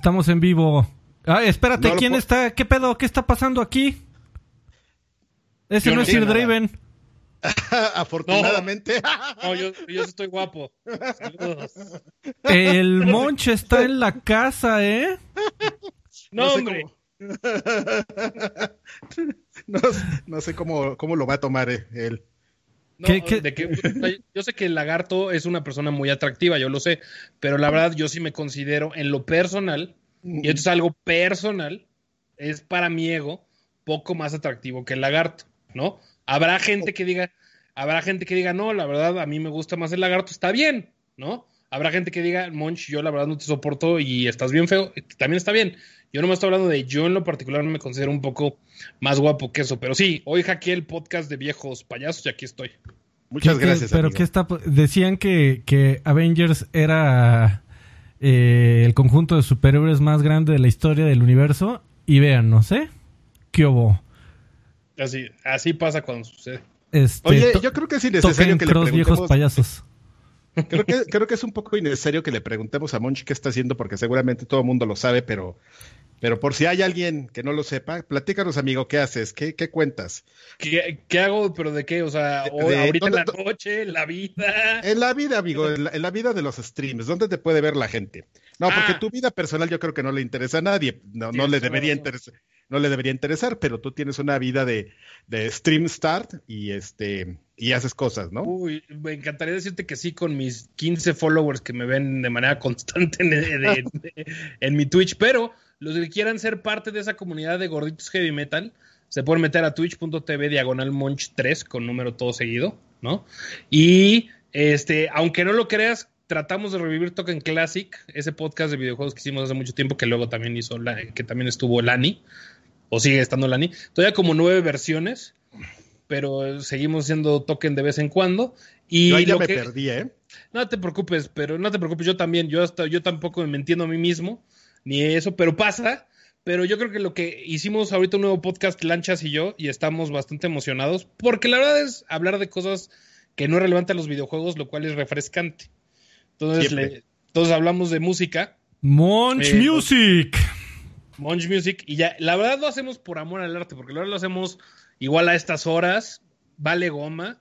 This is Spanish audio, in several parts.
Estamos en vivo. Ay, espérate, ¿quién está? ¿Qué pedo? ¿Qué está pasando aquí? Ese no, es Sir Draven. Afortunadamente. No, yo, yo, estoy guapo. Saludos. El Monche está en la casa, ¿eh? No, No sé hombre. No, no sé cómo, cómo lo va a tomar eh, él. No, ¿Qué- qué? de que- yo sé que el lagarto es una persona muy atractiva, yo lo sé, pero la verdad yo sí me considero en lo personal, y esto es algo personal, es para mi ego poco más atractivo que el lagarto, ¿no? Habrá gente que diga, habrá gente que diga, no, la verdad a mí me gusta más el lagarto, está bien, ¿no? Habrá gente que diga, Monch, yo la verdad no te soporto y estás bien feo, también está bien. Yo no me estoy hablando de yo en lo particular me considero un poco más guapo que eso, pero sí, hoy hackeé el podcast de viejos payasos y aquí estoy. Muchas ¿Qué- qué- gracias. pero qué está decían que, que Avengers era eh, el conjunto de superhéroes más grande de la historia del universo y vean, no sé, qué hubo. Así, así pasa cuando sucede. Este, Oye, yo creo que es innecesario que le cross viejos payasos. Creo que, creo que es un poco innecesario que le preguntemos a Monchi qué está haciendo, porque seguramente todo el mundo lo sabe, pero, pero por si hay alguien que no lo sepa, platícanos, amigo, ¿qué haces? ¿Qué, qué cuentas? ¿Qué, qué hago? ¿Pero de qué? O sea, De- ahorita en la ¿dónde- noche, en la vida. En la vida, amigo, en la, en la vida de los streams, ¿dónde te puede ver la gente? No, porque Ah. tu vida personal yo creo que no le interesa a nadie, no, no le debería interesar, no le debería interesar, pero tú tienes una vida de, de stream start y este y haces cosas, ¿no? Uy, me encantaría decirte que sí con mis 15 followers que me ven de manera constante en, mi Twitch, pero los que quieran ser parte de esa comunidad de gorditos heavy metal, se pueden meter a twitch.tv diagonal monch 3 con número todo seguido, ¿no? Y este, aunque no lo creas, tratamos de revivir Token Classic, ese podcast de videojuegos que hicimos hace mucho tiempo, que luego también hizo, que también estuvo Lani, o sigue estando Lani. Todavía como nueve versiones, pero seguimos siendo Token de vez en cuando. Y yo ahí ya lo me que- perdí, ¿eh? no te preocupes, pero no te preocupes, yo también, yo hasta, yo tampoco me entiendo a mí mismo, ni eso, pero pasa. Pero yo creo que lo que hicimos ahorita un nuevo podcast, Lanchas y yo, y estamos bastante emocionados, porque la verdad es hablar de cosas que no es relevante a los videojuegos, lo cual es refrescante. Entonces, Siempre. le- entonces hablamos de música, Monch Eh, Music. Monch Music, y ya, la verdad lo hacemos por amor al arte, porque la verdad lo hacemos igual a estas horas, vale goma,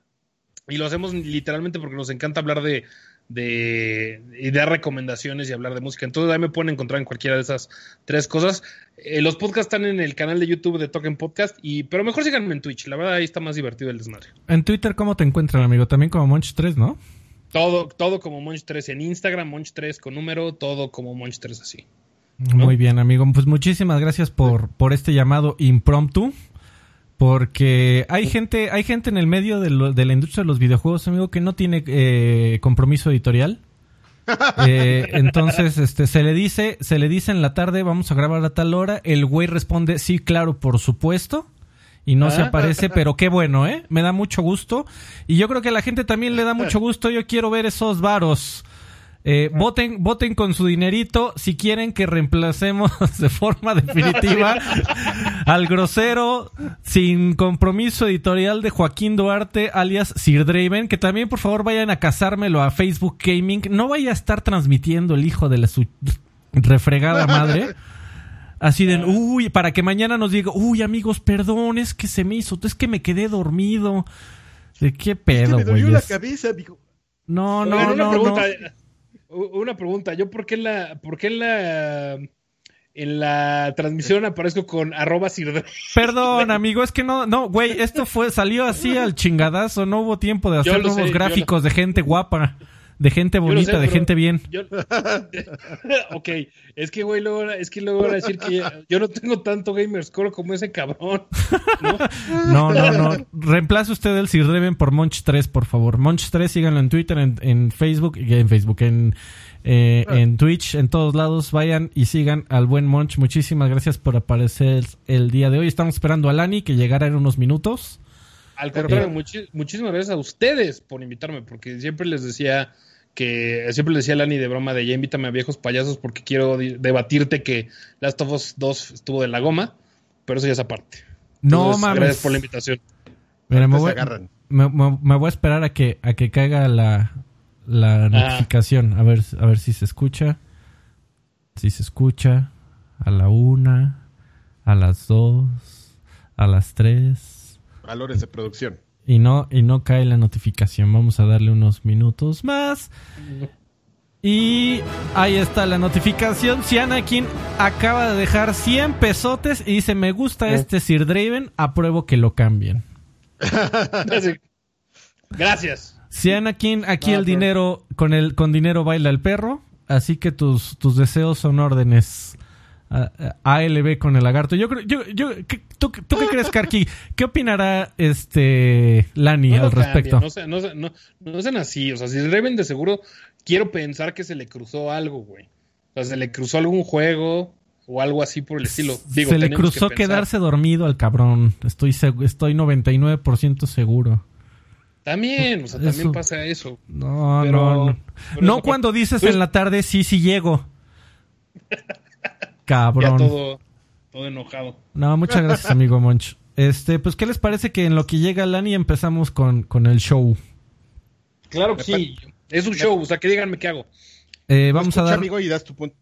y lo hacemos literalmente porque nos encanta hablar de, de y dar recomendaciones y hablar de música. Entonces ahí me pueden encontrar en cualquiera de esas tres cosas. Eh, los podcasts están en el canal de YouTube de Token Podcast, y, pero mejor síganme en Twitch, la verdad ahí está más divertido el desmadre. En Twitter, ¿cómo te encuentran, amigo? También como Monch 3, ¿no? Todo, todo como Monch3 en Instagram, Monch3 con número, todo como Monch3 así. Muy bien, amigo. Pues muchísimas gracias por, por este llamado impromptu. Porque hay gente, hay gente en el medio de, lo- de la industria de los videojuegos, amigo, que no tiene eh, compromiso editorial. Eh, entonces, este, se le dice, se le dice en la tarde, vamos a grabar a tal hora. El güey responde, sí, claro, por supuesto. Y no se Ah. aparece, pero qué bueno, ¿eh? Me da mucho gusto. Y yo creo que a la gente también le da mucho gusto. Yo quiero ver esos varos. Eh, voten, voten con su dinerito si quieren que reemplacemos de forma definitiva al grosero sin compromiso editorial de Joaquín Duarte alias Sir Draven, que también por favor vayan a casármelo a Facebook Gaming. No vaya a estar transmitiendo el hijo de la su refregada madre. Así de, uy, para que mañana nos diga, uy, amigos, perdón, es que se me hizo, es que me quedé dormido. ¿De qué Es que pedo, me dolió güey? la cabeza, amigo. No, no, no, no. Una pregunta, yo por qué en la, por qué en la en la transmisión aparezco con arroba Sir Perdón, amigo, es que no, no, güey, esto fue, salió así al chingadazo, no hubo tiempo de hacer sé, nuevos gráficos de gente guapa, de gente bonita, sé, de gente bien. Yo- ok, es que güey, luego, es que luego van a decir que yo no tengo tanto gamer score como ese cabrón. ¿no? No, no, no. Reemplace usted el Sir Reven por Monch 3, por favor. Monch 3, síganlo en Twitter, en, en Facebook, en Facebook, en, eh, en Twitch, en todos lados. Vayan y sigan al buen Monch. Muchísimas gracias por aparecer el día de hoy. Estamos esperando a Lani que llegara en unos minutos. Al contrario, muchi- muchísimas gracias a ustedes por invitarme, porque siempre les decía que siempre les decía a Lani de broma de ya invítame a viejos payasos porque quiero debatirte que Last of Us 2 estuvo de la goma, pero eso ya es aparte. No Entonces, mames. Gracias por la invitación. Mira, me voy, me, me- me voy a esperar a que, a que caiga la, la notificación. A ver, a ver si se escucha. si se escucha a la una, a las dos, a las tres. Valores de producción. Y no, y no cae la notificación. Vamos a darle unos minutos más. Y ahí está la notificación. Si Anakin acaba de dejar 100 pesotes y dice, me gusta este Sir Draven, apruebo que lo cambien. Gracias. Si Anakin, aquí el dinero, con el con dinero baila el perro, así que tus, tus deseos son órdenes. ALB con el lagarto. Yo creo, yo, yo, ¿tú, ¿tú, qué crees, Karki? ¿Qué opinará este Lani al respecto? No, sean, no, no, no, sean así, o sea, si Draven de seguro quiero pensar que se le cruzó algo, güey. O sea, se le cruzó algún juego o algo así por el estilo. se le cruzó quedarse dormido al cabrón. Estoy, estoy 99% seguro. También, o sea, también pasa eso. No, no. No, cuando dices en la tarde, sí, sí llego. Cabrón. Ya todo, todo enojado. No, muchas gracias, amigo Monch. Este, pues, ¿qué les parece que en lo que llega Lani empezamos con, con el show? Claro que sí. Es un show, o sea, que díganme qué hago. Eh, vamos a dar. amigo, y das tu punto.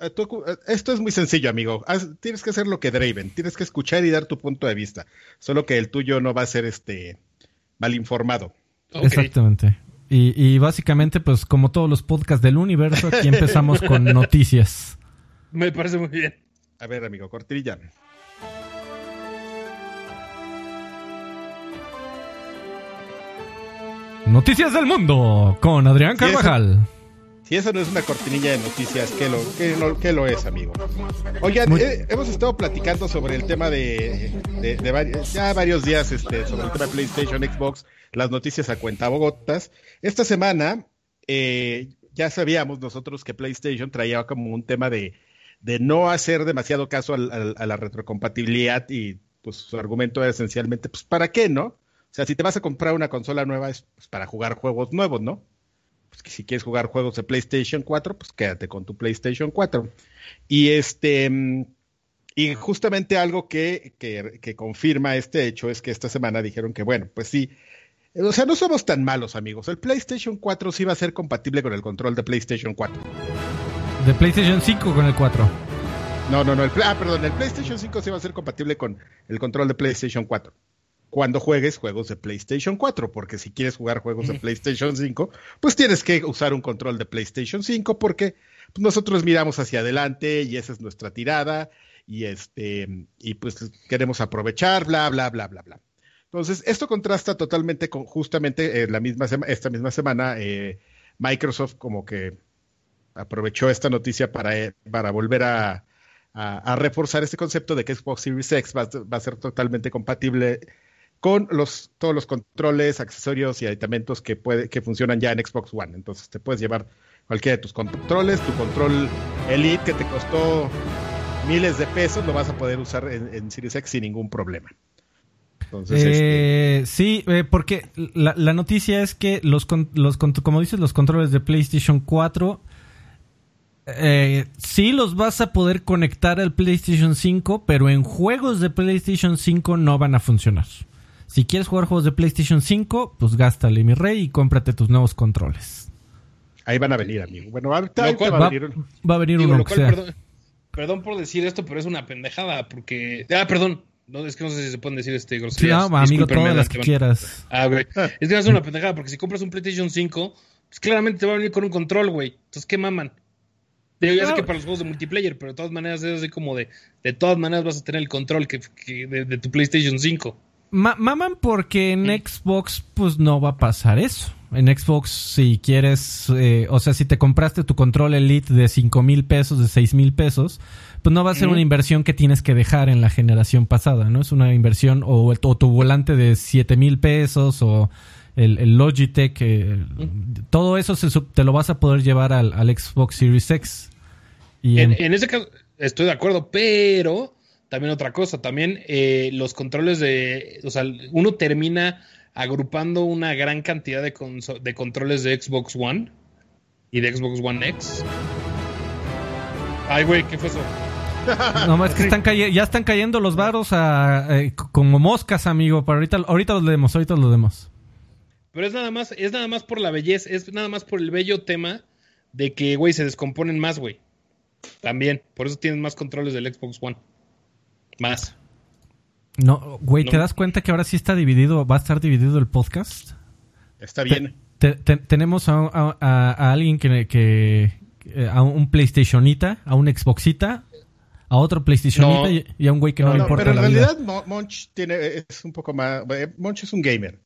Eh, eh, esto es muy sencillo, amigo. tienes que hacer lo que Draven. Tienes que escuchar y dar tu punto de vista. Solo que el tuyo no va a ser este mal informado. Exactamente. Y, y, básicamente, pues como todos los podcasts del universo, aquí empezamos con noticias. Me parece muy bien. A ver, amigo, cortilla. Noticias del mundo con Adrián Carvajal. Si eso, no es una cortinilla de noticias, ¿qué lo, qué lo, es, amigo? Oigan, eh, hemos estado platicando sobre el tema de, ya varios días este, sobre el tema de PlayStation, Xbox, las noticias a cuenta bogotas. Esta semana eh, ya sabíamos nosotros que PlayStation traía como un tema de, de no hacer demasiado caso a la retrocompatibilidad y pues su argumento era esencialmente, pues ¿para qué, no? O sea, si te vas a comprar una consola nueva es pues, para jugar juegos nuevos, ¿no? Pues que si quieres jugar juegos de PlayStation 4, pues quédate con tu PlayStation 4. Y este y justamente algo que, que, confirma este hecho es que esta semana dijeron que, bueno, pues sí, o sea, no somos tan malos, amigos. El PlayStation 4 sí va a ser compatible con el control de PlayStation 4. ¿De PlayStation 5 con el 4? No, no, no. El, ah, perdón, el PlayStation 5 sí va a ser compatible con el control de PlayStation 4 cuando juegues juegos de PlayStation 4, porque si quieres jugar juegos de PlayStation 5, pues tienes que usar un control de PlayStation 5 porque nosotros miramos hacia adelante y esa es nuestra tirada y este y pues queremos aprovechar, bla bla bla bla bla. Entonces, esto contrasta totalmente con justamente eh, la misma esta misma semana eh, Microsoft como que aprovechó esta noticia para, eh, para volver a, reforzar este concepto de que Xbox Series X va, a ser totalmente compatible con todos los controles, accesorios y aditamentos que, puede, que funcionan ya en Xbox One. Entonces te puedes llevar cualquiera de tus controles, tu control Elite que te costó miles de pesos, lo vas a poder usar en, Series X sin ningún problema. Entonces, eh, este... Sí, eh, porque la, noticia es que como dices, los controles de PlayStation 4 eh, sí los vas a poder conectar al PlayStation 5, pero en juegos de PlayStation 5 no van a funcionar. Si quieres jugar juegos de PlayStation 5, pues gástale, mi rey, y cómprate tus nuevos controles. Ahí van a venir, amigo. Bueno, va, a venir, va a venir uno Perdón, por decir esto, pero es una pendejada, porque... Ah, perdón. No, es que no sé si se pueden decir este groserías. Sí, no, amigo, todas las que quieras. Ah, güey. Es que es una pendejada, porque si compras un PlayStation 5, pues claramente te va a venir con un control, güey. Entonces, ¿qué maman? Yo ya sé que para los juegos de multiplayer, pero de todas maneras es así como de... De todas maneras vas a tener el control que, de tu PlayStation 5 maman porque en Xbox pues no va a pasar eso. En Xbox si quieres, eh, o sea, si te compraste tu control Elite de 5 mil pesos, de 6 mil pesos, pues no va a ser una inversión que tienes que dejar en la generación pasada, ¿no? Es una inversión o, tu volante de 7 mil pesos o el, Logitech, eh, todo eso te lo vas a poder llevar al, Xbox Series X. Y en, en ese caso estoy de acuerdo, pero también otra cosa, también eh, los controles de, o sea, uno termina agrupando una gran cantidad de, de controles de Xbox One y de Xbox One X. Ay, güey, ¿qué fue eso? No, es que están ya están cayendo los varos a, eh, como moscas, amigo. Pero ahorita, ahorita los leemos, ahorita los leemos. Pero es nada más, es nada más por la belleza, es nada más por el bello tema de que, güey, se descomponen más, güey. También. Por eso tienes más controles del Xbox One. Más. No, güey, ¿te das cuenta que ahora sí está dividido, va a estar dividido el podcast? Está bien. Te- te- tenemos a, a- a- alguien que, que- que- a un PlayStationita, a un Xboxita, a otro PlayStationita No. y, y a un güey que no, No, le importa pero en la vida. realidad Mo- Monch tiene, es un poco más. eh, Monch es un gamer.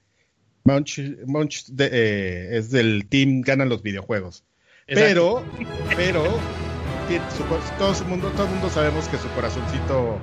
Monch, Monch de- eh, es del team ganan los videojuegos. Exacto. Pero, pero, tiene su todo el mundo, todo el mundo sabemos que su corazoncito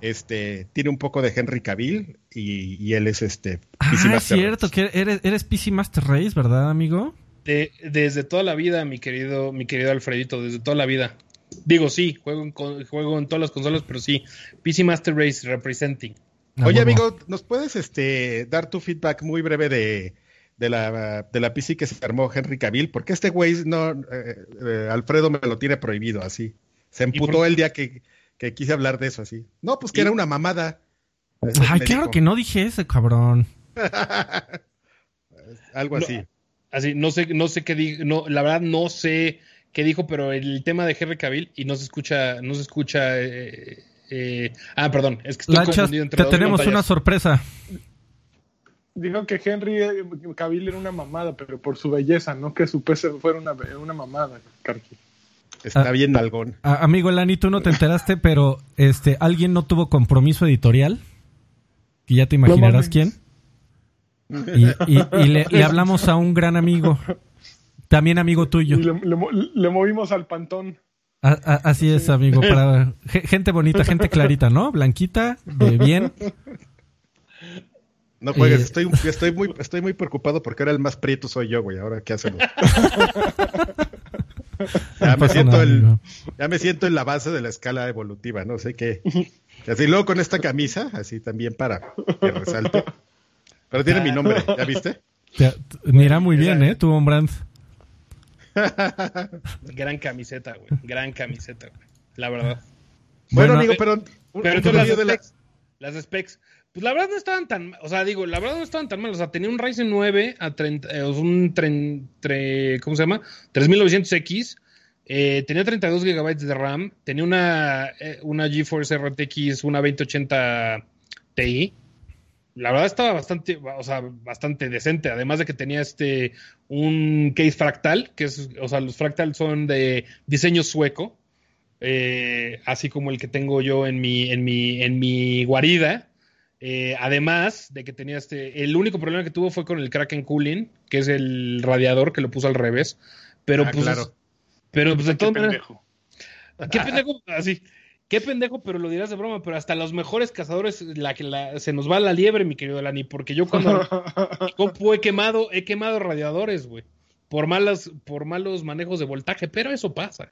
este, tiene un poco de Henry Cavill y, y él es este. PC Ah, es cierto, Race. que eres, eres PC Master Race, ¿verdad, amigo? De- desde toda la vida, mi querido, mi querido Alfredito, desde toda la vida. Digo, sí, juego en, juego en todas las consolas, pero sí. PC Master Race representing. Ah, Oye, amigo, ¿nos puedes este, dar tu feedback muy breve de, de, la, de la PC que se armó Henry Cavill? Porque este güey, no, eh, eh, Alfredo me lo tiene prohibido así. Se emputó por- el día que, que quise hablar de eso así. No, pues que ¿Y? era una mamada. Ay, claro dijo. que no dije ese, cabrón. Algo No, así. Así, no sé, no sé qué dijo, no, la verdad no sé qué dijo, pero el tema de Henry Cavill y no se escucha, no se escucha. eh, eh, ah, perdón, es que estoy Lanchas, confundido entre te dos tenemos pantallas. una sorpresa. Dijo que Henry eh, Cavill era una mamada, pero por su belleza, no que su PC fuera una, una mamada, Karki. Está Ah. bien nalgón. Ah, amigo Lani, tú no te enteraste, pero este alguien no tuvo compromiso editorial. Y ya te imaginarás quién. Y, y- y le, le hablamos a un gran amigo. También amigo tuyo. Y le, le mo- le movimos al pantón. A- a- así es, amigo. Para ge- gente bonita, gente clarita, ¿no? Blanquita, de bien. No juegues, Eh. estoy, estoy, muy, estoy muy preocupado porque ahora el más prieto soy yo, güey. Ahora, ¿qué hacemos? ya, me siento nada, el, ya me siento en la base de la escala evolutiva, no sé qué. Y así luego con esta camisa, así también para que resalte. Pero tiene mi nombre, ¿ya viste? Te- mira muy bien, ¿eh? Tu Brand. Gran camiseta, güey. Gran camiseta, güey. La verdad. Bueno, Bueno, amigo, eh, pero, un- Pero un entonces las de la- specs, las specs, pues la verdad no estaban tan, o sea, digo, la verdad no estaban tan mal, o sea, tenía un Ryzen 9 a 30, eh, un tren, tre- ¿cómo se llama? 3900X, eh, tenía 32 GB de RAM, tenía una, eh, una GeForce RTX, una 2080 Ti, la verdad estaba bastante, o sea, bastante decente, además de que tenía este, un case fractal, que es, o sea, los fractal son de diseño sueco, eh, así como el que tengo yo en mi, en mi, en mi guarida. Eh, además de que tenía este, el único problema que tuvo fue con el Kraken Cooling, que es el radiador que lo puso al revés. Pero Ah, pues, claro. pero pues de maneras, pendejo. qué pendejo, así, qué pendejo, pero lo dirás de broma, pero hasta los mejores cazadores la que la, se nos va la liebre, mi querido Lani, porque yo cuando he quemado, he quemado radiadores, güey, por malas, por malos manejos de voltaje, pero eso pasa.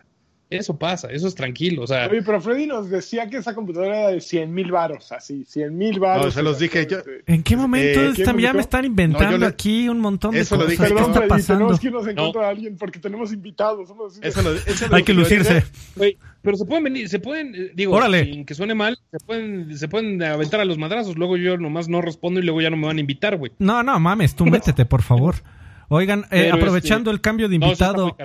Eso pasa, eso es tranquilo, o sea, Oye, pero Freddy nos decía que esa computadora era de 100 mil varos, así, 100 mil varos. No, se los dije yo. ¿En qué momento Eh, esta- ¿quién ya me están inventando No, yo le- aquí un montón de Eso lo cosas? dije ¿Qué yo. Perdón, Freddy, pasando? tenemos que irnos en No. contra de alguien porque tenemos invitados. Somos Eso lo- eso Hay lo- que lucirse. pero se pueden venir, se pueden, eh, digo, Órale. sin que suene mal, se pueden, se pueden aventar a los madrazos, luego yo nomás no respondo y luego ya no me van a invitar, güey. No, no, mames, tú métete, por favor. Oigan, eh, aprovechando este, el cambio de invitado.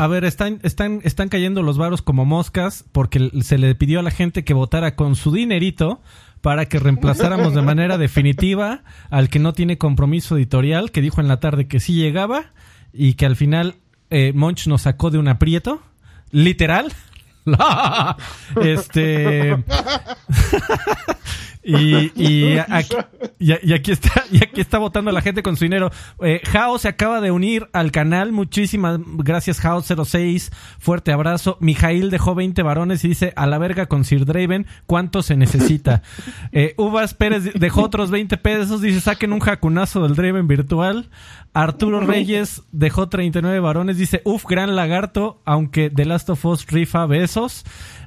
A ver, están, están, están cayendo los varos como moscas porque se le pidió a la gente que votara con su dinerito para que reemplazáramos de manera definitiva al que no tiene compromiso editorial, que dijo en la tarde que sí llegaba y que al final eh, Monch nos sacó de un aprieto, literal. este y, y aquí, y, aquí está y aquí está votando la gente con su dinero. Eh, Jao se acaba de unir al canal. Muchísimas gracias Jao 06 fuerte abrazo. Mijail dejó 20 varones y dice a la verga con Sir Draven cuánto se necesita eh, Uvas Pérez dejó otros 20 pesos. Dice saquen un jacunazo del Draven virtual. Arturo Reyes dejó 39 varones. Dice uf gran lagarto aunque The Last of Us rifa besos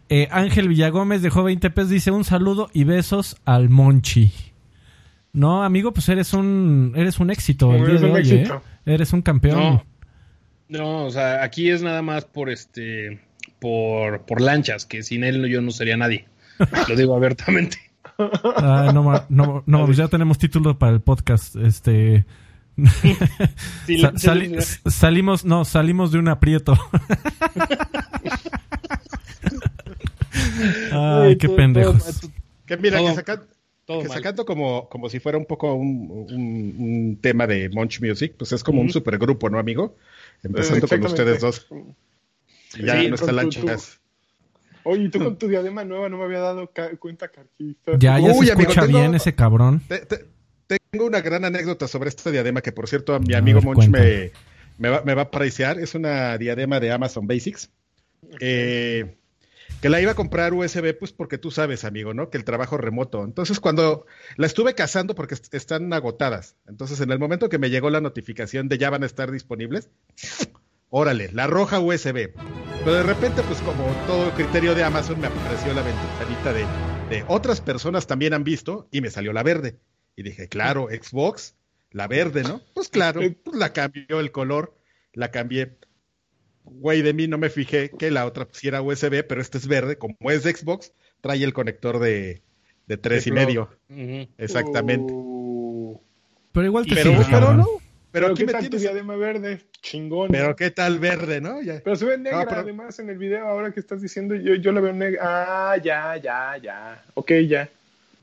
eh, Ángel Villagómez dejó 20 pesos, dice un saludo y besos al Monchi. No, amigo, pues eres un eres un éxito el Eres día de un hoy, éxito. ¿eh? Eres un campeón. No, no, o sea, aquí es nada más por este, por, por lanchas, que sin él yo no sería nadie. Lo digo abiertamente. Ah, no, no, no, pues ya tenemos título para el podcast. Este Sí, sa- le- sali- le- salimos, no, salimos de un aprieto. Ay, qué todo- pendejos. todo- Que mira, Todo- que, sacan- todo que sacando como, como si fuera un poco un, un- un tema de Munch Music, pues es como un Ujú. supergrupo, ¿no, amigo? Empezando con ustedes dos. Y ya Sí, no está lanchas. Oye, y tú con tu diadema nueva no me había dado ca- cuenta, Carquista. Ya, ya Uy, se amigo, escucha tengo- bien ese cabrón. Te- te- tengo una gran anécdota sobre esta diadema que, por cierto, a mi amigo ver, Monch me, me, va, me va a pricear. Es una diadema de Amazon Basics. Eh, que la iba a comprar USB, pues porque tú sabes, amigo, ¿no? Que el trabajo remoto. Entonces, cuando la estuve cazando porque est- están agotadas. Entonces, en el momento que me llegó la notificación de ya van a estar disponibles, órale, la roja USB. Pero de repente, pues como todo criterio de Amazon, me apareció la ventanita de, de otras personas también han visto y me salió la verde. Y dije, claro, Xbox, la verde, ¿no? Pues claro, pues la cambió el color, la cambié. Güey, de mí no me fijé que la otra sí era USB, pero este es verde, como es de Xbox, trae el conector de, de tres De y medio. Exactamente. Uh, Pero igual te pero, sirve, pero no, pero pero aquí ¿qué me tal tu tienes. diadema verde? Chingón. Pero ¿no? qué tal verde, ¿no? Ya. Pero se ve negra, No, pero- además, en el video, ahora que estás diciendo, yo, yo la veo negra. Ah, ya, ya, ya. Ok, ya.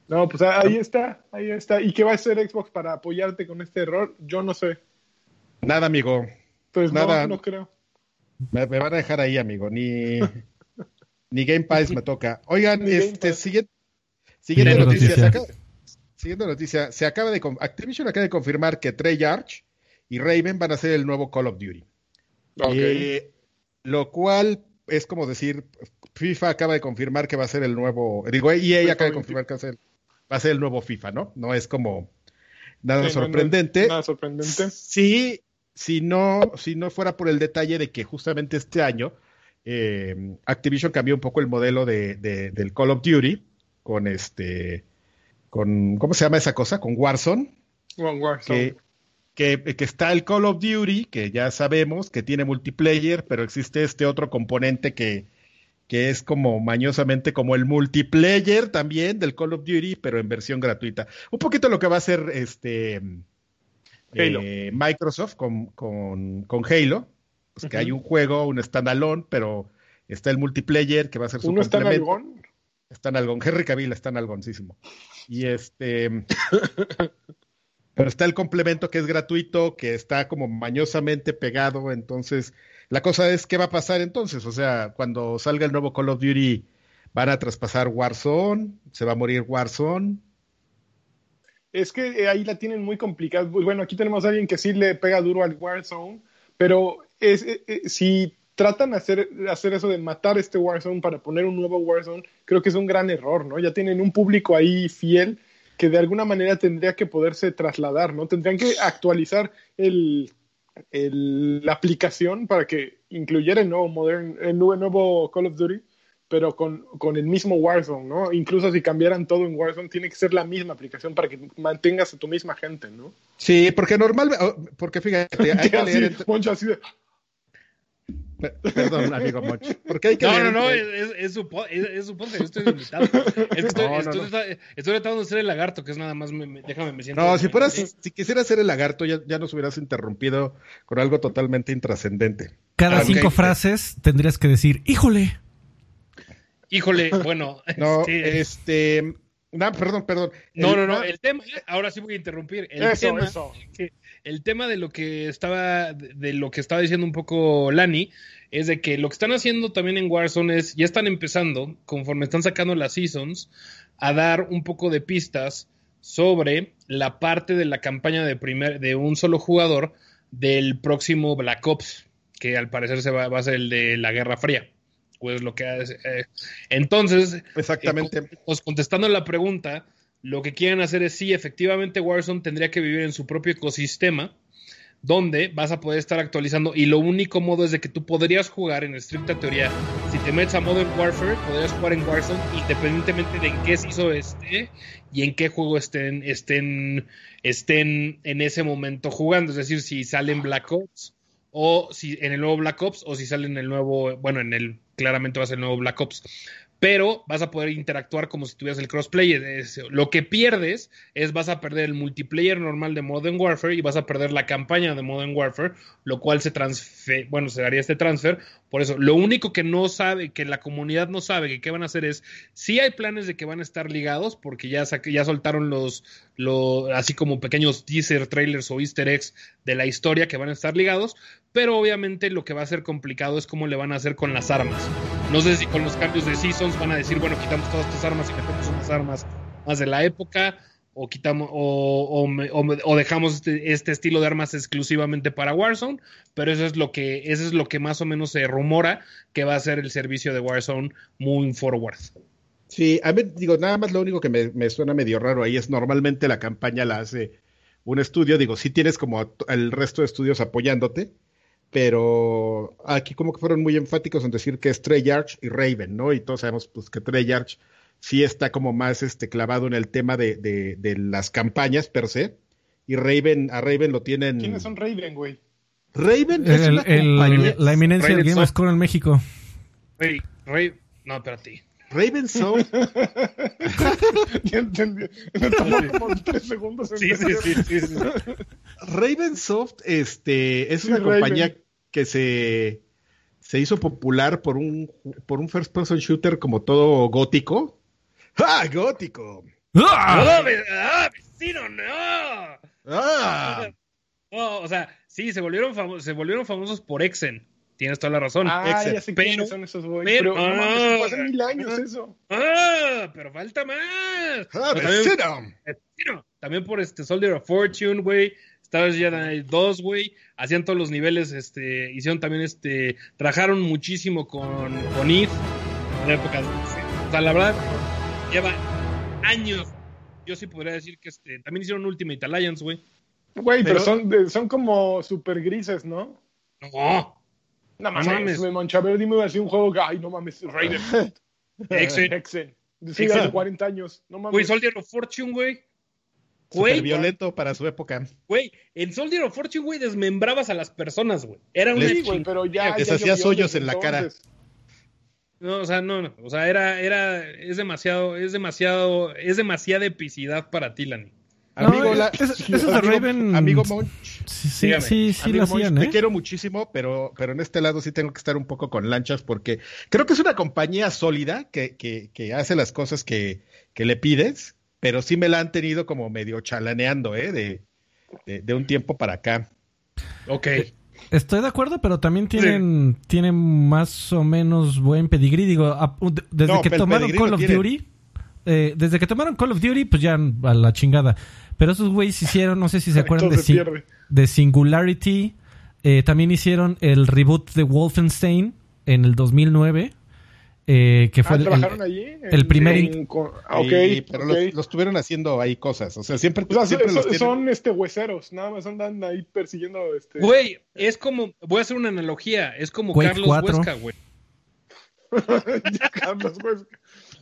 No, pues ahí está, ahí está. ¿Y qué va a hacer Xbox para apoyarte con este error? Yo no sé. Nada, amigo. Pues Nada. no, no creo. Me, me van a dejar ahí, amigo. Ni, ni Game Pass me toca. Oigan, este, siguiente, siguiente noticia. Se noticia. acaba, siguiente noticia. Se acaba de, Activision acaba de confirmar que Treyarch y Raven van a ser el nuevo Call of Duty. Ok. Eh, lo cual es como decir, FIFA acaba de confirmar que va a ser el nuevo, digo, EA FIFA acaba de 20. confirmar que va a ser, va a ser el nuevo FIFA, ¿no? No es como nada Sí, no, no, sorprendente. nada sorprendente. Sí, si no, si no fuera por el detalle de que justamente este año eh, Activision cambió un poco el modelo de, de- del Call of Duty con este, con, ¿cómo se llama esa cosa? Con Warzone, One Warzone. que, que, que está el Call of Duty, que ya sabemos que tiene multiplayer, pero existe este otro componente que, que es como mañosamente como el multiplayer también del Call of Duty, pero en versión gratuita. Un poquito lo que va a hacer este Halo. eh, Microsoft con, con, con Halo, pues que hay un juego, un standalone, pero está el multiplayer que va a ser su ¿Uno está en complemento. algón? Está en algón. Henry Cavill está en algoncísimo. Y este. pero está el complemento que es gratuito, que está como mañosamente pegado. Entonces, la cosa es, ¿qué va a pasar entonces? O sea, cuando salga el nuevo Call of Duty, ¿van a traspasar Warzone? ¿Se va a morir Warzone? Es que eh, ahí la tienen muy complicada. Bueno, aquí tenemos a alguien que sí le pega duro al Warzone, pero es, eh, eh, si tratan de hacer, hacer eso de matar este Warzone para poner un nuevo Warzone, creo que es un gran error, ¿no? Ya tienen un público ahí fiel que de alguna manera tendría que poderse trasladar, ¿no? Tendrían que actualizar el, el- la aplicación para que incluyera el nuevo Modern, el nuevo Call of Duty, pero con, con el mismo Warzone, ¿no? Incluso si cambiaran todo en Warzone, tiene que ser la misma aplicación para que mantengas a tu misma gente, ¿no? Sí, porque normalmente, porque fíjate, hay que leer. Moncho, así de, Perdón, amigo Moch. Porque hay que No, leer no, no, entre- es, es, es su, es, es su yo estoy invitado. Es que estoy, No, no, estoy, no. estoy- estoy tratando de ser el lagarto, que es nada más, me, me- déjame, me siento. No, si fueras, Sí. si quisieras ser el lagarto, ya, ya nos hubieras interrumpido con algo totalmente intrascendente. Cada cinco frases tendrías que decir, híjole. Híjole, bueno. No, este, este. No, perdón, perdón. no, El- no, no, el tema, ahora sí voy a interrumpir. El eso, tema, eso. que- el tema de lo que estaba, de, de lo que estaba diciendo un poco Lani, es de que lo que están haciendo también en Warzone es, ya están empezando, conforme están sacando las seasons, a dar un poco de pistas sobre la parte de la campaña de primer, de un solo jugador del próximo Black Ops, que al parecer se va, va a ser el de la Guerra Fría. Pues lo que hace, eh, entonces, Exactamente. eh, pues contestando la pregunta, lo que quieren hacer es sí, efectivamente Warzone tendría que vivir en su propio ecosistema, donde vas a poder estar actualizando y lo único modo es de que tú podrías jugar en estricta teoría, si te metes a Modern Warfare, podrías jugar en Warzone independientemente de en qué se hizo este y en qué juego estén, estén, estén en ese momento jugando, es decir, si salen Black Ops o si en el nuevo Black Ops o si sale en el nuevo, bueno, en el claramente va a ser nuevo Black Ops. Pero vas a poder interactuar como si tuvieras el crossplay. Lo que pierdes es vas a perder el multiplayer normal de Modern Warfare y vas a perder la campaña de Modern Warfare, lo cual se transfe bueno, se haría este transfer. Por eso, lo único que no sabe, que la comunidad no sabe que qué van a hacer es, sí hay planes de que van a estar ligados, porque ya, ya soltaron los, los, así como pequeños teaser, trailers o easter eggs de la historia que van a estar ligados, pero obviamente lo que va a ser complicado es cómo le van a hacer con las armas. No sé si con los cambios de seasons van a decir, bueno, quitamos todas estas armas y metemos unas armas más de la época, o quitamos, o, o o o dejamos este, este estilo de armas exclusivamente para Warzone, pero eso es lo que, eso es lo que más o menos se rumora que va a ser el servicio de Warzone moving forward. Sí, a mí, digo, nada más lo único que me, me suena medio raro ahí es normalmente la campaña la hace un estudio, digo, sí tienes como el resto de estudios apoyándote, pero aquí como que fueron muy enfáticos en decir que es Treyarch y Raven, ¿no? Y todos sabemos pues que Treyarch sí está como más este clavado en el tema de, de, de las campañas per se, y Raven, a Raven lo tienen... ¿Quiénes son Raven, güey? Raven es El- una el- compañía- la eminencia del Raven Game Soft. Score en México. No, espérate. Raven Soft Ya entendí. Me tomó como tres segundos. Sí, sí, sí, sí, sí. Ravensoft este, es Sí, una Raven. compañía que se, se hizo popular por un, por un first person shooter como todo gótico. ¡Ah, gótico! ¡Ah! ¡No, ve- ah, vecino, no! ¡Ah! No, o sea, sí, se volvieron, famo- se volvieron famosos por Exen. Tienes toda la razón. Ah, Exen. ya sé pero, quiénes son esos, güey. pero- Pero, no mames, ah, mil años ah, eso. ¡Ah! Pero falta más. ¡Ah, Pero también, vecino! vecino, también por este Soldier of Fortune, güey. Star Wars Jedi 2, güey. Hacían todos los niveles, este, hicieron también este, trabajaron muchísimo con, con Eve en la época. O sea, la verdad, lleva años. Yo sí podría decir que este, también hicieron Ultimate Alliance, güey. Güey, pero, Pero- son, de- son como super grises, ¿no? No, No mames. mames, me Monchaver, dime iba a decir un juego que, ay, no mames, Raiden. Exen. Hexen. Sí, Exen. hace 40 años. No Güey, mames. Soldier of Fortune, güey. Güey, violento para su época. güey, en Soldier of Fortune, güey, desmembrabas a las personas, güey. Era una Sí, güey, pero ya. Les hacías hoyos en la cara. No, o sea, no, no. O sea, era, era, es demasiado, es demasiado, es demasiada epicidad para ti, Lani. No, Amigo, la- es- esos de amigo- Raven- amigo Monch, Sí, sí, Dígame. sí, sí amigo lo Monch, hacían, te ¿eh? quiero muchísimo, pero, pero en este lado sí tengo que estar un poco con lanchas porque creo que es una compañía sólida que, que, que hace las cosas que, que le pides, pero sí me la han tenido como medio chalaneando, ¿eh? De, de, de un tiempo para acá. Ok. Estoy de acuerdo, pero también tienen, tienen más o menos buen pedigrí. Digo, desde No, que tomaron Call of tienen. Duty, eh, desde que tomaron Call of Duty, pues ya a la chingada. Pero esos güeyes hicieron, no sé si se acuerdan de, Si- Singularity. Eh, también hicieron el reboot de Wolfenstein en el 2009. eh, que fue Ah, el- ¿trabajaron el- allí? el primer en- con- ah, pero ok. Los, los estuvieron haciendo ahí cosas. O sea, siempre, O sea, siempre son, los tienen- son, este hueseros, nada más andan ahí persiguiendo este. Güey, es como, voy a hacer una analogía, es como Quake Carlos 4. Huesca, güey. Carlos, güey.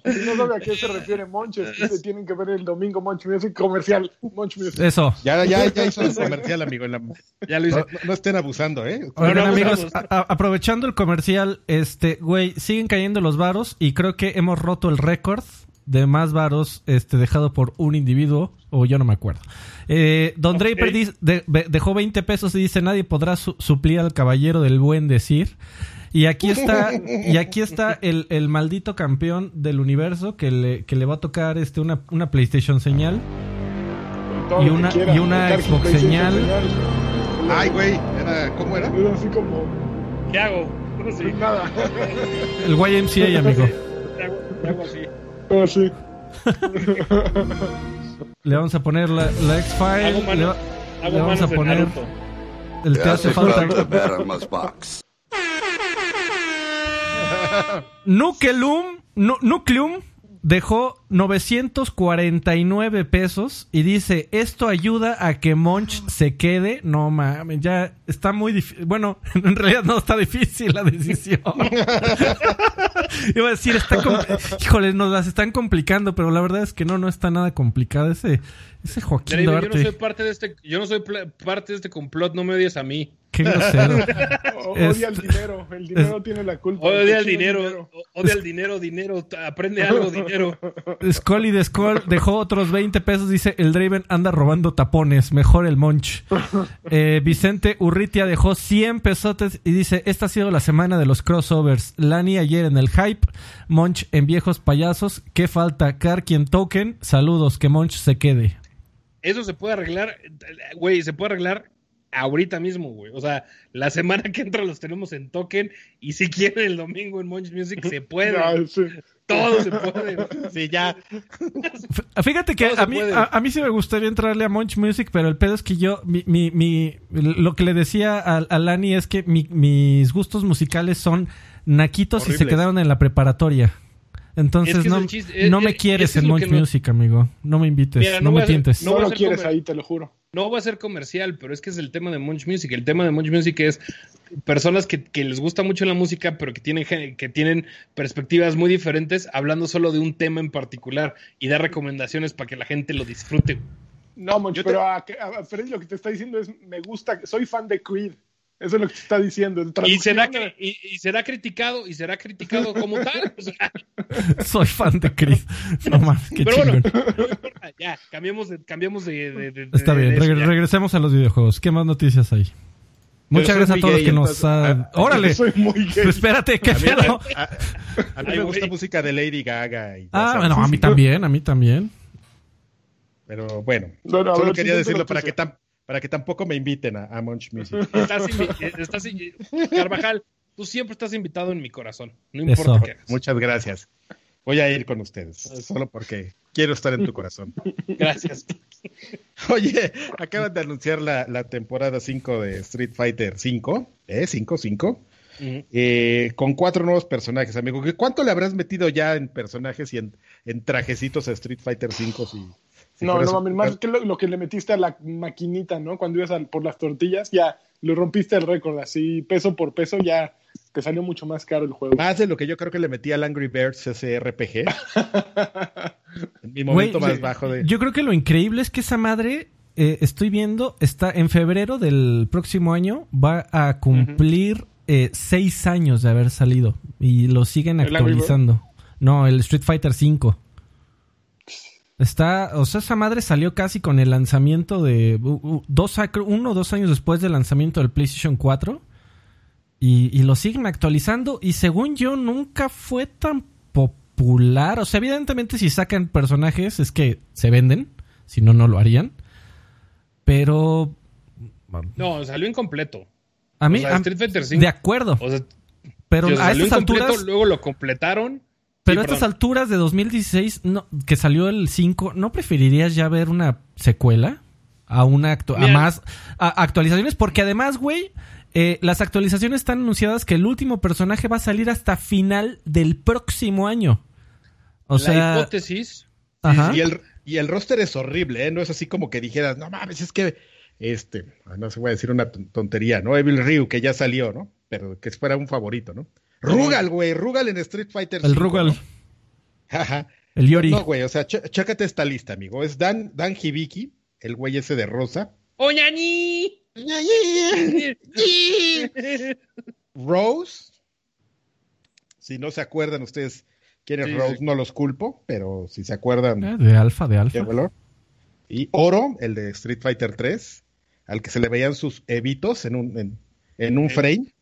Si no sabe a qué se refiere Monches, se tienen que ver el domingo Monch Music comercial. Monch Music. Eso. Ya, ya, ya hizo el comercial, amigo. en la- No, Ya lo hice. no- no estén abusando, ¿eh? Oigan, no, amigos, vamos. a- a- aprovechando el comercial, este, güey, siguen cayendo los varos y creo que hemos roto el récord de más varos este, dejado por un individuo, o yo no me acuerdo. Eh, Don Ok. Draper de- dejó 20 pesos y dice, nadie podrá su- suplir al caballero del buen decir. Y aquí está, y aquí está el, el maldito campeón del universo que le, que le va a tocar este, una, una PlayStation señal. Y una- quiera, y una Xbox señal. Ay, güey. Era, ¿Cómo era? Era así como. ¿Qué hago? No sé. Nada. El YMCA, amigo. ¿Qué hago? ¿Qué hago así? Sí. Le vamos a poner la, la X-File. le va- le vamos a poner el te hace falta. Nucleum, Nu- Nucleum dejó 949 pesos y dice, esto ayuda a que Monch se quede. No mames, ya está muy difícil. Bueno, en realidad no está difícil la decisión. Iba a decir, está híjole, nos las están complicando, pero la verdad es que no, no está nada complicado. Ese, ese Joaquín yo no soy parte de este, yo no soy parte de este complot, no me odies a mí. Qué grosero. Odia el dinero. El dinero tiene la culpa. Odia el Cochino dinero, odia el dinero, dinero, aprende algo, dinero. Scully de Skull dejó otros 20 pesos. Dice: El Draven anda robando tapones. Mejor el Monch. Eh, Vicente Urritia dejó 100 pesotes y dice: Esta ha sido la semana de los crossovers. Lani ayer en el hype. Monch en viejos payasos. ¿Qué falta? Karki en token. Saludos. Que Monch se quede. Eso se puede arreglar, güey, se puede arreglar ahorita mismo, güey. O sea, la semana que entra los tenemos en token y si quieren el domingo en Monch Music se puede. Ya, sí. Todo se puede. güey. Sí, ya. Fíjate que a mí, a, a mí sí me gustaría entrarle a Monch Music, pero el pedo es que yo, mi, mi, mi- lo que le decía a, a Lani es que mi- mis gustos musicales son naquitos y se quedaron en la preparatoria. Entonces Es que es no, chiste, es- no me es- quieres es en Monch no- Music, amigo. No me invites, Mira, no, me a tientes. no lo quieres comer- ahí, te lo juro. No va a ser comercial, pero es que es el tema de Munch Music. El tema de Munch Music es personas que, que les gusta mucho la música, pero que tienen, que tienen perspectivas muy diferentes, hablando solo de un tema en particular y dar recomendaciones para que la gente lo disfrute. No, Monch, te- pero a, a Freddy lo que te está diciendo es, me gusta, soy fan de Creed. Eso es lo que te está diciendo. Y Traducción será, y, y será criticado, y será criticado como tal. O sea, Soy fan de Chris. No qué pero bueno, chingón. no importa, ya, cambiamos de, cambiamos de, de- de- Está de- bien, eso, ya. regresemos a los videojuegos. ¿Qué más noticias hay? Muchas gracias a todos gay, que nos entonces, han... ah, ¡Órale! Soy muy gay. Espérate, ¿qué A mí, pedo? a- a- a mí Ay, me gusta música de Lady Gaga. Y Ah, bueno, a mí también, a mí también. Pero bueno, No, no, a solo ver, quería decirlo para que, noticia. Para que tampoco me inviten a, a Munch Music. Estás, invi- estás Carvajal, tú siempre estás invitado en mi corazón. No Eso. importa qué hagas. Muchas gracias. Voy a ir con ustedes, solo porque quiero estar en tu corazón. Gracias. Oye, acaban de anunciar la, la temporada 5 de Street Fighter 5, ¿eh? 5, 5, Ujú. eh, con cuatro nuevos personajes, amigo. ¿Qué- ¿Cuánto le habrás metido ya en personajes y en, en trajecitos a Street Fighter 5? Si, No, no mames, más que lo, lo que le metiste a la maquinita, ¿no? Cuando ibas al- por las tortillas, ya lo rompiste el récord, así peso por peso, ya te salió mucho más caro el juego. Más de lo que yo creo que le metí al Angry Birds ese RPG. mi momento más yo- bajo de... Yo creo que lo increíble es que esa madre, eh, estoy viendo, está en febrero del próximo año, va a cumplir eh, seis años de haber salido. Y lo siguen actualizando. No, el Street Fighter 5. Está, o sea, esa madre salió casi con el lanzamiento de dos, uno o dos años después del lanzamiento del PlayStation 4 y, y lo siguen actualizando y según yo nunca fue tan popular, o sea, evidentemente si sacan personajes es que se venden, si no, no lo harían, pero No, salió incompleto. a mí, O sea, a- Street Fighter 5. de acuerdo, O sea, pero a estas alturas... luego lo completaron. Pero Sí, a estas perdón. alturas de 2016, no, que salió el 5, ¿no preferirías ya ver una secuela? A una actu- a más a- actualizaciones, porque además, güey, eh, las actualizaciones están anunciadas que el último personaje va a salir hasta final del próximo año. O la sea, hipótesis. ajá. Y el, y el roster es horrible, ¿eh? No es así como que dijeras, no mames, es que, este, ah, no se voy a decir una ton- tontería, ¿no? Evil Ryu, que ya salió, ¿no? Pero que fuera un favorito, ¿no? Rugal, güey, Rugal en Street Fighter el 5, Rugal, el Yori. No, güey, o sea, ch- chécate esta lista, amigo. Es Dan, Dan Hibiki, el güey ese de rosa. ¡Oñañi! Rose. Si no se acuerdan ustedes quién es Sí, Rose, sí. no los culpo, pero si se acuerdan, Eh, de alfa, de alfa. valor. Y Oro, el de Street Fighter 3, al que se le veían sus evitos en un, en, en un frame.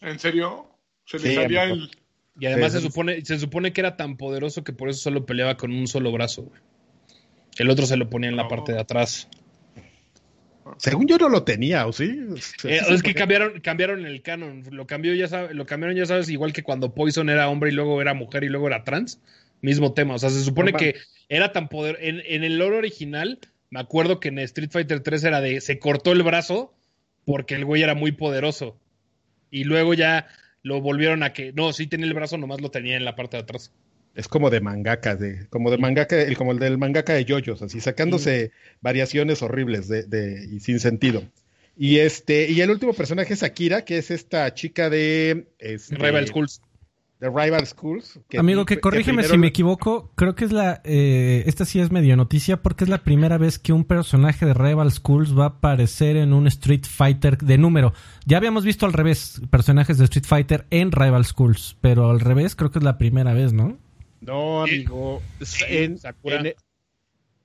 ¿En serio? Se le Sí, salía el... Y además Sí, se supone, se supone que era tan poderoso que por eso solo peleaba con un solo brazo. güey. El otro se lo ponía en la No. parte de atrás. Según yo no lo tenía, ¿o sí? Eh, es que cambiaron, cambiaron el canon. Lo cambió, ya sabes, lo cambiaron, ya sabes, igual que cuando Poison era hombre y luego era mujer y luego era trans. Mismo tema. O sea, se supone No, que era tan poder. En, en el lore original, me acuerdo que en Street Fighter 3 era de se cortó el brazo porque el güey era muy poderoso. Y luego ya lo volvieron a que. No, sí tenía el brazo, nomás lo tenía en la parte de atrás. Es como de mangaka, de, como de mangaka, el, como el del mangaka de yoyos, así sacándose variaciones horribles de, de, y sin sentido. Y este, y el último personaje es Akira, que es esta chica de este, Rival Schools. De Rival Schools. Amigo, que corrígeme si me equivoco, creo que es la, eh, esta sí es medio noticia porque es la primera vez que un personaje de Rival Schools va a aparecer en un Street Fighter de número. Ya habíamos visto al revés personajes de Street Fighter en Rival Schools, pero al revés creo que es la primera vez, ¿no? No, amigo. En,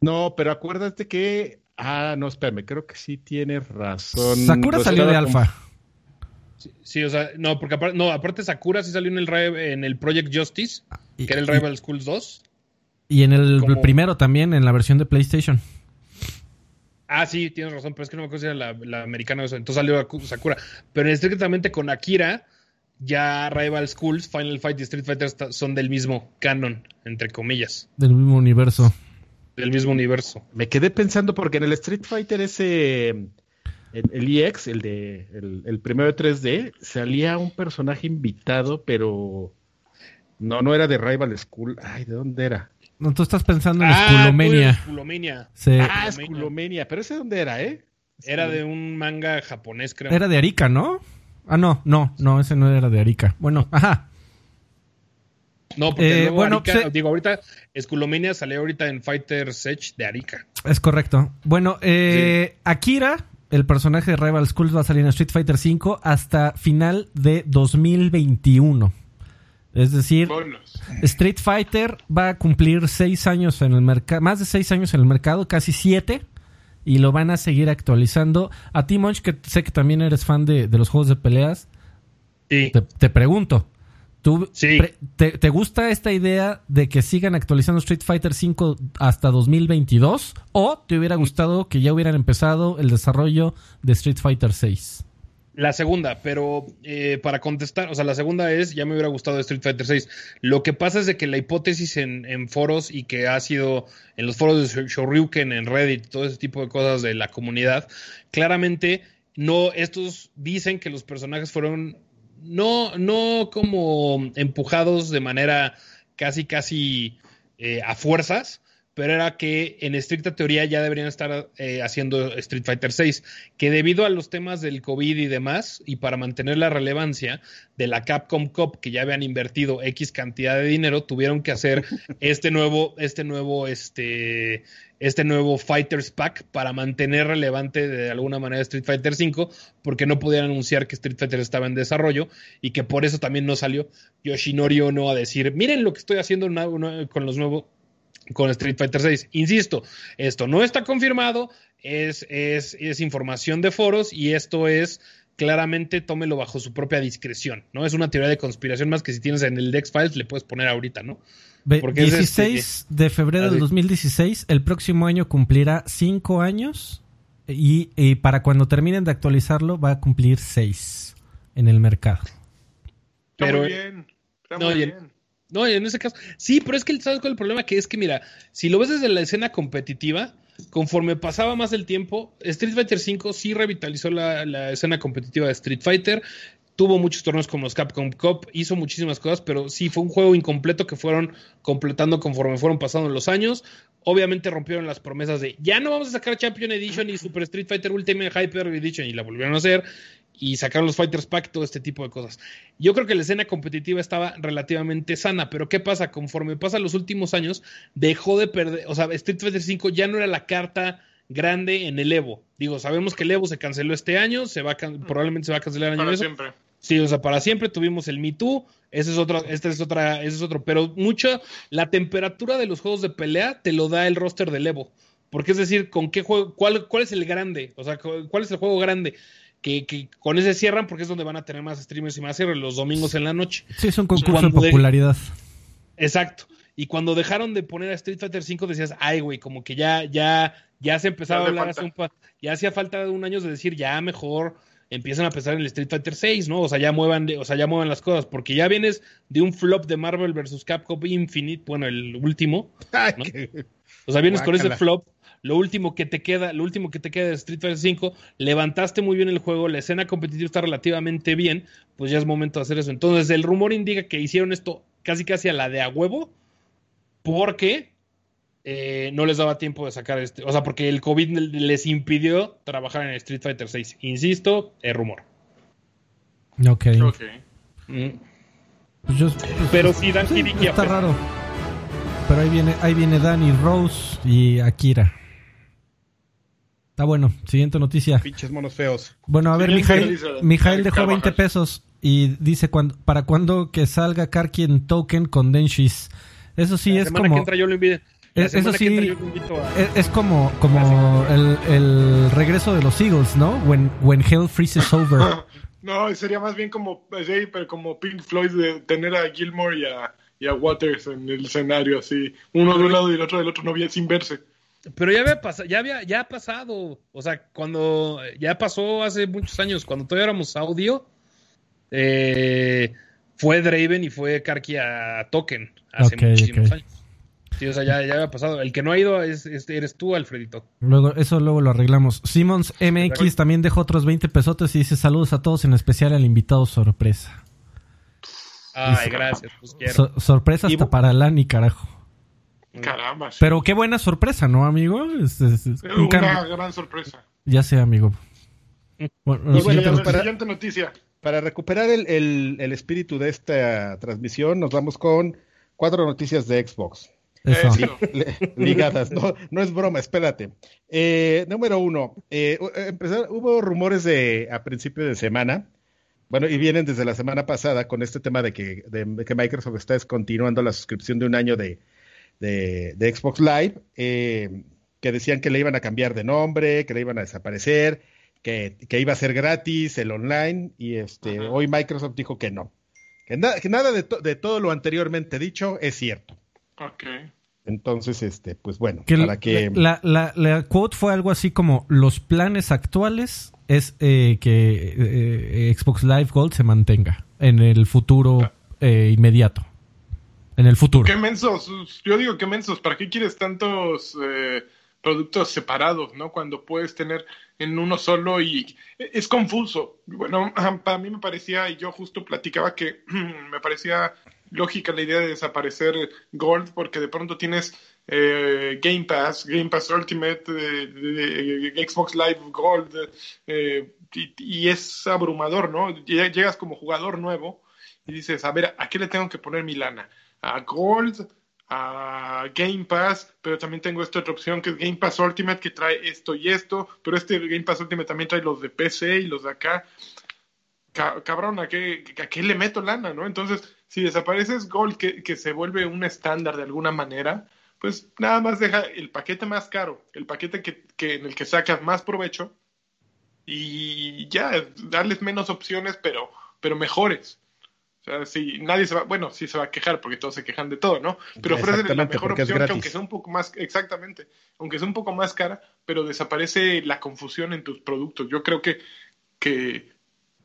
no, pero acuérdate que, ah, no, espérame, creo que sí tienes razón. Sakura salió de Alpha. Sí, o sea, no, porque aparte, no, aparte Sakura sí salió en el, en el Project Justice, que era el Rival Schools 2. Y en el, primero también, en la versión de PlayStation. Ah, sí, tienes razón, pero es que no me acuerdo si era la, americana o eso. Entonces salió Sakura. Pero estrictamente con Akira, ya Rival Schools, Final Fight y Street Fighter son del mismo canon, entre comillas. Del mismo universo. Del mismo universo. Me quedé pensando porque en el Street Fighter ese el, EX, el de el, primero de 3D, salía un personaje invitado, pero no, no era de Rival School. Ay, ¿de dónde era? No, tú estás pensando en ah, Skulomania. Ah, Skulomania. Pero ese dónde era, ¿eh? Era de un manga japonés, creo. Era de Arika, ¿no? Ah, no, no, no, ese no era de Arika. Bueno, ajá. No, porque eh, bueno, digo, ahorita Skulomania salió ahorita en Fighter Edge de Arika. Es correcto. Bueno, eh, Akira el personaje de Rival Schools va a salir en Street Fighter V hasta final de 2021. Es decir, Street Fighter va a cumplir seis años en el mercado, más de seis años en el mercado, casi siete, y lo van a seguir actualizando. A ti, Monch, que sé que también eres fan de, los juegos de peleas, te pregunto, ¿Tú te, gusta esta idea de que sigan actualizando Street Fighter V hasta 2022? ¿O te hubiera gustado que ya hubieran empezado el desarrollo de Street Fighter VI? La segunda, pero eh, para contestar, o sea, la segunda es, ya me hubiera gustado Street Fighter VI. Lo que pasa es de que la hipótesis en, foros y que ha sido en los foros de Shoryuken, en Reddit, todo ese tipo de cosas de la comunidad, claramente no, estos dicen que los personajes fueron no, no como empujados de manera casi, casi eh, a fuerzas, pero era que en estricta teoría ya deberían estar eh, haciendo Street Fighter VI, que debido a los temas del COVID y demás, y para mantener la relevancia de la Capcom Cup, que ya habían invertido X cantidad de dinero, tuvieron que hacer este nuevo, este nuevo, este, este nuevo Fighters Pack para mantener relevante de alguna manera Street Fighter V, porque no podían anunciar que Street Fighter estaba en desarrollo y que por eso también no salió. Yoshinori Ono a decir, miren lo que estoy haciendo con los nuevos con Street Fighter 6. Insisto, esto no está confirmado, es, es, es, información de foros y esto es claramente tómelo bajo su propia discreción, ¿no? Es una teoría de conspiración más que si tienes en el Dex Files le puedes poner ahorita, ¿no? Porque 16 este, de febrero del 2016, el próximo año cumplirá 5 años y, para cuando terminen de actualizarlo va a cumplir 6 en el mercado. Pero, muy bien. muy bien. No, en ese caso, sí, pero es que ¿sabes el problema? Que es que, mira, si lo ves desde la escena competitiva, conforme pasaba más el tiempo, Street Fighter V sí revitalizó la, la, escena competitiva de Street Fighter. Tuvo muchos torneos como los Capcom Cup, hizo muchísimas cosas, pero sí fue un juego incompleto que fueron completando conforme fueron pasando los años. Obviamente rompieron las promesas de ya no vamos a sacar Champion Edition y Super Street Fighter Ultimate Hyper Edition y la volvieron a hacer y sacaron los Fighters Pack, todo este tipo de cosas. Yo creo que la escena competitiva estaba relativamente sana, pero ¿qué pasa? Conforme pasan los últimos años, dejó de perder, o sea, Street Fighter 5 ya no era la carta grande en el Evo. Digo, sabemos que el Evo se canceló este año, se va probablemente se va a cancelar el año para siempre. Sí, o sea, para siempre tuvimos el Me Too, ese es otro, este es otra, ese es otro, pero mucho la temperatura de los juegos de pelea te lo da el roster del Evo. Porque es decir, con qué juego, cuál, cuál es el grande, o sea, cuál es el juego grande que, con ese cierran porque es donde van a tener más streamers y más cierres los domingos en la noche. Sí, es un concurso de popularidad. Exacto. Y cuando dejaron de poner a Street Fighter 5 decías, ay, güey, como que ya, ya, ya se empezaba a hablar hace un ya hacía falta un año de decir, ya mejor empiezan a pensar en el Street Fighter 6, ¿no? O sea, ya muevan, o sea, ya muevan las cosas, porque ya vienes de un flop de Marvel vs. Capcom Infinite, bueno, el último. O sea, vienes con ese flop lo último que te queda, lo último que te queda de Street Fighter 5, levantaste muy bien el juego, la escena competitiva está relativamente bien, pues ya es momento de hacer eso. Entonces, el rumor indica que hicieron esto casi casi a la de a huevo, porque eh, no les daba tiempo de sacar este, o sea, porque el COVID les impidió trabajar en Street Fighter 6. Insisto, es rumor. Ok. Mm. Pues yo- pues, Pero sí, Dan sí, está raro. Pero ahí viene, ahí viene Danny Rose y Akira. Está bueno. Siguiente noticia. Pinches monos feos. Bueno, a ver, Mijail. Mijail dejó Carvajal. 20 pesos y dice cuando, para cuando que salga Karkien Token con Denshis. Eso sí la es semana que como entra yo lo invito. Es- eso sí- entra yo lo invito a... es, es como como el, el regreso de los Eagles, ¿no? When when hell freezes over. No, sería más bien como, sí, pero como Pink Floyd de tener a Gilmore y a, y a Waters en el escenario, así, uno de un lado y el otro del otro, no bien sin verse. Pero ya había pasado, ya había, ya ha pasado. O sea, cuando ya pasó hace muchos años, cuando todavía éramos audio, eh, fue Draven y fue Karki a Token hace Ok, muchísimos años. Sí, o sea, ya, ya había pasado. El que no ha ido es, es- eres tú, Alfredito. Luego eso luego lo arreglamos. Simmons MX también dejó otros 20 pesotes y dice saludos a todos, en especial al invitado sorpresa. Ay, gracias, pues. So- sorpresa hasta para Lani, carajo. Caramba, sí. Pero qué buena sorpresa, ¿no, amigo? Es- es- es un una cambio. gran sorpresa. Ya sé, amigo. Bueno, Y bueno, para- siguiente noticia. Para recuperar el, el- el espíritu de esta transmisión, nos vamos con cuatro noticias de Xbox. Eso. Eso. Le- ligadas. No, no es broma, espérate. Eh, número uno, eh, eh, empezar- hubo rumores de a principio de semana, bueno, y vienen desde la semana pasada con este tema de que, de, de que Microsoft está descontinuando la suscripción de un año de, de, de Xbox Live, eh, que decían que le iban a cambiar de nombre, que le iban a desaparecer, que, que iba a ser gratis el online, y este, Ajá. hoy Microsoft dijo que no. Que, na- que nada de, to- de todo lo anteriormente dicho es cierto. Ok. Entonces, este, pues bueno, Que para que la, la, la quote fue algo así como los planes actuales es eh, que eh, Xbox Live Gold se mantenga en el futuro eh, inmediato. En el futuro. Qué mensos, yo digo qué mensos, ¿para qué quieres tantos eh, productos separados, no? Cuando puedes tener en uno solo y es confuso. Bueno, para mí me parecía, y yo justo platicaba que me parecía lógica la idea de desaparecer Gold porque de pronto tienes eh, Game Pass, Game Pass Ultimate, eh, de Xbox Live Gold, eh, y, y es abrumador, ¿no? Lle- Llegas como jugador nuevo y dices, a ver, ¿a qué le tengo que poner mi lana? ¿A Gold? ¿A Game Pass? Pero también tengo esta otra opción que es Game Pass Ultimate que trae esto y esto, pero este Game Pass Ultimate también trae los de PC y los de acá. Ca- cabrón, ¿a qué, ¿a qué le meto lana, no? Entonces, si desapareces Gold, que, que se vuelve un estándar de alguna manera, pues nada más deja el paquete más caro, el paquete que, que en el que sacas más provecho y ya, darles menos opciones, pero, pero mejores. O sea, si nadie se va, bueno, sí se va a quejar porque todos se quejan de todo, ¿no? Pero ofrecen la mejor opción que aunque sea un poco más, exactamente, aunque sea un poco más cara, pero desaparece la confusión en tus productos. Yo creo que, que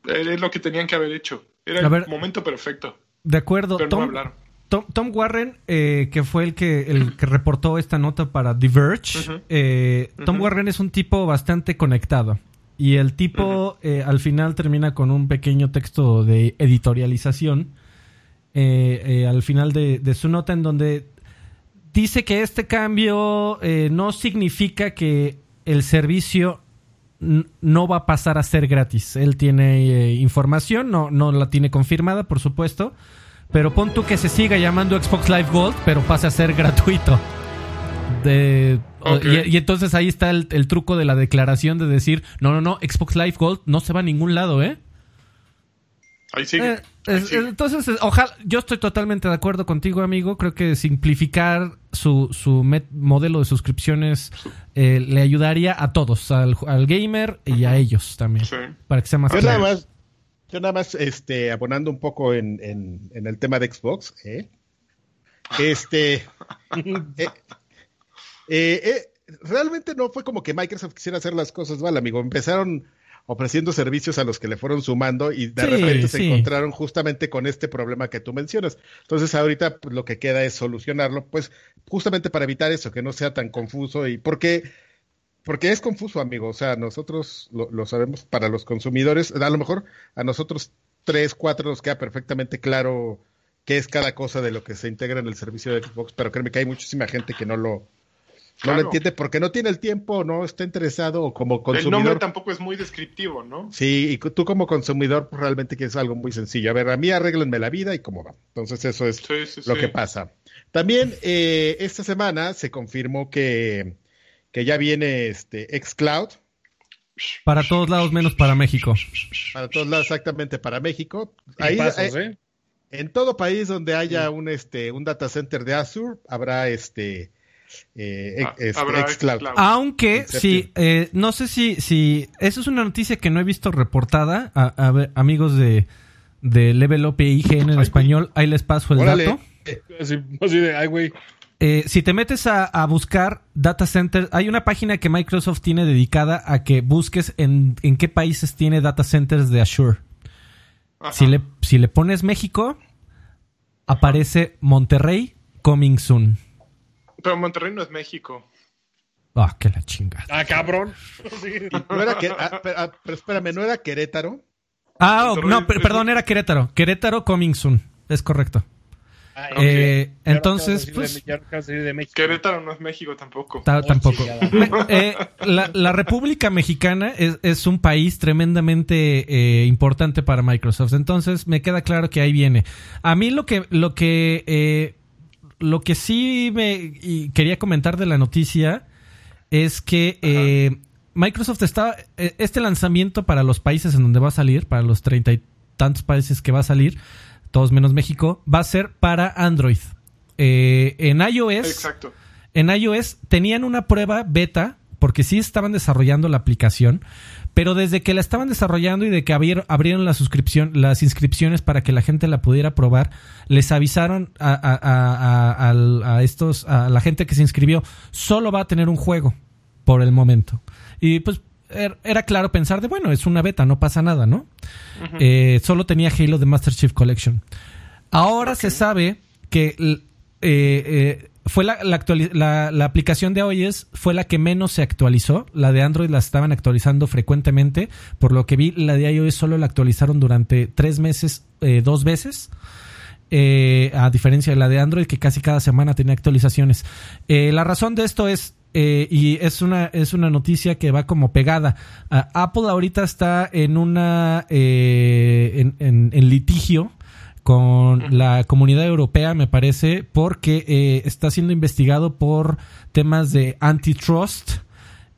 es lo que tenían que haber hecho. Era el momento perfecto, De acuerdo. pero no Tom, hablaron. Tom, Tom Warren, eh, que fue el que, el que reportó esta nota para The Verge, Ujú. eh, Tom. Warren es un tipo bastante conectado. Y el tipo eh, al final termina con un pequeño texto de editorialización eh, eh, al final de, de su nota en donde dice que este cambio eh, no significa que el servicio no va a pasar a ser gratis. Él tiene información, no, no la tiene confirmada, por supuesto. Pero pon tú que se siga llamando Xbox Live Gold, pero pase a ser gratuito. De, y, y entonces ahí está el, el truco de la declaración de decir, no, no, no, Xbox Live Gold no se va a ningún lado, ¿eh? Ahí sigue. Eh, ahí es- sigue. entonces, es- ojalá, yo estoy totalmente de acuerdo contigo, amigo. Creo que simplificar su, su modelo de suscripciones eh, le ayudaría a todos, al, al gamer y a ellos también, Sí. para que sea más Yo nada más, yo nada más, este, abonando un poco en, en, en el tema de Xbox, ¿eh? Este, eh, eh, realmente no fue como que Microsoft quisiera hacer las cosas mal, amigo. Empezaron ofreciendo servicios a los que le fueron sumando y de Sí, repente se encontraron justamente con este problema que tú mencionas. Entonces ahorita pues, lo que queda es solucionarlo, pues justamente para evitar eso, que no sea tan confuso y porque porque es confuso, amigo. O sea, nosotros lo, lo sabemos para los consumidores. A lo mejor a nosotros tres, cuatro nos queda perfectamente claro qué es cada cosa de lo que se integra en el servicio de Xbox, pero créeme que hay muchísima gente que no lo no Claro. lo entiende porque no tiene el tiempo, no está interesado o como El nombre consumidor. tampoco es muy descriptivo, ¿no? Sí, y tú como consumidor pues, realmente quieres algo muy sencillo. A ver, a mí arréglenme la vida y cómo va. Entonces eso es Sí, sí, lo sí. que pasa. También eh, esta semana se confirmó que, que ya viene este xCloud Para todos lados menos para México. para todos lados, exactamente para México. Ahí, pasos, eh, ¿eh? En todo país donde haya un este un data center de Azure habrá este, eh, Ah. Aunque, Inception. sí, eh, no sé si, si. Eso es una noticia que no he visto reportada. A, a ver, amigos de, de Level Up e IGN en español, ahí les paso el Órale. dato. Así, así de, ay, güey. Eh, si te metes a, a buscar data centers, hay una página que Microsoft tiene dedicada a que busques en, en qué países tiene data centers de Azure. Ajá. Si le, si le pones México, aparece Monterrey, coming soon. Pero Monterrey no es México. Ah, que la chingada. Ah, cabrón. No era que, ah, pero, ah, pero espérame, ¿no era Querétaro? Ah, oh, no, per- perdón, era Querétaro. Querétaro, coming soon. Es correcto. Ay, Ok. Eh, entonces, pues, de- de. Querétaro no es México tampoco. ta- tampoco. eh, la, la República Mexicana es, es un país tremendamente eh, importante para Microsoft. Entonces, me queda claro que ahí viene. A mí lo que, lo que, eh, lo que sí me y quería comentar de la noticia es que eh, Microsoft está, eh, este lanzamiento para los países en donde va a salir, para los treinta y tantos países que va a salir, todos menos México, va a ser para Android. Eh, en iOS, Exacto. en iOS tenían una prueba beta, porque sí estaban desarrollando la aplicación, pero desde que la estaban desarrollando y de que abrieron la suscripción, las inscripciones para que la gente la pudiera probar, les avisaron a, a- a- a- al- a estos, a la gente que se inscribió, solo va a tener un juego por el momento. Y pues er- era claro pensar de, bueno, es una beta, no pasa nada, ¿no? Eh, solo tenía Halo de Master Chief Collection. Ahora se sabe que eh, eh, fue la, la, la- la aplicación de iOS fue la que menos se actualizó. La de Android la estaban actualizando frecuentemente. Por lo que vi, la de iOS solo la actualizaron durante tres meses, eh, dos veces. Eh, a diferencia de la de Android, que casi cada semana tenía actualizaciones. Eh, la razón de esto es, eh, y es una, es una noticia que va como pegada. Ah, Apple ahorita está en una, eh, en, en- en litigio con la comunidad europea, me parece, porque eh, está siendo investigado por temas de antitrust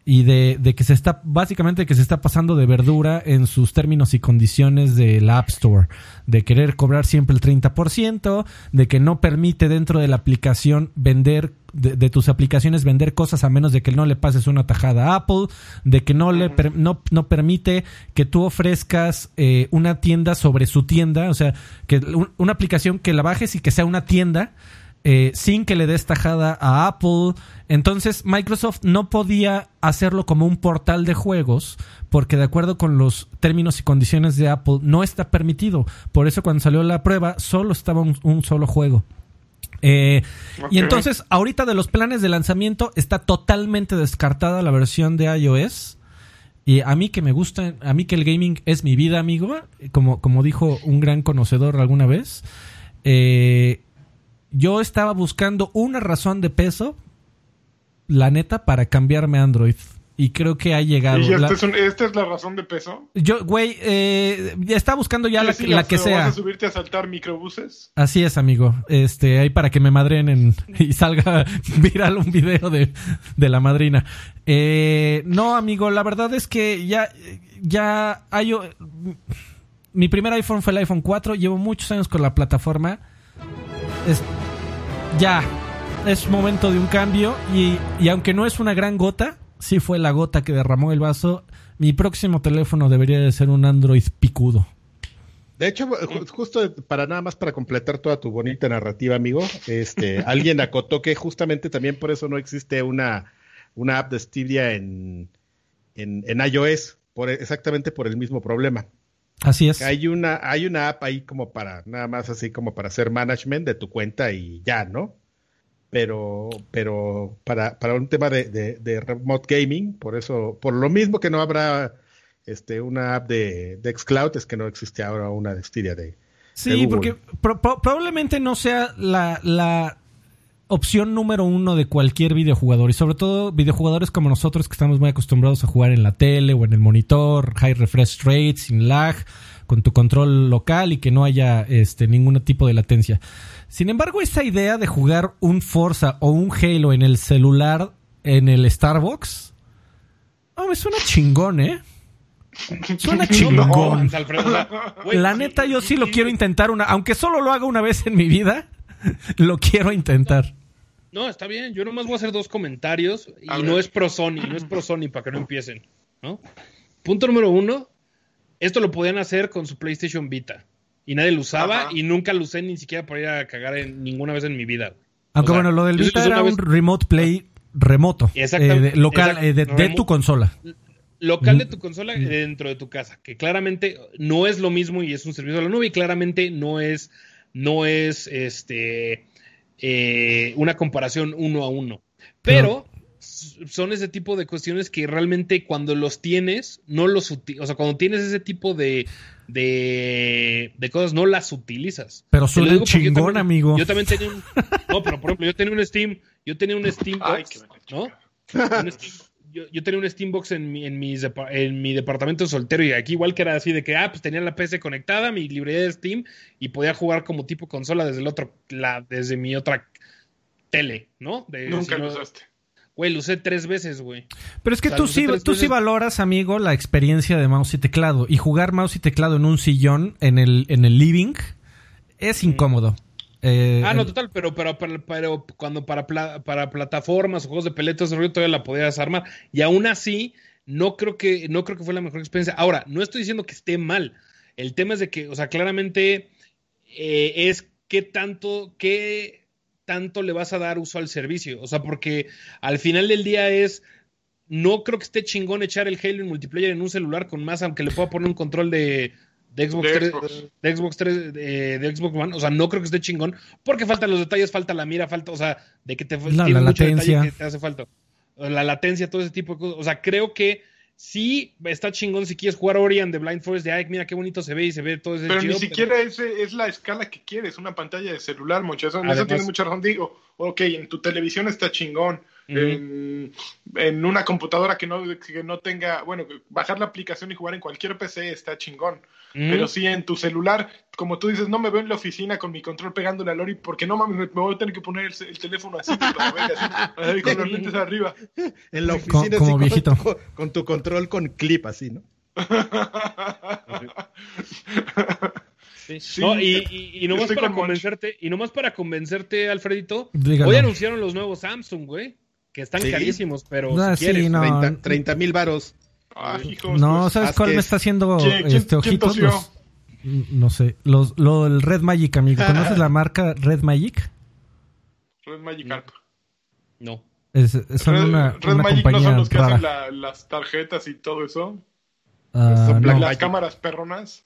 y de, de que se está, básicamente que se está pasando de verdura en sus términos y condiciones del App Store, de querer cobrar siempre el 30%, de que no permite dentro de la aplicación vender, de, de tus aplicaciones vender cosas a menos de que no le pases una tajada a Apple, de que no le per- no, no permite que tú ofrezcas eh, una tienda sobre su tienda, o sea, que un- una aplicación que la bajes y que sea una tienda eh, sin que le des tajada a Apple. Entonces Microsoft no podía hacerlo como un portal de juegos porque de acuerdo con los términos y condiciones de Apple no está permitido. Por eso cuando salió la prueba solo estaba un, un solo juego. Eh, Y entonces ahorita de los planes de lanzamiento está totalmente descartada la versión de iOS. Y a mí que me gusta, a mí que el gaming es mi vida, amigo, como, como dijo un gran conocedor alguna vez, eh, yo estaba buscando una razón de peso, la neta, para cambiarme a Android. Y creo que ha llegado. Y La- esta es, un- esta es la razón de peso. Yo, güey, eh, estaba buscando ya la, ¿Qué la sigas, que sea. ¿Vas a subirte a saltar microbuses? Así es, amigo. Este, ahí para que me madren en, y salga viral un video de, de la madrina. Eh, no, amigo, la verdad es que ya, ya hay, mi primer iPhone fue el iPhone 4, llevo muchos años con la plataforma. Es, ya, es momento de un cambio y, y aunque no es una gran gota, sí fue la gota que derramó el vaso. Mi próximo teléfono debería de ser un Android picudo. De hecho, ju- justo para nada más para completar toda tu bonita narrativa, amigo, este, alguien acotó que justamente también por eso no existe una, una app de Stadia en, en, en iOS, por, exactamente por el mismo problema. Así es. Hay una, hay una app ahí como para, nada más así como para hacer management de tu cuenta y ya, ¿no? Pero, pero para, para un tema de, de, de remote gaming, por eso, por lo mismo que no habrá este, una app de, de Xcloud, es que no existe ahora una de Stadia de, Sí, porque pro- pro- probablemente no sea la, la opción número uno de cualquier videojugador y sobre todo videojugadores como nosotros que estamos muy acostumbrados a jugar en la tele o en el monitor, high refresh rate, sin lag, con tu control local y que no haya este ningún tipo de latencia. Sin embargo, esa idea de jugar un Forza o un Halo en el celular en el Starbucks, oh, me suena chingón, ¿eh? Suena chingón. La neta, yo sí lo quiero intentar una, aunque solo lo haga una vez en mi vida, lo quiero intentar. No, está bien. Yo nomás voy a hacer dos comentarios y no es pro Sony, no es pro Sony para que no empiecen, ¿no? Punto número uno, esto lo podían hacer con su PlayStation Vita y nadie lo usaba y nunca lo usé ni siquiera para ir a cagar en, ninguna vez en mi vida. Aunque bueno, lo del Vita era un remote play remoto, eh, local, eh, de, tu consola. Local de tu consola dentro de tu casa, que claramente no es lo mismo y es un servicio de la nube y claramente no es, no es este eh, una comparación uno a uno. Pero son ese tipo de cuestiones que realmente cuando los tienes, no los o sea, cuando tienes ese tipo de, de, cosas, no las utilizas. Pero suena chingón, amigo. Yo también tenía un, no, pero por ejemplo, yo tenía un Steam, yo tenía un Steam Box, ¿no? Yo, tenía un Steambox en mi, en, en mi departamento soltero y aquí igual que era así de que, ah, pues tenía la PC conectada, mi librería de Steam y podía jugar como tipo consola desde el otro, la, desde mi otra tele, ¿no? Nunca lo usaste. Güey, lo usé tres veces, güey. Pero es que tú, sí, tú sí valoras, amigo, la experiencia de mouse y teclado. Y jugar mouse y teclado en un sillón, en el, en el living, es incómodo. Eh, ah, no, total, pero, pero, pero, cuando para, para plataformas o juegos de peletas todavía la podías armar. Y aún así, no creo que, no creo que fue la mejor experiencia. Ahora, no estoy diciendo que esté mal. El tema es de que, o sea, claramente eh, es qué tanto, qué tanto le vas a dar uso al servicio. O sea, porque al final del día es. No creo que esté chingón echar el Halo en multiplayer en un celular con más, aunque le pueda poner un control de, de Xbox, 3, de Xbox 3, de, Xbox One, o sea, no creo que esté chingón, porque faltan los detalles, falta la mira, falta, o sea, de que te la latencia. que te hace falta. La latencia, todo ese tipo de cosas. O sea, creo que sí está chingón si quieres jugar Ori and the Blind Forest de, ay, mira qué bonito se ve y se ve todo ese Pero ni siquiera es la escala que quieres, una pantalla de celular, mucho. Eso, eso tiene mucha razón. Digo, ok, en tu televisión está chingón en, una computadora que no, que no tenga, bueno, bajar la aplicación y jugar en cualquier PC está chingón. Pero sí en tu celular, como tú dices, no me veo en la oficina con mi control pegándole a Lori porque no mames, me voy a tener que poner el, teléfono así, con los lentes arriba. En la oficina como, viejito. Con, tu control con clip así, ¿no? Sí. no, y, y, nomás para convencerte, y nomás para convencerte, Alfredito, hoy anunciaron los nuevos Samsung, güey que están carísimos, pero ah, si quieres, no. 30 mil varos. no, ¿sabes cuál me está haciendo este ojitos? no sé, los, lo del Red Magic, amigo. ¿Conoces la marca Red Magic? Red Magic No. Es, son Red, una, Red Magic no son los que hacen las tarjetas y todo eso. Uh, las cámaras perronas.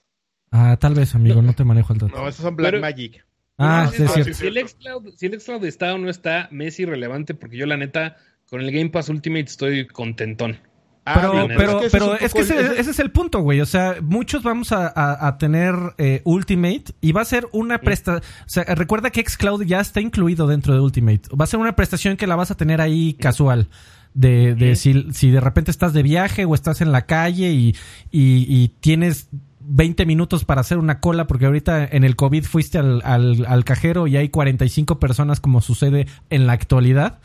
Ah, tal vez, amigo, no te manejo el dato. No, esos son Black Magic. Ah, sí, es cierto. Si el, Xcloud, si el Xcloud está o no está, me es irrelevante porque yo la neta con el Game Pass Ultimate estoy contentón. Ah, pero, pero, es pero es que ese, es el punto, güey. O sea, muchos vamos a, tener eh, Ultimate y va a ser una prestación. O sea, recuerda que Xcloud ya está incluido dentro de Ultimate. Va a ser una prestación que la vas a tener ahí casual. De, de si, si de repente estás de viaje o estás en la calle y, y, y tienes 20 minutos para hacer una cola, porque ahorita en el COVID fuiste al, al, cajero y hay 45 personas como sucede en la actualidad.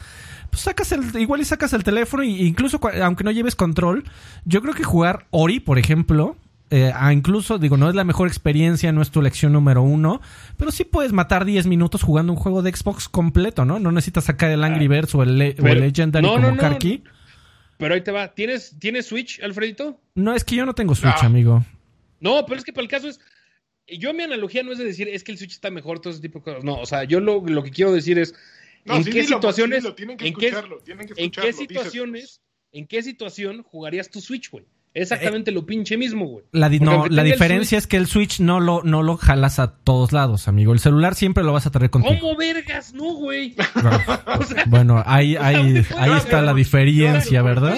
Pues sacas el, igual y sacas el teléfono e incluso aunque no lleves control, yo creo que jugar Ori, por ejemplo, eh, incluso, digo, no es la mejor experiencia, no es tu lección número uno, pero sí puedes matar 10 minutos jugando un juego de Xbox completo, ¿no? No necesitas sacar el Angry Birds o el, o el Legendary como Karki. Pero ahí te va. ¿Tienes, ¿Tienes Switch, Alfredito? No, es que yo no tengo Switch, ah. amigo. No, pero es que para el caso es. Yo mi analogía no es de decir es que el Switch está mejor, todo ese tipo de cosas. No, o sea, yo lo, lo que quiero decir es. ¿En qué situaciones. en, qué, ¿En qué situaciones. ¿En qué situación jugarías tu Switch, güey? Exactamente lo pinche mismo, güey. La, no, la diferencia es que el Switch no lo, no lo jalas a todos lados, amigo. El celular siempre lo vas a traer contigo. ¿Cómo vergas? No, güey. bueno, ahí, ahí, ahí está la diferencia, ¿verdad?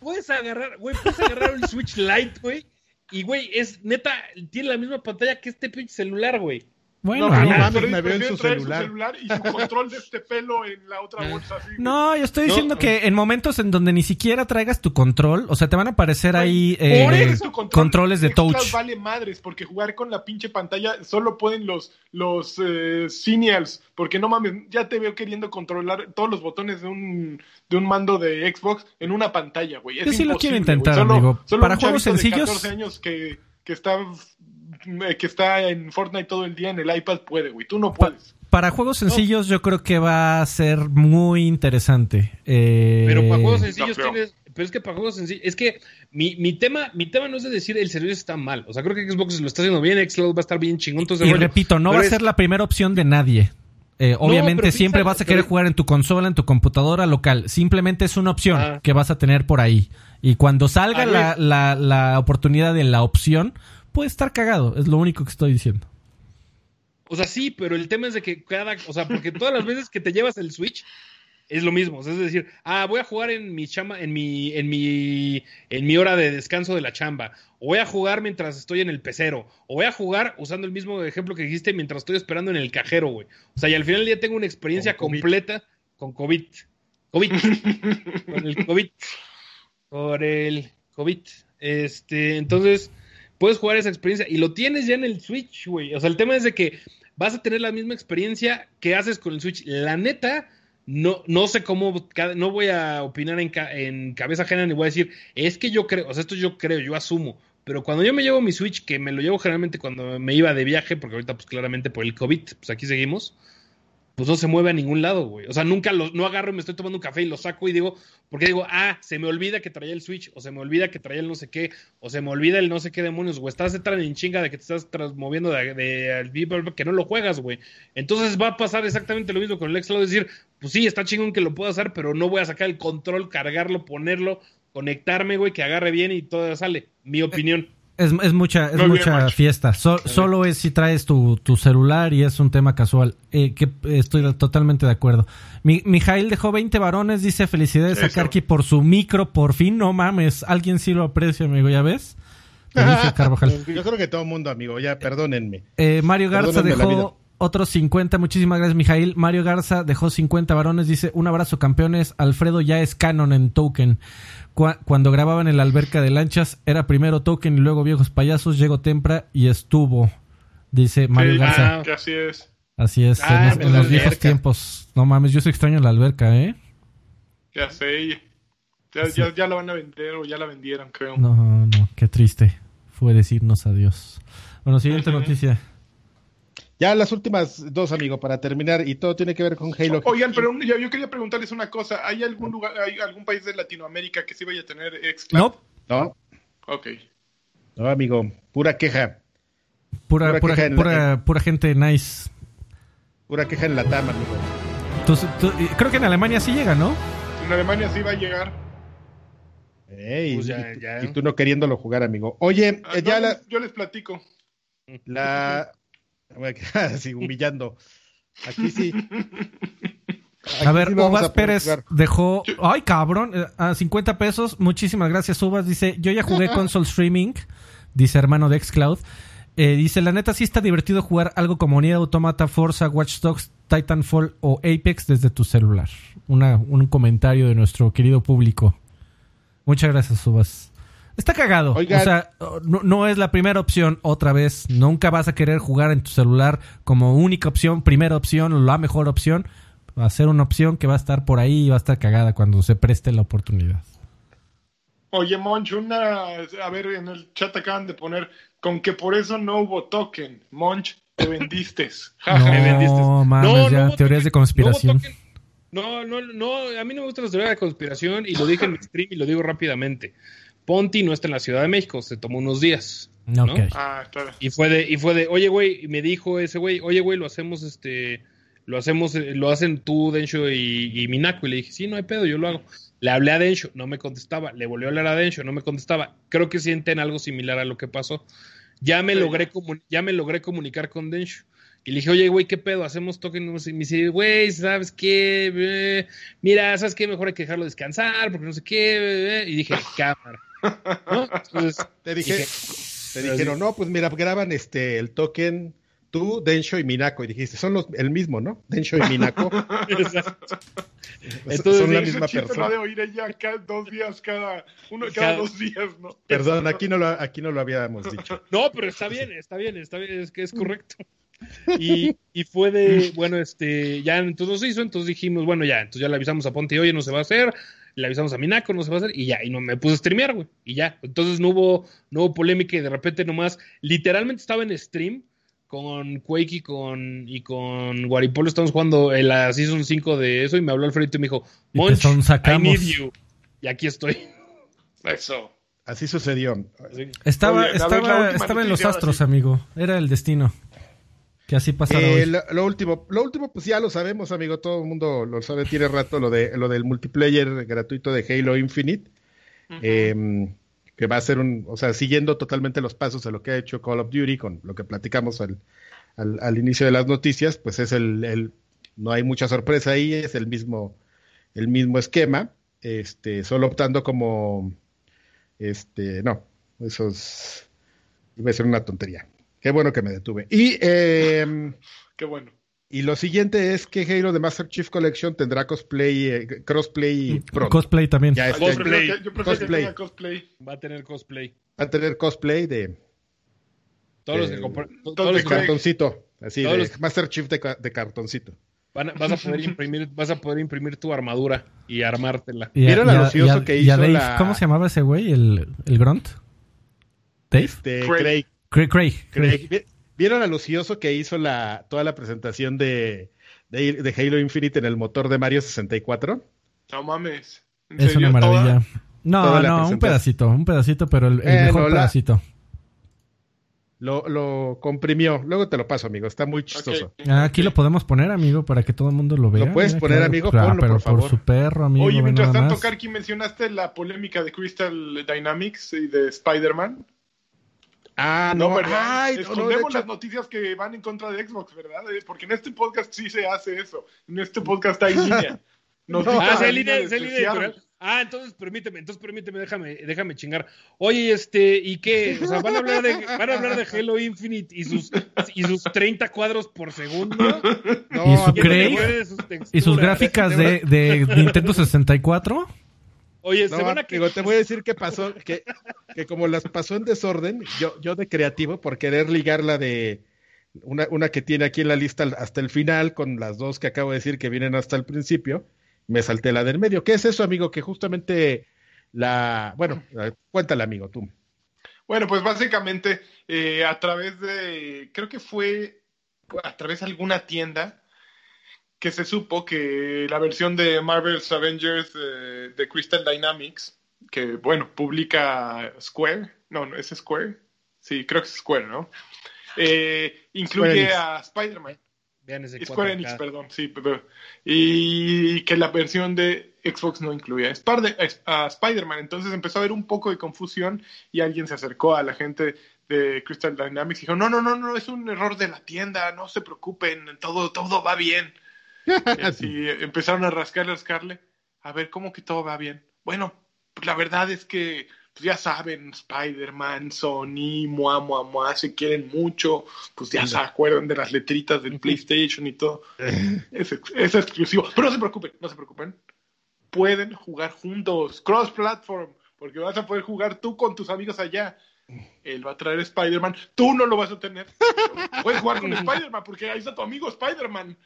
Puedes agarrar, güey, puedes agarrar el Switch Lite, güey, y, güey, es neta, tiene la misma pantalla que este pinche celular, güey. Bueno, no, mames, me veo en su traer celular. y su control de este pelo en la otra bolsa. Así, No, yo estoy No. diciendo que en momentos en donde ni siquiera traigas tu control, o sea, te van a aparecer ahí eh, control controles de touch. vale madres, porque jugar con la pinche pantalla solo pueden los, los eh, seniors, porque no mames, ya te veo queriendo controlar todos los botones de un, de un mando de Xbox en una pantalla, güey. Es Yo sí lo quiero imposible, intentar. Solo- amigo. solo Para un juegos chavito de sencillos- 14 años que, que está eh, que está en Fortnite todo el día en el iPad puede, güey. Tú no Pa- puedes. para juegos sencillos yo creo que va a ser muy interesante. Eh, Pero para juegos sencillos no tienes. Pero es que para juegos sencillos. Es que mi, mi tema mi tema no es de decir el servicio está mal. O sea, creo que Xbox lo está haciendo bien. Xcloud va a estar bien chingón. todo y rollo. repito, no Pero va a es- ser la primera opción de nadie. Eh, obviamente siempre vas a querer pero- jugar en tu consola, en tu computadora local. Simplemente es una opción Ah. que vas a tener por ahí. Y cuando salga la, la, la oportunidad de la opción, puede estar cagado. Es lo único que estoy diciendo. O sea, sí, pero el tema es de que cada. O sea, porque todas las veces que te llevas el Switch. Es lo mismo, o sea, es decir, ah, voy a jugar en mi chamba, en mi, en mi, en mi hora de descanso de la chamba, o voy a jugar mientras estoy en el pecero, o voy a jugar usando el mismo ejemplo que dijiste mientras estoy esperando en el cajero, güey. O sea, y al final del día tengo una experiencia Con COVID. completa con COVID. COVID. con el COVID. Por el COVID. Este, entonces, puedes jugar esa experiencia y lo tienes ya en el Switch, güey. O sea, el tema es de que vas a tener la misma experiencia que haces con el Switch. La neta, no, no sé cómo, no voy a opinar en, en cabeza ajena ni voy a decir, es que yo creo, o sea, esto yo creo, yo asumo. Pero cuando yo me llevo mi Switch, que me lo llevo generalmente cuando me iba de viaje, porque ahorita pues claramente por el COVID, pues aquí seguimos, pues no se mueve a ningún lado, güey. O sea, nunca lo, no agarro y me estoy tomando un café y lo saco y digo, porque digo, ah, se me olvida que traía el Switch, o se me olvida que traía el no sé qué, o se me olvida el no sé qué demonios, o estás tan en chinga de que te estás moviendo de, de, que no lo juegas, güey. Entonces va a pasar exactamente lo mismo con el es decir, pues sí, está chingón que lo pueda hacer, pero no voy a sacar el control, cargarlo, ponerlo, conectarme, güey, que agarre bien y todo sale. Mi opinión. Es, es mucha, es mucha fiesta. So- solo es si traes tu, tu celular y es un tema casual. Eh, que estoy totalmente de acuerdo. Mi, Mijail dejó 20 varones, dice felicidades Sí, a Karki por su micro, por fin. No mames, alguien sí lo aprecia, amigo, ¿ya ves? Yo creo que todo el mundo, amigo, ya perdónenme. Eh, Mario Garza Perdónenme dejó otros 50. Muchísimas gracias, Mijail. Mario Garza dejó 50 varones. Dice: Un abrazo, campeones. Alfredo ya es canon en Token. Cua- cuando grababan en la alberca de lanchas, era primero Token y luego Viejos Payasos. Llegó Tempra y estuvo. Dice Mario Sí, Garza. Ah. que así es. Así es, Ah, en los, en la los viejos tiempos. No mames, yo soy extraño en la alberca, ¿eh? Ya sé. Ya, ya, ya la van a vender o ya la vendieron, creo. No, no, qué triste. Fue decirnos adiós. Bueno, siguiente noticia. Ya las últimas dos, amigo, para terminar, y todo tiene que ver con Halo. Oigan, pero un- yo, yo quería preguntarles una cosa. ¿Hay algún lugar, hay algún país de Latinoamérica que sí vaya a tener Xcloud? No, No, Ok. no, amigo, pura queja. pura, Pura pura, queja en- pura, pura gente nice. Pura queja en la tama, amigo. Tú- tú- creo que en Alemania sí llega, ¿no? En Alemania sí va a llegar. Ey, Pues ya, y, tú- ya. y tú no queriéndolo jugar, amigo. Oye, Ah, eh, ya no, la, Yo les platico. la... Voy a quedar así, humillando. Aquí sí. Aquí A ver, sí Uvas a Pérez dejó. Ay, cabrón. eh, A 50 pesos. Muchísimas gracias, Uvas. Dice: Yo ya jugué console streaming. Dice hermano de Xcloud. Eh, dice: La neta, sí está divertido jugar algo como Nier Automata, Forza, Watch Dogs, Titanfall o Apex desde tu celular. Una, un comentario de nuestro querido público. Muchas gracias, Uvas. Está cagado. Oigan. O sea, no, no es la primera opción otra vez. Nunca vas a querer jugar en tu celular como única opción, primera opción, la mejor opción. Va a ser una opción que va a estar por ahí y va a estar cagada cuando se preste la oportunidad. Oye, Monch, una. A ver, en el chat acaban de poner con que por eso no hubo token. Monch, te vendiste. Ja, ja. me vendiste. No, mames, No, no ya, hubo teorías de conspiración. no. No, no, no, a mí no me gusta la teoría de conspiración y lo dije en mi stream y lo digo rápidamente. Ponti no está en la Ciudad de México, se tomó unos días. ¿no? Ok. Ah, claro. Y fue de, y fue de, oye, güey, y me dijo ese güey, oye, güey, lo hacemos, este, lo hacemos, eh, lo hacen tú, Densho y, y Minaco. Y le dije, sí, no hay pedo, yo lo hago. Le hablé a Densho, no me contestaba. Le volvió a hablar a Densho, no me contestaba. Creo que sienten algo similar a lo que pasó. Ya me Sí. logré, ya me logré comunicar con Densho. Y le dije, oye, güey, ¿qué pedo? Hacemos token. Y me dice, güey, ¿sabes qué? Mira, ¿sabes qué? Mejor hay que dejarlo descansar, porque no sé qué. eh". Y dije, cámara. ¿No? Entonces, Te dije, dije, te dijeron, no, pues mira, graban este el token tú, Densho y Minako. Y dijiste, son los, el mismo, ¿no? Densho y Minako. Exacto. Entonces, son la misma persona. de oír ella cada dos días, cada, uno cada, Cada- dos días, ¿no? Perdón, aquí no, lo, aquí no lo habíamos dicho. No, pero está bien, está bien, está bien, es que es correcto. Y, y fue de, bueno, este, ya entonces se hizo, entonces dijimos, bueno, ya, entonces ya le avisamos a Ponte, oye, no se va a hacer, le avisamos a Minako, no se va a hacer, y ya, y no me puse a streamear, güey, y ya. Entonces no hubo, no hubo polémica y de repente nomás, literalmente estaba en stream con Quake y con, y con Guaripolo, estamos jugando en la Season 5 de eso, y me habló Alfredito y me dijo, Monch, I need you. Y aquí estoy. Eso. Así sucedió. Así. Estaba, estaba, estaba en los astros, amigo. Era el destino. Que así pasara Eh, hoy. lo, lo último, lo último, pues ya lo sabemos, amigo, todo el mundo lo sabe, tiene rato lo de lo del multiplayer gratuito de Halo Infinite, eh, que va a ser un, o sea, siguiendo totalmente los pasos de lo que ha hecho Call of Duty con lo que platicamos al, al, al inicio de las noticias, pues es el, el, no hay mucha sorpresa ahí, es el mismo, el mismo esquema, este, solo optando como, este, no, eso es, iba a ser una tontería. Qué bueno que me detuve. Y eh, Qué bueno. y lo siguiente es que Halo de Master Chief Collection tendrá cosplay, eh, crossplay pronto. Cosplay también. Ya año. Cosplay. prefiero que- yo prefiero que Cosplay. tenga cosplay. Va a tener cosplay. va a tener cosplay de, Todos los que compran- to- todos todos los de cartoncito. Así, Todos de los- Master Chief de, ca- de cartoncito. van vas a poder imprimir, vas a poder imprimir tu armadura y armártela. Y a- ¿Vieron y al a- ocioso y a- que hizo Dave, la- ¿Cómo se llamaba ese güey? ¿El, el Grunt? ¿Dave? Este, Craig. Craig. Craig. Craig. Craig. Vi- ¿Vieron al ocioso que hizo la, toda la presentación de, de, de Halo Infinite en el motor de Mario 64? No mames. ¿En Es serio? una maravilla. ¿Toda? No, toda no, un pedacito, un pedacito, pero el, el Eh, mejor no, la- pedacito. Lo, lo comprimió. Luego te lo paso, amigo. Está muy chistoso. Ah, Aquí lo podemos poner, amigo, para que todo el mundo lo vea. ¿Lo puedes Mira, poner, claro. amigo? Claro, Ponlo, pero por favor. su perro, amigo. Oye, mientras tanto. Karki, mencionaste la polémica de Crystal Dynamics y de Spider-Man. Ah, No, no, ¿verdad? ay, no, hecho- las noticias que van en contra de Xbox, ¿verdad? Eh, Porque en este podcast sí se hace eso. En este podcast hay línea. Noticias Ah, se línea línea, se línea editorial. Ah, entonces permíteme, entonces permíteme, déjame, déjame chingar. Oye, este, ¿y qué? O sea, van a hablar de, van a hablar de Halo Infinite y sus, y sus 30 cuadros por segundo. No, ¿Y su Craig? Y sus ¿Y sus texturas. gráficas de, de Nintendo 64? Oye, No, se van a que amigo, te voy a decir que pasó, que, que como las pasó en desorden, yo, yo de creativo, por querer ligar la de una, una que tiene aquí en la lista hasta el final, con las dos que acabo de decir que vienen hasta el principio, me salté la del medio. ¿Qué es eso, amigo? Que justamente la, bueno, cuéntale, amigo, tú. Bueno, pues básicamente eh, a través de, creo que fue a través de alguna tienda que se supo que la versión de Marvel's Avengers eh, de Crystal Dynamics, que bueno, publica Square, no, no, es Square, sí, creo que es Square, ¿no? Eh, incluye a Spider-Man. Square 4K. Enix, perdón, sí, pero, y que la versión de Xbox no incluía a Spider-Man. Entonces empezó a haber un poco de confusión y alguien se acercó a la gente de Crystal Dynamics y dijo, no, no, no, no, es un error de la tienda, no se preocupen, todo, todo va bien. Y así empezaron a rascarle, a rascarle, a ver cómo que todo va bien. Bueno, pues la verdad es que pues ya saben, Spider-Man, Sony, Mua, Mua, Mua, se quieren mucho, pues ya se acuerdan de las letritas del PlayStation y todo. Es, es exclusivo. Pero no se preocupen, no se preocupen. Pueden jugar juntos, cross-platform, porque vas a poder jugar tú con tus amigos allá. Él va a traer Spider-Man, tú no lo vas a tener. Puedes jugar con Spider-Man, porque ahí está tu amigo Spider-Man.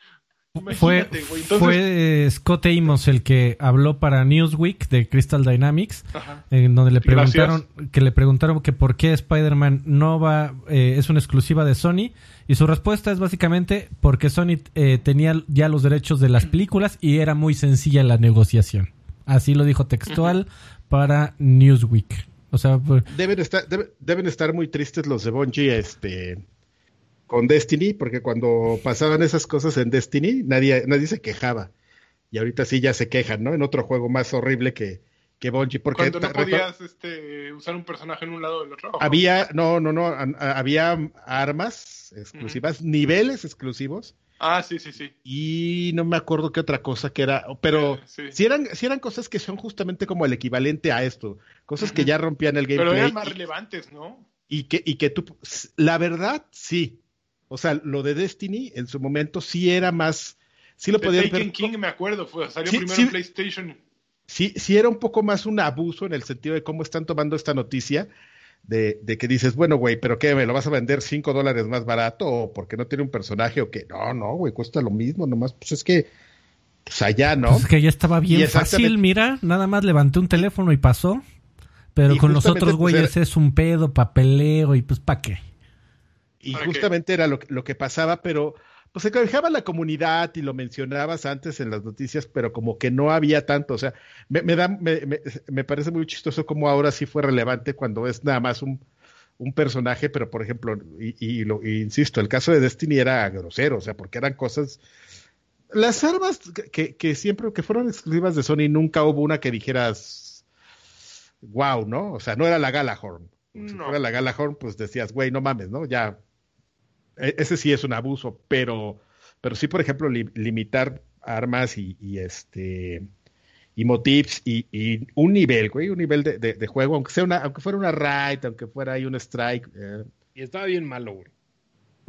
Fue. Entonces, eh, Scott Amos el que habló para Newsweek de Crystal Dynamics, Ajá. en donde le Gracias. preguntaron que le preguntaron que por qué Spider-Man no va eh, es una exclusiva de Sony y su respuesta es básicamente porque Sony eh, tenía ya los derechos de las películas y era muy sencilla la negociación. Así lo dijo textual para Newsweek. O sea, Deben estar, debe- deben estar muy tristes los de Bungie, este, con Destiny, porque cuando pasaban esas cosas en Destiny, nadie, nadie se quejaba. Y ahorita sí ya se quejan, ¿no? En otro juego más horrible que, que Bungie, porque cuando no podías este, usar un personaje en un lado del otro. había, no, no, no, a- a- había armas exclusivas, niveles exclusivos, Ah, sí, sí, sí. y no me acuerdo qué otra cosa que era, pero Eh, sí. si eran, si eran cosas que son justamente como el equivalente a esto, cosas que ya rompían el Pero gameplay. eran más y- relevantes, ¿no? y que, y que tú, la verdad, sí. O sea, lo de Destiny en su momento sí era más. Sí lo podían Taken ver. King, me acuerdo, fue, salió Sí, primero sí. en PlayStation. Sí, sí era un poco más un abuso en el sentido de cómo están tomando esta noticia. De, de que dices, bueno, güey, pero ¿qué? ¿Me lo vas a vender 5 dólares más barato? ¿O porque no tiene un personaje? ¿O qué? No, no, güey, cuesta lo mismo, nomás. Pues es que. Pues allá, ¿no? Pues es que ya estaba bien fácil, mira, nada más levanté un teléfono y pasó. Pero Y con los otros pues, güeyes era- es un pedo, papeleo y pues ¿pa' qué? Y ¿Para justamente era lo, que- lo que pasaba, pero pues se quejaba la comunidad y lo mencionabas antes en las noticias, pero como que no había tanto. O sea, me, me da, me, me- me parece muy chistoso como ahora sí fue relevante cuando es nada más un, un personaje, pero por ejemplo, y, y lo y insisto, el caso de Destiny era grosero, o sea, porque eran cosas. Las armas que- que, siempre que fueron exclusivas de Sony, nunca hubo una que dijeras wow, ¿no? O sea, no era la Galahorn. Si No. fuera la Galahorn, pues decías, güey, no mames, ¿no? Ya ese sí es un abuso, pero, pero sí, por ejemplo, li- limitar armas y, y este y motifs y, y un nivel, güey, un nivel de, de- de juego, aunque sea una, aunque fuera una raid, aunque fuera ahí un strike, eh, Y estaba bien malo, güey.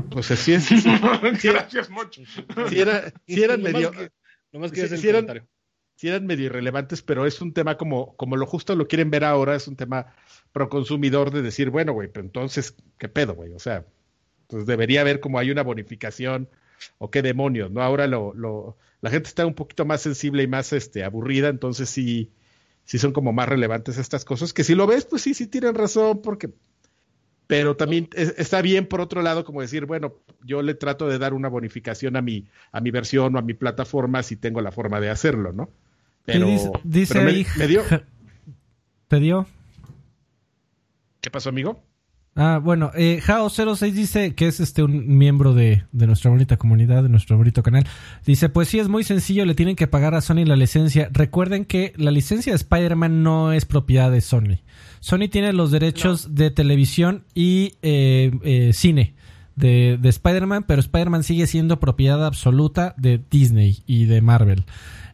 pues sí, es, sí, Gracias, mucho. sí era, sí eran medio, que- que eran- sí eran medio irrelevantes, pero es un tema como, como lo justo lo quieren ver ahora, es un tema pro consumidor de decir, bueno, güey, pero entonces, ¿qué pedo, güey? O sea, pues debería haber como hay una bonificación o qué demonios, ¿no? Ahora lo, lo, la gente está un poquito más sensible y más este, aburrida, entonces sí, sí son como más relevantes estas cosas, que si lo ves, pues sí, sí tienen razón, porque... Pero también es- está bien, por otro lado, como decir, bueno, yo le trato de dar una bonificación a mi, a mi versión o a mi plataforma si tengo la forma de hacerlo, ¿no? Pero, ¿Qué dice, dice pero me- ahí? me dio- ¿Te dio? ¿Qué pasó, amigo? Ah, bueno, eh, Jao06 dice que es este un miembro de, de nuestra bonita comunidad, de nuestro bonito canal. Dice, pues sí, es muy sencillo, le tienen que pagar a Sony la licencia. Recuerden que la licencia de Spider-Man no es propiedad de Sony. Sony tiene los derechos de televisión y eh, eh, cine de, de Spider-Man, pero Spider-Man sigue siendo propiedad absoluta de Disney y de Marvel.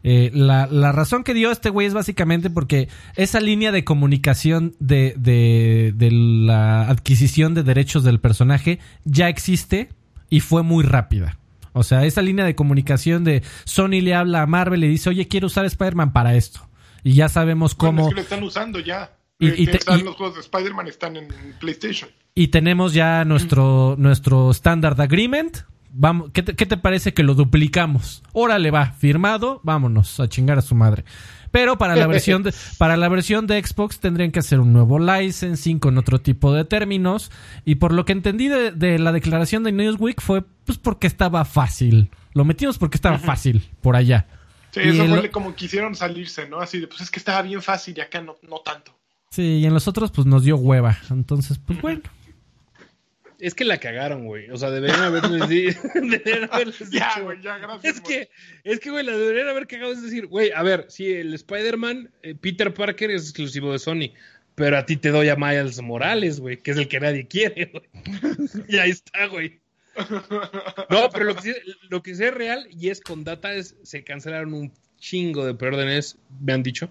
Eh, la, la razón que dio este güey es básicamente porque esa línea de comunicación de, de, de la adquisición de derechos del personaje ya existe y fue muy rápida. O sea, esa línea de comunicación de Sony le habla a Marvel y dice, oye, quiero usar Spider-Man para esto. Y ya sabemos Bueno, cómo... es que lo están usando ya. Y- Eh, y te- están y- los juegos de Spider-Man están en PlayStation. Y tenemos ya nuestro, nuestro Standard Agreement. Vamos, ¿qué, te, qué te parece que lo duplicamos? Órale, va, firmado, vámonos a chingar a su madre. Pero para la versión de, para la versión de Xbox tendrían que hacer un nuevo licensing con otro tipo de términos. Y por lo que entendí de, de la declaración de Newsweek fue pues porque estaba fácil. Lo metimos porque estaba fácil por allá. Sí, Y eso el- fue como quisieron salirse, ¿no? Así de, pues es que estaba bien fácil y acá no, no tanto. Sí, y en los otros pues nos dio hueva. Entonces, pues bueno. Es que la cagaron, güey. O sea, deberían haberles di- deberían haberles Ya, dicho, güey, ya, gracias. Es que, es que, güey, la deberían haber cagado. Es decir, güey, a ver, si el Spider-Man, eh, Peter Parker es exclusivo de Sony, pero a ti te doy a Miles Morales, güey, que es el que nadie quiere, güey. y ahí está, güey. No, pero lo que, sí, lo que sí es real y es con data es se cancelaron un chingo de preórdenes, me han dicho.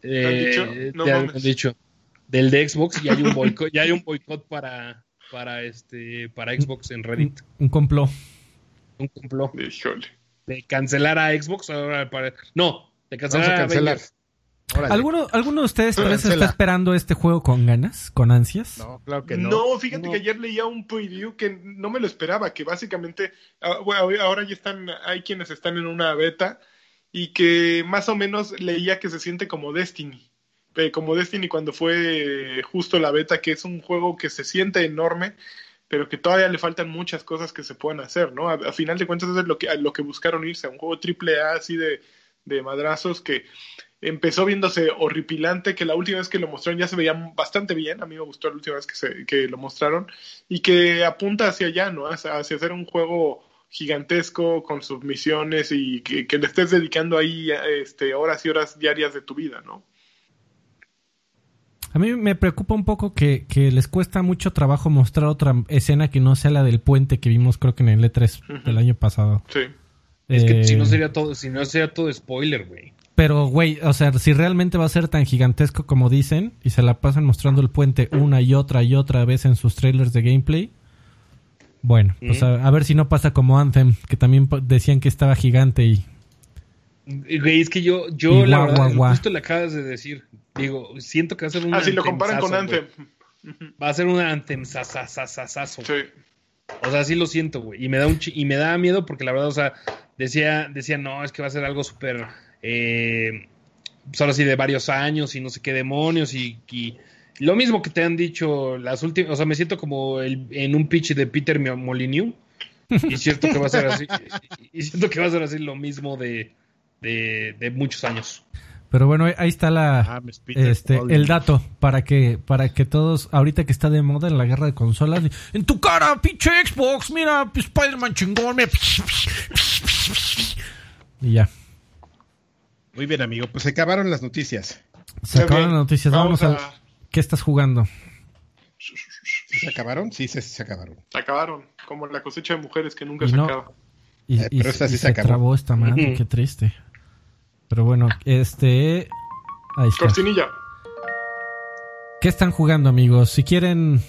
¿Te han dicho? Eh, No te han dicho. Del de Xbox y hay un boicot, ya hay un boicot para, para este, para Xbox en Reddit. Un complot. Un complot Híjole. de cancelar a Xbox ahora para no de Vamos cancelar a a, cancelar. ¿Alguno, ¿Alguno de ustedes tal vez está esperando este juego con ganas, con ansias? No, claro que no. No, fíjate No. que ayer leía un preview que no me lo esperaba, que básicamente ah, bueno, ahora ya están, hay quienes están en una beta y que más o menos leía que se siente como Destiny, Eh, como Destiny cuando fue justo la beta, que es un juego que se siente enorme, pero que todavía le faltan muchas cosas que se pueden hacer, ¿no? A, final de cuentas eso es lo que, a lo que buscaron irse, a un juego triple A así de, de madrazos que empezó viéndose horripilante, que la última vez que lo mostraron ya se veía bastante bien, a mí me gustó la última vez que, se, que lo mostraron, y que apunta hacia allá, ¿no? Hacia, hacia hacer un juego gigantesco con sus misiones y que, que le estés dedicando ahí este, horas y horas diarias de tu vida, ¿no? A mí me preocupa un poco que, que les cuesta mucho trabajo mostrar otra escena que no sea la del puente que vimos creo que en el E3 Ujú. del año pasado. Sí. Es que Eh, si no sería todo, si no sería todo spoiler, güey. Pero, güey, o sea, si realmente va a ser tan gigantesco como dicen y se la pasan mostrando el puente una y otra y otra vez en sus trailers de gameplay, Bueno, pues a, a ver si no pasa como Anthem, que también decían que estaba gigante y... Güey, es que yo, Y yo la guau, verdad, guau, guau. justo le acabas de decir. Digo, siento que va a ser un Ah, si lo comparan con Anthem. güey. Va a ser un Anthem sasasasasazo. Sí. O sea, sí lo siento, güey. Y me da un y me da miedo porque la verdad, o sea, decía, decía, no, es que va a ser algo súper eh, pues ahora sí de varios años y no sé qué demonios y, y lo mismo que te han dicho las últimas, o sea, me siento como el- en un pitch de Peter Molyneux y siento que va a ser así y, y siento que va a ser así lo mismo de, de, de muchos años. Pero bueno, ahí está la... Ah, este, el dato para que para que todos ahorita que está de moda en la guerra de consolas en tu cara pinche Xbox mira Spider-Man chingón mira. y ya Muy bien, amigo. Pues se acabaron las noticias. se acabaron las noticias vamos, vamos al a- qué estás jugando ¿Sí se acabaron? Sí, se, se acabaron. Se acabaron, como la cosecha de mujeres que nunca Y se no. acaba. Y, Eh, y- pero esta y sí se se acabó. trabó esta madre qué triste pero bueno este ahí está Cortinilla. ¿Qué están jugando, amigos? Si quieren,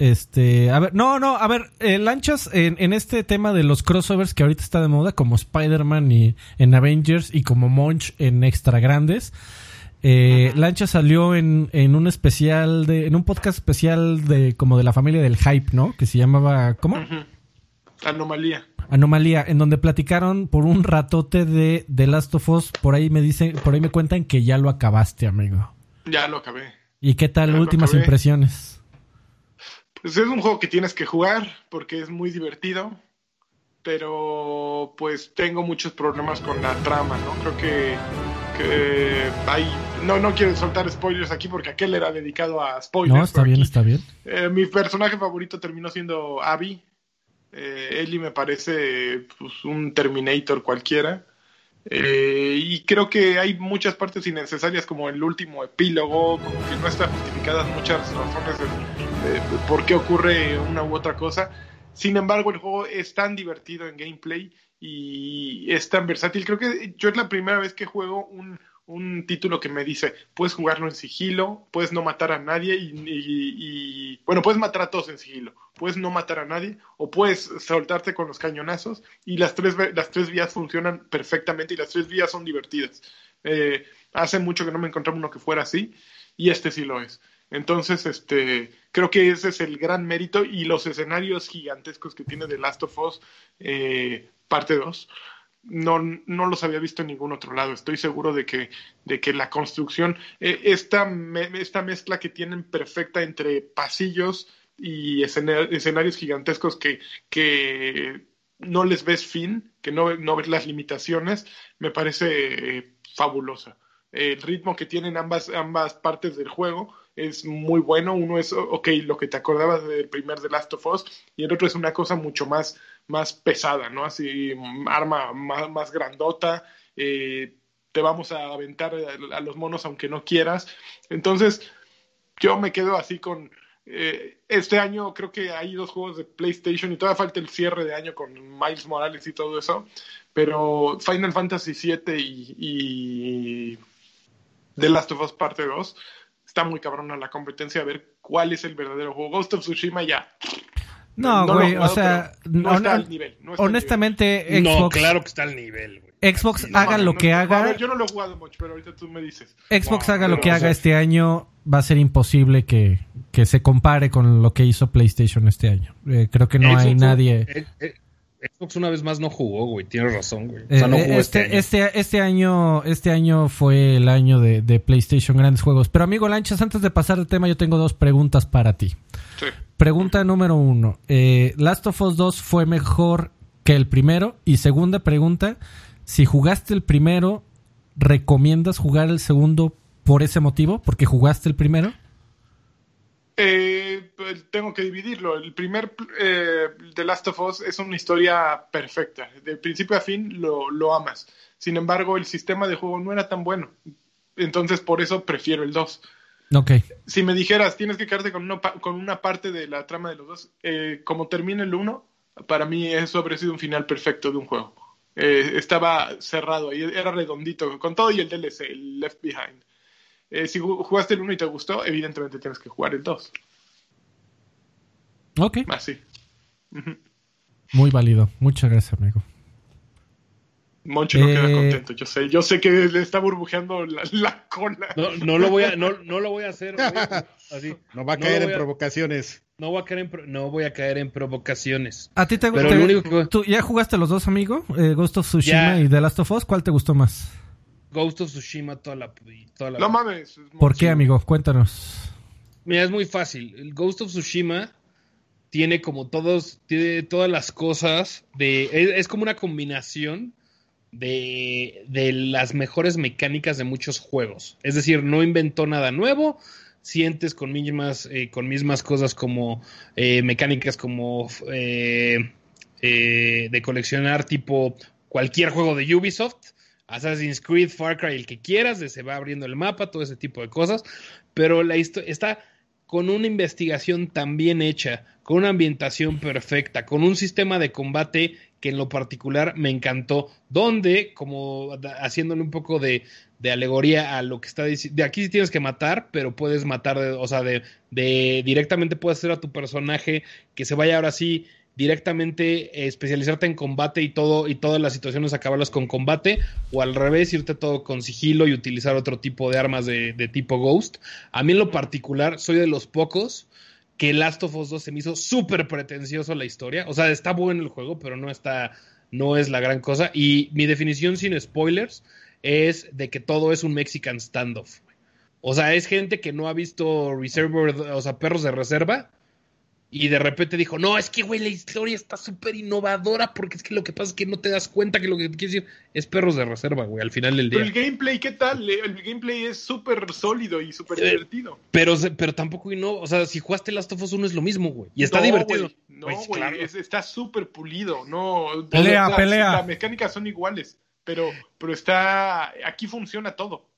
este, a ver, no, no, a ver, eh, lanchas en, en este tema de los crossovers que ahorita está de moda, como Spider-Man y en Avengers y como Monch en Extra Grandes. Eh, Lancha salió en, en un especial de, en un podcast especial de como de la familia del hype, ¿no? Que se llamaba, ¿cómo? Ujú. Anomalía. Anomalía, en donde platicaron por un ratote de The Last of Us. Por ahí me dicen, por ahí me cuentan que ya lo acabaste, amigo. Ya lo acabé. ¿Y qué tal? Ya Últimas impresiones. Pues es un juego que tienes que jugar porque es muy divertido, pero pues tengo muchos problemas con la trama, ¿no? Creo que, que hay... No, no quiero soltar spoilers aquí porque aquel era dedicado a spoilers. No, está bien, aquí- está bien. Eh, mi personaje favorito terminó siendo Abby. Eh, Ellie me parece pues, un Terminator cualquiera. Eh, y creo que hay muchas partes innecesarias, como el último epílogo, como que no están justificadas muchas razones de por qué ocurre una u otra cosa. Sin embargo, el juego es tan divertido en gameplay y es tan versátil. Creo que yo es la primera vez que juego un, un título que me dice, puedes jugarlo en sigilo, puedes no matar a nadie y, bueno, puedes matar a todos en sigilo, puedes no matar a nadie o puedes soltarte con los cañonazos y las tres, las tres vías funcionan perfectamente y las tres vías son divertidas. Eh, hace mucho que no me encontraba uno que fuera así y este sí lo es. Entonces, este, creo que ese es el gran mérito y los escenarios gigantescos que tiene The Last of Us eh, parte 2 no, no los había visto en ningún otro lado. Estoy seguro de que, de que la construcción, eh, esta, me- esta mezcla que tienen perfecta entre pasillos y escena- escenarios gigantescos que, que no les ves fin, que no, no ves las limitaciones, me parece eh, fabulosa. El ritmo que tienen ambas, ambas partes del juego es muy bueno. Uno es, ok, lo que te acordabas del primer The Last of Us, y el otro es una cosa mucho más, más pesada, ¿no? Así, arma más, grandota, eh, te vamos a aventar a, a los monos aunque no quieras. Entonces, yo me quedo así con... eh, este año creo que hay dos juegos de PlayStation y todavía falta el cierre de año con Miles Morales y todo eso, pero Final Fantasy VII y, y The Last of Us Parte 2 está muy cabrona la competencia a ver cuál es el verdadero juego. Ghost of Tsushima ya. No, güey, o sea, no está al nivel. no está al honestamente, No, Xbox, claro que está al nivel, güey. Xbox. No, haga lo no, que no, haga, A ver, yo no lo he jugado mucho, pero ahorita tú me dices. Xbox No, haga lo que haga sea, este año, va a ser imposible que, que se compare con lo que hizo PlayStation este año. Eh, creo que no Xbox, hay nadie. eh, eh, Xbox una vez más no jugó, güey. Tienes razón, güey. O sea, no jugó este, este, año. este, este año, este año fue el año de, de PlayStation grandes juegos. Pero amigo Lanchas, antes de pasar el tema, yo tengo dos preguntas para ti. Sí. Pregunta número uno. eh, ¿Last of Us 2 fue mejor que el primero? Y segunda pregunta, si jugaste el primero, ¿recomiendas jugar el segundo por ese motivo? ¿Porque jugaste el primero? Eh, pues, tengo que dividirlo. El primer eh, The Last of Us es una historia perfecta. De principio a fin lo, lo amas. Sin embargo, el sistema de juego no era tan bueno. Entonces, por eso prefiero el 2. Ok. Si me dijeras, tienes que quedarte con, una con una parte de la trama de los dos, eh, como termina el 1, para mí eso habría sido un final perfecto de un juego. Eh, estaba cerrado ahí, era redondito, con todo y el DLC, el Left Behind. Eh, si ju- jugaste el 1 y te gustó, evidentemente tienes que jugar el 2. Ok. Así. Muy válido. Muchas gracias, amigo. Monchi no queda Eh, contento, yo sé. Yo sé que le está burbujeando la, la cola. No, no lo voy a, no, no lo voy a hacer. Así. No va a caer en a- provocaciones. No voy a caer en, pro- no voy a caer en provocaciones. ¿A ti te Pero te- lo único que- tú ¿Ya jugaste los dos, amigo? Eh, Ghost of Tsushima Ya. y The Last of Us. ¿Cuál te gustó más? Ghost of Tsushima toda la, toda la No mames. ¿Por qué, amigo? Cuéntanos. Mira, es muy fácil. El Ghost of Tsushima tiene como todos, tiene todas las cosas de. Es, es como una combinación de, de las mejores mecánicas de muchos juegos. Es decir, no inventó nada nuevo. Sientes con mismas, eh, con mismas cosas como eh, mecánicas como eh, de coleccionar tipo cualquier juego de Ubisoft. Assassin's Creed, Far Cry, el que quieras, se va abriendo el mapa, todo ese tipo de cosas. Pero la historia está con una investigación tan bien hecha, con una ambientación perfecta, con un sistema de combate que en lo particular me encantó, donde, como haciéndole un poco de, de alegoría a lo que está diciendo, de aquí sí tienes que matar, pero puedes matar, de- o sea, de, de directamente puedes hacer a tu personaje que se vaya ahora sí directamente eh, especializarte en combate y todo y todas las situaciones acabarlas con combate o al revés irte todo con sigilo y utilizar otro tipo de armas de, tipo Ghost. A mí en lo particular soy de los pocos que Last of Us 2 se me hizo súper pretencioso la historia. O sea, está bueno el juego, pero no está, no es la gran cosa. Y mi definición sin spoilers es de que todo es un Mexican standoff. O sea, es gente que no ha visto Reservoir, o sea, perros de reserva. Y de repente dijo, no, es que, güey, la historia está súper innovadora porque es que lo que pasa es que no te das cuenta que lo que te quiere decir es perros de reserva, güey, al final del Pero día. el gameplay, ¿qué tal? El gameplay es súper sólido y súper Eh, divertido. Pero, se- pero tampoco innova. O sea, si jugaste Last of Us 1 es lo mismo, güey. Y está No, divertido. No, Pues, güey, claro. es- está súper pulido. No, Pelea, las, pelea. Las mecánicas son iguales, pero, pero está. Aquí funciona todo.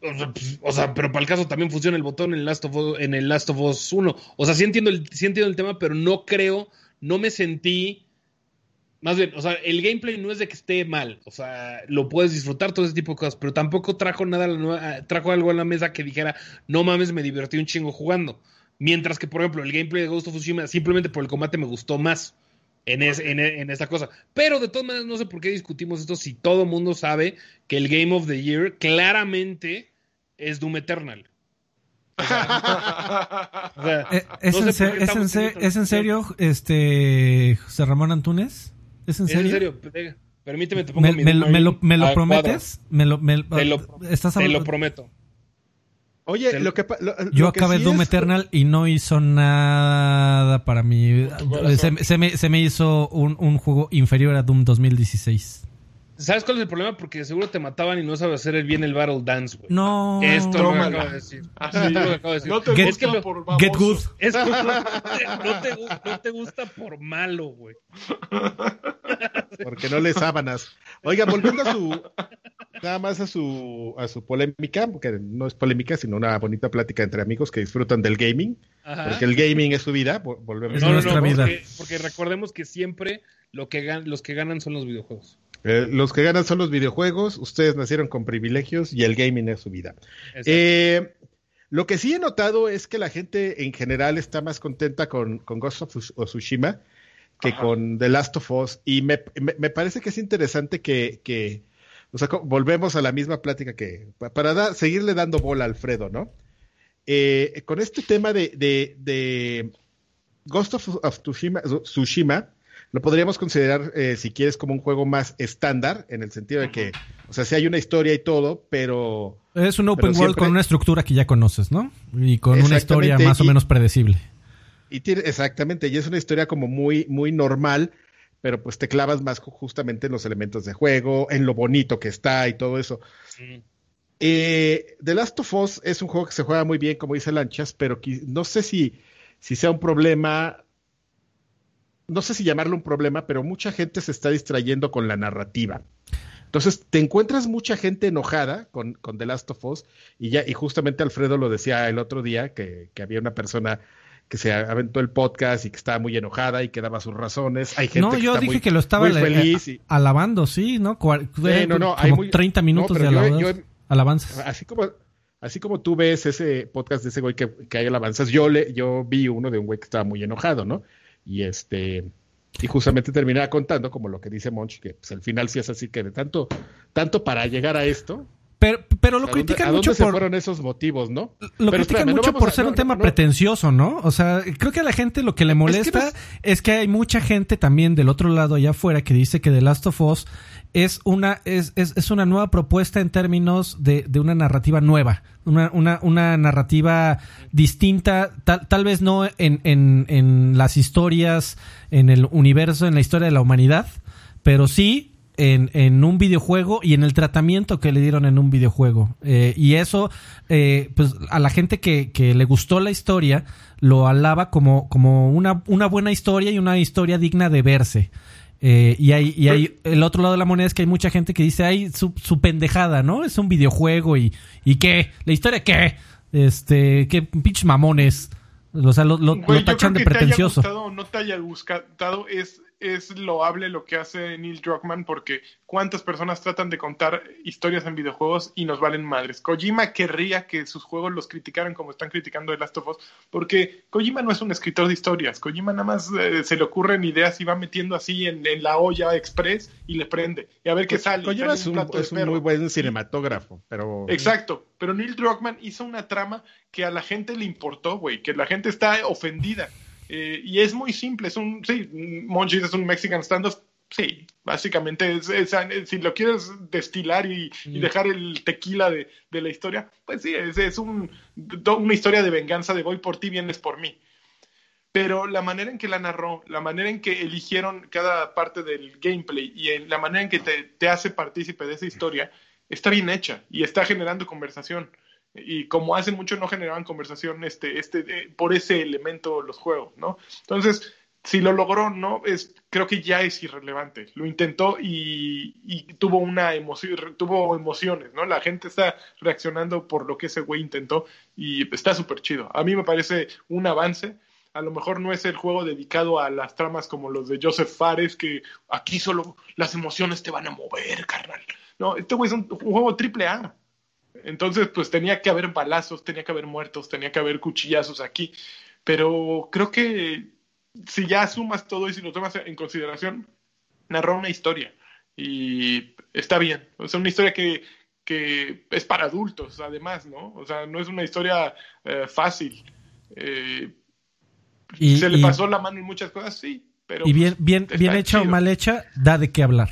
O sea, pues, o sea, pero para el caso también funciona el botón en Last of Us, en el Last of Us 1. O sea, sí entiendo, el, sí entiendo el tema, pero no creo, no me sentí. Más bien, o sea, el gameplay no es de que esté mal. O sea, lo puedes disfrutar, todo ese tipo de cosas, pero tampoco trajo nada, trajo algo a la mesa que dijera, no mames, me divertí un chingo jugando. Mientras que, por ejemplo, el gameplay de Ghost of Tsushima, simplemente por el combate me gustó más en, es- en, en esta cosa. Pero de todas maneras, no sé por qué discutimos esto si todo mundo sabe que el Game of the Year claramente es Doom Eternal. O sea, o sea, Eh, ¿Es, no en, sé se- por qué es, en estamos se- teniendo esta ¿Es en discusión. serio, este, José Ramón Antúnez? ¿Es en Es en serio? serio, pe- permíteme, te pongo ¿Me, mi me- lo, ahí me lo a prometes? ¿Me lo, me- Te lo- ¿Estás cuadro. Te lo hablando? prometo. Oye, lo que lo- Yo lo acabé sí Doom es- Eternal y no hizo nada para mí. Se, se me, se me hizo un, un juego inferior a Doom 2016. ¿Sabes cuál es el problema? Porque seguro te mataban y no sabes hacer bien el Battle Dance, güey. No. Esto es lo acabo de decir. Así. Esto es lo que acabo de decir. No te Get- es que gusta lo- por baboso. Get good. es que no, no te, gu- no te gusta por malo, güey. Porque no le sábanas. Oiga, volviendo a su. Nada más a su, a su polémica, porque no es polémica, sino una bonita plática entre amigos que disfrutan del gaming. Ajá. Porque el gaming es su vida. vo- Volvemos no, a no, nuestra no, vida. Porque, porque recordemos que siempre lo que gan- los que ganan son los videojuegos. Eh, los que ganan son los videojuegos, ustedes nacieron con privilegios y el gaming es su vida. Eh, lo que sí he notado es que la gente en general está más contenta con, con Ghost of Tsush- of Tsushima que Ajá. con The Last of Us. Y me, me- me parece que es interesante que, que o sea, volvemos a la misma plática que, pa- para dar- seguirle dando bola a Alfredo, ¿no? Eh, con este tema de, de, de Ghost of, of Tsushima, Tsushima, lo podríamos considerar, eh, si quieres, como un juego más estándar, en el sentido de que, o sea, sí hay una historia y todo, pero Es un open world siempre- con una estructura que ya conoces, ¿no? Y con una historia más o menos predecible. Y tiene, exactamente, y es una historia como muy, muy normal, pero pues te clavas más ju- justamente en los elementos de juego, en lo bonito que está y todo eso. Eh, The Last of Us es un juego que se juega muy bien, como dice Lanchas, pero no sé si, si sea un problema, no sé si llamarlo un problema, pero mucha gente se está distrayendo con la narrativa. Entonces, te encuentras mucha gente enojada con, con The Last of Us, y ya, y justamente Alfredo lo decía el otro día, que, que había una persona que se aventó el podcast y que estaba muy enojada y que daba sus razones. Hay gente No, que yo está dije muy- que lo estaba feliz y- alabando, sí, ¿no? Sí, no, no, hay como muy- 30 minutos no, de yo- alabanzas. yo- alabanzas. Así como, así como tú ves ese podcast de ese güey que, que hay alabanzas, yo le, yo vi uno de un güey que estaba muy enojado, ¿no? Y este y justamente terminaba contando, como lo que dice Monch, que pues, el final sí es así que de tanto, tanto para llegar a esto. Pero, pero lo ¿a dónde- critican ¿A dónde mucho se por. fueron esos motivos, no? Lo Pero critican espérame, mucho por a- ser no, un tema no, pretencioso, ¿no? O sea, creo que a la gente lo que le molesta es que, hay mucha gente también del otro lado allá afuera que dice que The Last of Us es una, es, es, es una nueva propuesta en términos de, de una narrativa nueva. Una, una, una narrativa distinta, tal, tal vez no en, en, en las historias, en el universo, en la historia de la humanidad, pero sí en, en un videojuego y en el tratamiento que le dieron en un videojuego. Eh, y eso, eh, pues a la gente que, que le gustó la historia, lo alaba como, como una, una buena historia y una historia digna de verse. Eh, y hay, y hay el otro lado de la moneda es que hay mucha gente que dice, ay, su, su pendejada, ¿no? Es un videojuego y, y qué, la historia qué, este, qué pinches mamones. O sea, lo, lo- Güey, lo tachan yo de creo que pretencioso. Te haya gustado no te haya gustado, es, es loable lo que hace Neil Druckmann porque cuántas personas tratan de contar historias en videojuegos y nos valen madres. Kojima querría que sus juegos los criticaran como están criticando The Last of Us porque Kojima no es un escritor de historias. Kojima nada más eh, se le ocurren ideas y va metiendo así en, en la olla express y le prende. Y a ver qué sale. y Kojima sale es un, es un muy buen cinematógrafo, pero... Exacto, pero Neil Druckmann hizo una trama que a la gente le importó, güey, que la gente está ofendida. Eh, y es muy simple, es un, sí, Monchis es un Mexican standoff, sí, básicamente es, es- es- si lo quieres destilar y, y dejar el tequila de, de la historia, pues sí, es, es un, do- una historia de venganza de voy por ti, vienes por mí. Pero la manera en que la narró, la manera en que eligieron cada parte del gameplay y en la manera en que te, te hace partícipe de esa historia, está bien hecha y está generando conversación. Y como hace mucho no generaban conversación este, este, eh, por ese elemento los juegos, ¿no? Entonces, si lo logró, no, es, creo que ya es irrelevante. Lo intentó y, y tuvo una emoción, tuvo emociones, ¿no? La gente está reaccionando por lo que ese güey intentó y está súper chido. A mí me parece un avance. A lo mejor no es el juego dedicado a las tramas como los de Joseph Fares, que aquí solo las emociones te van a mover, carnal. No, este güey es un, un juego triple A. Entonces, pues tenía que haber balazos, tenía que haber muertos, tenía que haber cuchillazos aquí. Pero creo que si ya sumas todo y si lo tomas en consideración, narró una historia. Y está bien. O sea, una historia que, que es para adultos, además, ¿no? O sea, no es una historia eh, fácil. Eh, Y- se le y- pasó la mano en muchas cosas, sí. Pero Y bien, pues, bien, está bien hecha o mal hecha, da de qué hablar,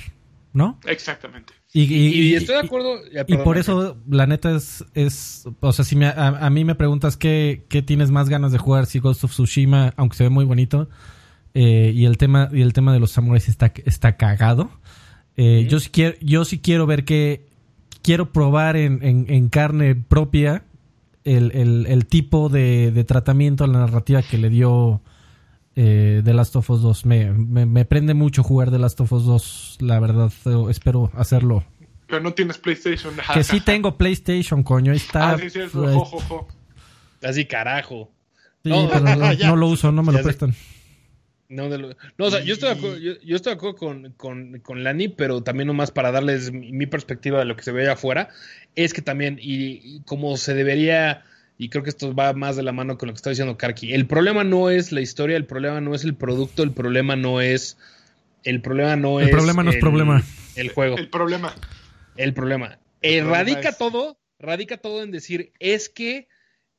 ¿no? Exactamente. Y, Y, estoy de acuerdo. Y perdón, por eso, la neta es, es o sea, si me- a, a mí me preguntas qué, qué tienes más ganas de jugar, si Ghost of Tsushima, aunque se ve muy bonito, eh, y el tema y el tema de los samuráis está, está cagado. Eh, yo, sí quiero, yo sí quiero ver que, quiero probar en, en- en carne propia el, el- el tipo de, de tratamiento a la narrativa que le dio eh, The Last of Us 2. Me, me, me prende mucho jugar The Last of Us 2, la verdad, eh, espero hacerlo Pero no tienes PlayStation. que sí tengo PlayStation, coño. Ahí está. Ah, sí, sí, es Pues, jo, jo, jo. Así carajo. sí, No, pero no, lo uso, no me Ya lo sé. prestan. No, de lo- no, o sea, yo estoy de acuerdo, yo, yo estoy de acuerdo con, con, con Lani, pero también nomás para darles mi, mi perspectiva de lo que se ve allá afuera, es que también, y, y como se debería, y creo que esto va más de la mano con lo que está diciendo Karki, el problema no es la historia, el problema no es el producto, el problema no es, el problema no El es... problema no es problema. El juego. El problema. El problema. El Eh, problema radica es- todo, radica todo en decir, es que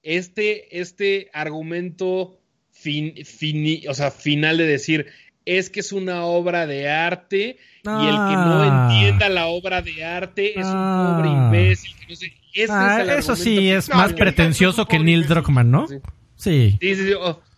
este, este argumento fin, fini- o sea, final de decir, es que es una obra de arte y el que no Ah. entienda la obra de arte es Ah. un pobre imbécil. Que no sé. Ese Ah, es el eso sí es No, más pretencioso que Neil. Druckmann, ¿no? Sí. Sí. Sí, sí, sí.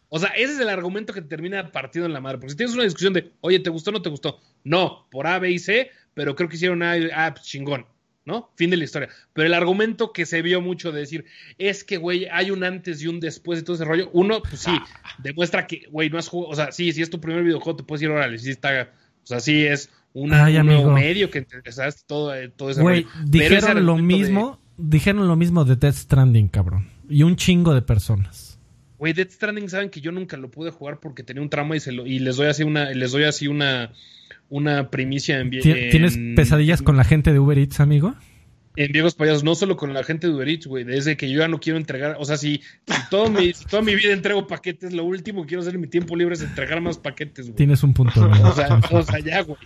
O, sea, ese es el argumento que te termina partiendo en la madre. Porque si tienes una discusión de, oye, ¿te gustó o no te gustó? No, por A, B y C, pero creo que hicieron A, ah, pues, chingón, ¿no? Fin de la historia. Pero el argumento que se vio mucho de decir, es que, güey, hay un antes y un después de todo ese rollo. Uno, pues sí, demuestra que, güey, no has jugado, o sea, sí, si es tu primer videojuego, te puedes ir, órale, sí está, o sea, sí es una, Ay, un nuevo amigo. medio que interesaste todo, eh, todo ese Güey, dijeron lo argumento de- mismo, dijeron lo mismo de Death Stranding, cabrón. Y un chingo de personas. Güey, Death Stranding saben que yo nunca lo pude jugar porque tenía un trauma y se lo, y les doy así una, les doy así una, una primicia en, Ti- ¿Tienes en- pesadillas con la gente de Uber Eats, amigo? en Viejos Payasos, no solo con la gente de Uber Eats, güey, desde que yo ya no quiero entregar, o sea, si, si, todo mi, si toda mi vida entrego paquetes, lo último que quiero hacer en mi tiempo libre es entregar más paquetes, güey. Tienes un punto. o, sea, o sea, ya, güey.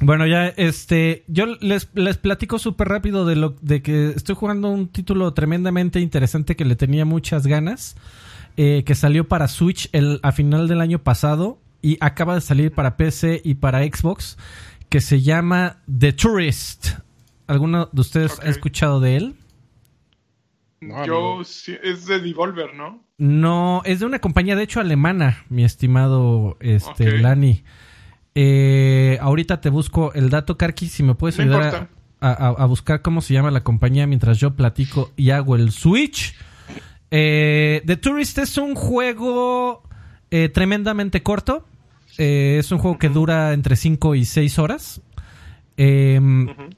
Bueno, ya, este, yo les, les platico súper rápido de lo de que estoy jugando un título tremendamente interesante que le tenía muchas ganas, eh, que salió para Switch el, a final del año pasado y acaba de salir para PC y para Xbox, que se llama The Tourist. ¿Alguno de ustedes okay. ha escuchado de él? No, Yo, sí, es de Devolver, ¿no? No, es de una compañía, de hecho, alemana, mi estimado este, okay. Lani. Eh, ahorita te busco el dato, Karki, si me puedes ayudar a, a, a, buscar cómo se llama la compañía mientras yo platico y hago el switch. Eh, The Tourist es un juego eh, tremendamente corto. Eh, es un juego que dura entre 5 y 6 horas. Uh -huh.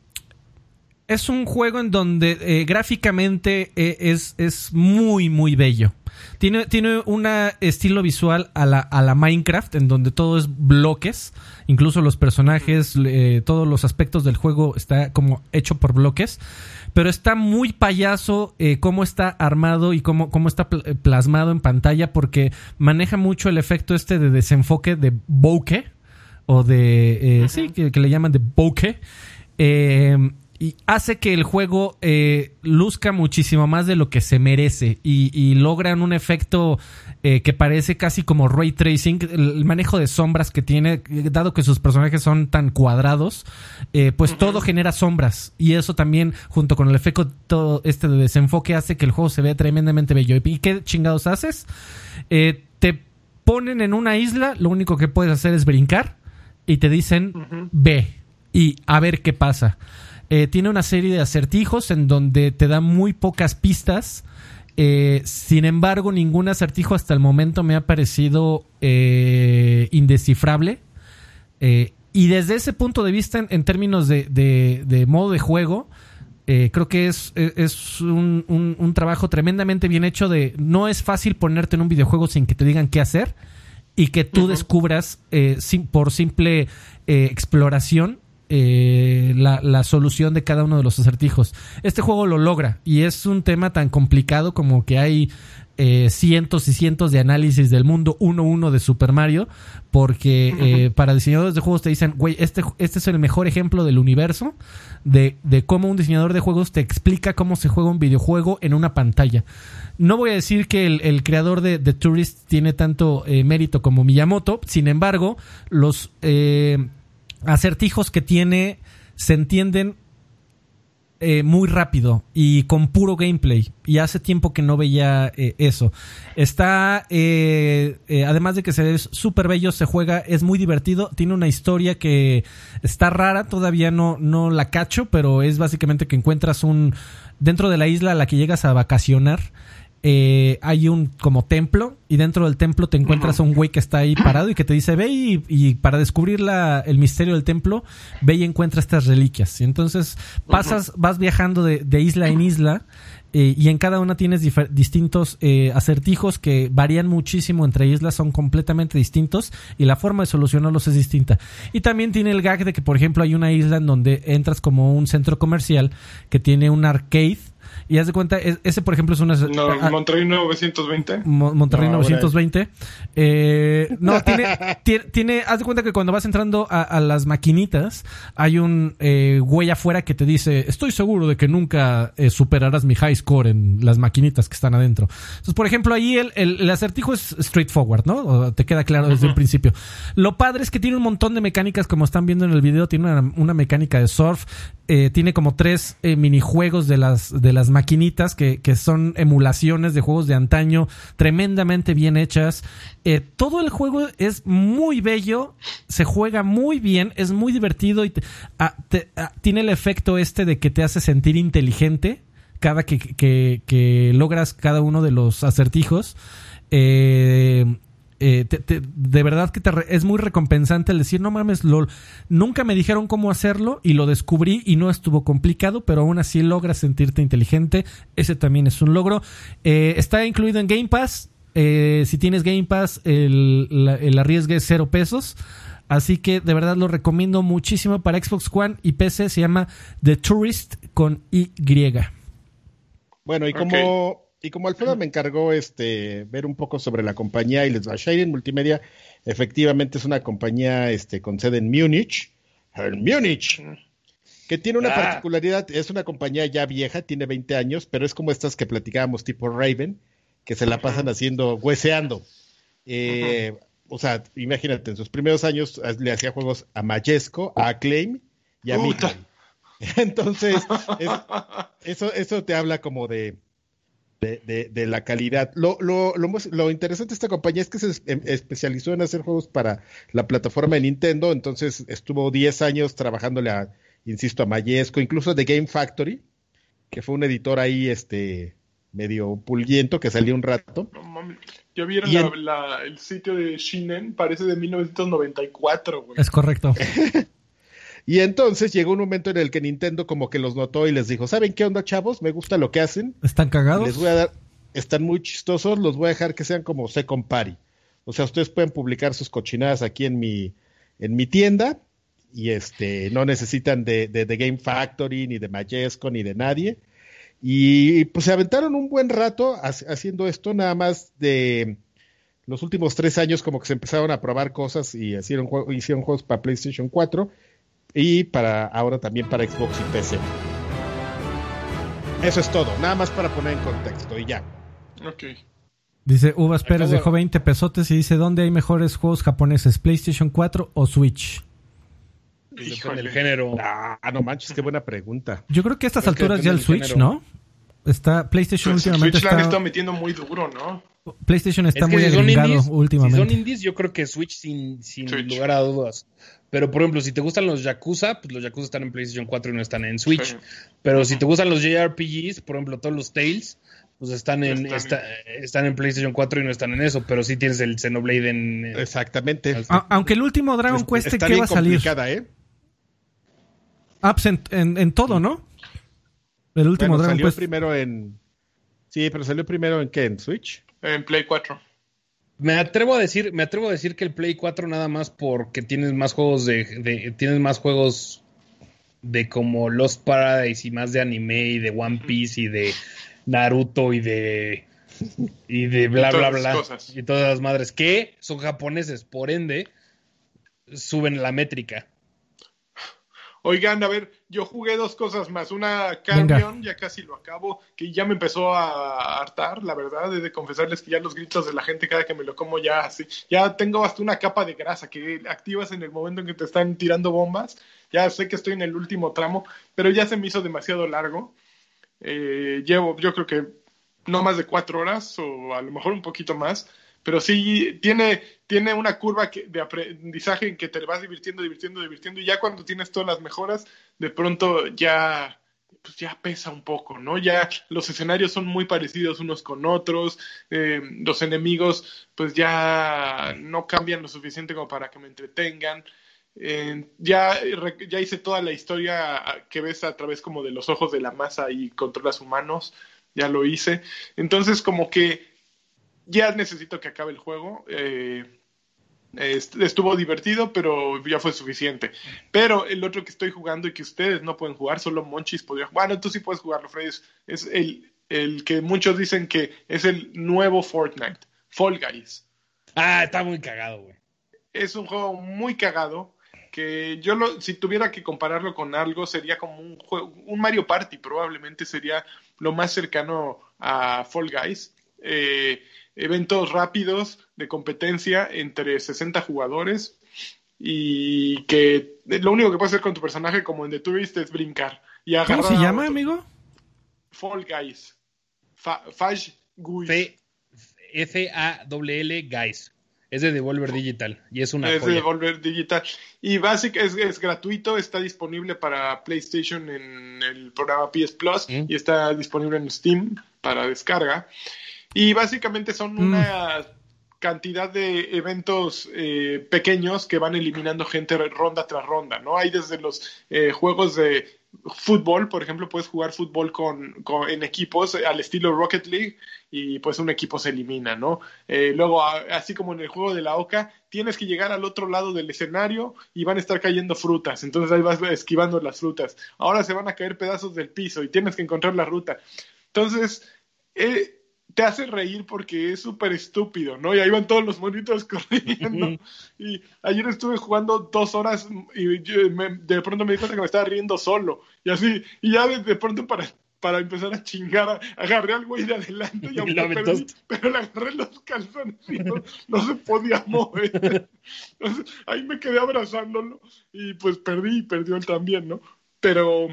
Es un juego en donde gráficamente es, es muy, muy bello. Tiene, tiene un estilo visual a la, a la Minecraft, en donde todo es bloques, incluso los personajes, eh, todos los aspectos del juego está como hecho por bloques, pero está muy payaso eh, cómo está armado y cómo, cómo está pl plasmado en pantalla, porque maneja mucho el efecto este de desenfoque de bokeh, o de, eh, sí, que, que, le llaman de bokeh. Eh, y hace que el juego eh, luzca muchísimo más de lo que se merece y, y logran un efecto eh, que parece casi como ray tracing, el, manejo de sombras que tiene, dado que sus personajes son tan cuadrados, eh, pues uh -huh. todo genera sombras y eso también junto con el efecto todo este de desenfoque hace que el juego se vea tremendamente bello. ¿Y qué chingados haces? Eh, te ponen en una isla, lo único que puedes hacer es brincar y te dicen uh -huh. ve y a ver qué pasa. Eh, tiene una serie de acertijos en donde te da muy pocas pistas. Eh, sin embargo, ningún acertijo hasta el momento me ha parecido eh, indescifrable. Eh, y desde ese punto de vista, en, en términos de, de, de, modo de juego, creo que es, es un, un, un, trabajo tremendamente bien hecho. De no es fácil ponerte en un videojuego sin que te digan qué hacer y que tú uh -huh. descubras sin, por simple exploración eh, la, la, solución de cada uno de los acertijos. Este juego lo logra y es un tema tan complicado como que hay eh, cientos y cientos de análisis del mundo 1-1 de Super Mario, porque eh, para diseñadores de juegos te dicen, güey, este, este es el mejor ejemplo del universo de, de cómo un diseñador de juegos te explica cómo se juega un videojuego en una pantalla. No voy a decir que el, el creador de The Tourist tiene tanto eh, mérito como Miyamoto, sin embargo, los eh, acertijos que tiene se entienden eh, muy rápido y con puro gameplay. Y hace tiempo que no veía eh, eso. Está, eh, eh además de que se ve súper bello, se juega, es muy divertido. Tiene una historia que está rara, todavía no, no la cacho, pero es básicamente que encuentras un. dentro de la isla a la que llegas a vacacionar eh, hay un como templo y dentro del templo te encuentras a un güey que está ahí parado y que te dice ve y, y para descubrir la, el misterio del templo ve y encuentra estas reliquias y entonces pasas vas viajando de, de isla en isla eh, y en cada una tienes distintos eh, acertijos que varían muchísimo entre islas, son completamente distintos y la forma de solucionarlos es distinta. Y también tiene el gag de que, por ejemplo, hay una isla en donde entras como un centro comercial que tiene un arcade y haz de cuenta, ese por ejemplo es una... No, ah, Monterrey 920. Mo Monterrey no, 920. Eh, no, tiene, tiene, tiene, haz de cuenta que cuando vas entrando a, a las maquinitas, hay un eh, güey afuera que te dice, estoy seguro de que nunca eh, superarás mi high score en las maquinitas que están adentro. Entonces, por ejemplo, ahí el, el, el acertijo es straightforward, ¿no? O te queda claro desde uh -huh. el principio. Lo padre es que tiene un montón de mecánicas, como están viendo en el video, tiene una, una mecánica de surf, eh, tiene como tres eh, minijuegos de las, de las maquinitas que, que, son emulaciones de juegos de antaño tremendamente bien hechas. Eh, todo el juego es muy bello, se juega muy bien, es muy divertido y te, a, tiene el efecto este de que te hace sentir inteligente cada que, que, que logras cada uno de los acertijos. Eh, eh, te, te, de verdad que te re, es muy recompensante el decir, no mames, LOL, nunca me dijeron cómo hacerlo y lo descubrí y no estuvo complicado, pero aún así logras sentirte inteligente. Ese también es un logro. Eh, está incluido en Game Pass. Eh, si tienes Game Pass, el, la, el arriesgue es cero pesos. Así que de verdad lo recomiendo muchísimo para Xbox One y PC. Se llama The Tourist con Y. Bueno, y como, y como Alfredo me encargó este, ver un poco sobre la compañía y les va Shiren Multimedia, efectivamente es una compañía este, con sede en Múnich, en Múnich, que tiene una Ah. particularidad, es una compañía ya vieja, tiene 20 años, pero es como estas que platicábamos tipo Raven, que se la pasan haciendo, hueseando. Eh, O sea, imagínate, en sus primeros años eh, le hacía juegos a Majesco, a Acclaim y a. Midway. Entonces, es- eso, eso te habla como de, de, de- de la calidad. Lo, lo, lo, lo interesante de esta compañía es que se em- especializó en hacer juegos para la plataforma de Nintendo, entonces estuvo 10 años trabajándole a, insisto, a Mayesco, incluso de Game Factory, que fue un editor ahí, este, medio pulguiento, que salió un rato. No mames. ¿Ya vieron Y la- en- la- el sitio de Shinen? Parece de 1994, güey. Es correcto. Y entonces llegó un momento en el que Nintendo como que los notó y les dijo, ¿saben qué onda, chavos? Me gusta lo que hacen. ¿Están cagados? Les voy a dar, están muy chistosos, los voy a dejar que sean como Second Party. O sea, ustedes pueden publicar sus cochinadas aquí en mi, en mi tienda y este, no necesitan de, de, de Game Factory, ni de Majesco, ni de nadie. Y pues se aventaron un buen rato ha- haciendo esto, nada más de los últimos tres años como que se empezaron a probar cosas y hicieron, hicieron juegos para PlayStation 4 y para ahora también para Xbox y PC. Eso es todo, nada más para poner en contexto y ya. Ok. Dice Uvas Pérez dejó 20 pesotes y dice ¿dónde hay mejores juegos japoneses? ¿PlayStation 4 o Switch? Depende Híjole. del género. Ah, no manches, qué buena pregunta. Yo creo que a estas Creo alturas ya el Switch, género. ¿no? Está PlayStation Pues, últimamente Switch la han está estado metiendo muy duro, ¿no? PlayStation está Es que muy si son agringado indies, si últimamente. son indies, yo creo que Switch sin, sin Switch. lugar a dudas. Pero, por ejemplo, si te gustan los Yakuza, pues los Yakuza están en PlayStation 4 y no están en Switch. Sí. Pero si te gustan los JRPGs, por ejemplo, todos los Tales, pues están en, Están está- están en PlayStation 4 y no están en eso. Pero sí tienes el Xenoblade en... en- Exactamente. Al- aunque el último Dragon Es- Quest, está ¿qué bien va a salir? ¿eh? Apps en, en- en todo, ¿no? El último Bueno, Dragon salió Quest. primero en... Sí, pero salió primero en qué, en Switch. En Play 4. Me atrevo a decir, me atrevo a decir que el Play 4 nada más porque tienes más juegos de, de- tienes más juegos de como Lost Paradise y más de anime y de One Piece y de Naruto y de y de bla Y bla bla cosas. y todas las madres que son japoneses, por ende suben la métrica. Oigan, a ver, yo jugué dos cosas más. Una. Carrion, ya casi lo acabo, que ya me empezó a hartar, la verdad. He de confesarles que ya los gritos de la gente cada que me lo como ya así. Ya tengo hasta una capa de grasa que activas en el momento en que te están tirando bombas. Ya sé que estoy en el último tramo, pero ya se me hizo demasiado largo. Eh, llevo, yo creo que no más de cuatro horas o a lo mejor un poquito más, pero sí tiene, tiene una curva de aprendizaje en que te vas divirtiendo, divirtiendo, divirtiendo y ya cuando tienes todas las mejoras, de pronto ya pues ya pesa un poco, ¿no? Ya los escenarios son muy parecidos unos con otros, eh, los enemigos pues ya no cambian lo suficiente como para que me entretengan. Eh, ya, ya hice toda la historia que ves a través como de los ojos de la masa y controlas humanos, ya lo hice. Entonces como que ya necesito que acabe el juego. Eh, est- estuvo divertido, pero ya fue suficiente. Pero el otro que estoy jugando y que ustedes no pueden jugar, solo Monchis podría jugar. Bueno, tú sí puedes jugarlo, Freddy. Es, es el, el que muchos dicen que es el nuevo Fortnite, Fall Guys. Ah, está muy cagado, güey. Es un juego muy cagado que yo lo, si tuviera que compararlo con algo sería como un juego, un Mario Party probablemente sería lo más cercano a Fall Guys. Eh, eventos rápidos de competencia entre 60 jugadores y que lo único que puedes hacer con tu personaje como en The Tourist es brincar y ¿Cómo se a llama, otro. amigo? Fall Guys. Fa- Faj Guys. F F-A-L-L Guys. Es de Devolver Digital y es una es de. Devolver Digital. Y Basic es, es gratuito, está disponible para PlayStation en el programa PS Plus Mm. y está disponible en Steam para descarga. Y básicamente son Mm. unas cantidad de eventos eh, pequeños que van eliminando gente ronda tras ronda, ¿no? Hay desde los eh, juegos de fútbol, por ejemplo, puedes jugar fútbol con, con, en equipos al estilo Rocket League y pues un equipo se elimina, ¿no? Eh, luego, a, así como en el juego de la Oca, tienes que llegar al otro lado del escenario y van a estar cayendo frutas, entonces ahí vas esquivando las frutas. Ahora se van a caer pedazos del piso y tienes que encontrar la ruta. Entonces, eh, te hace reír porque es súper estúpido, ¿no? Y ahí van todos los monitos corriendo. Y ayer estuve jugando dos horas y yo me, de pronto me di cuenta que me estaba riendo solo. Y así, y ya de, de pronto para, para empezar a chingar, agarré al güey de adelante y aunque perdí, pero le agarré los calzones y no, no se podía mover. Entonces, ahí me quedé abrazándolo y pues perdí y perdió él también, ¿no? Pero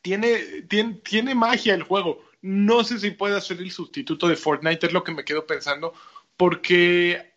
tiene, tiene, tiene magia el juego no sé si puede ser el sustituto de Fortnite, es lo que me quedo pensando, porque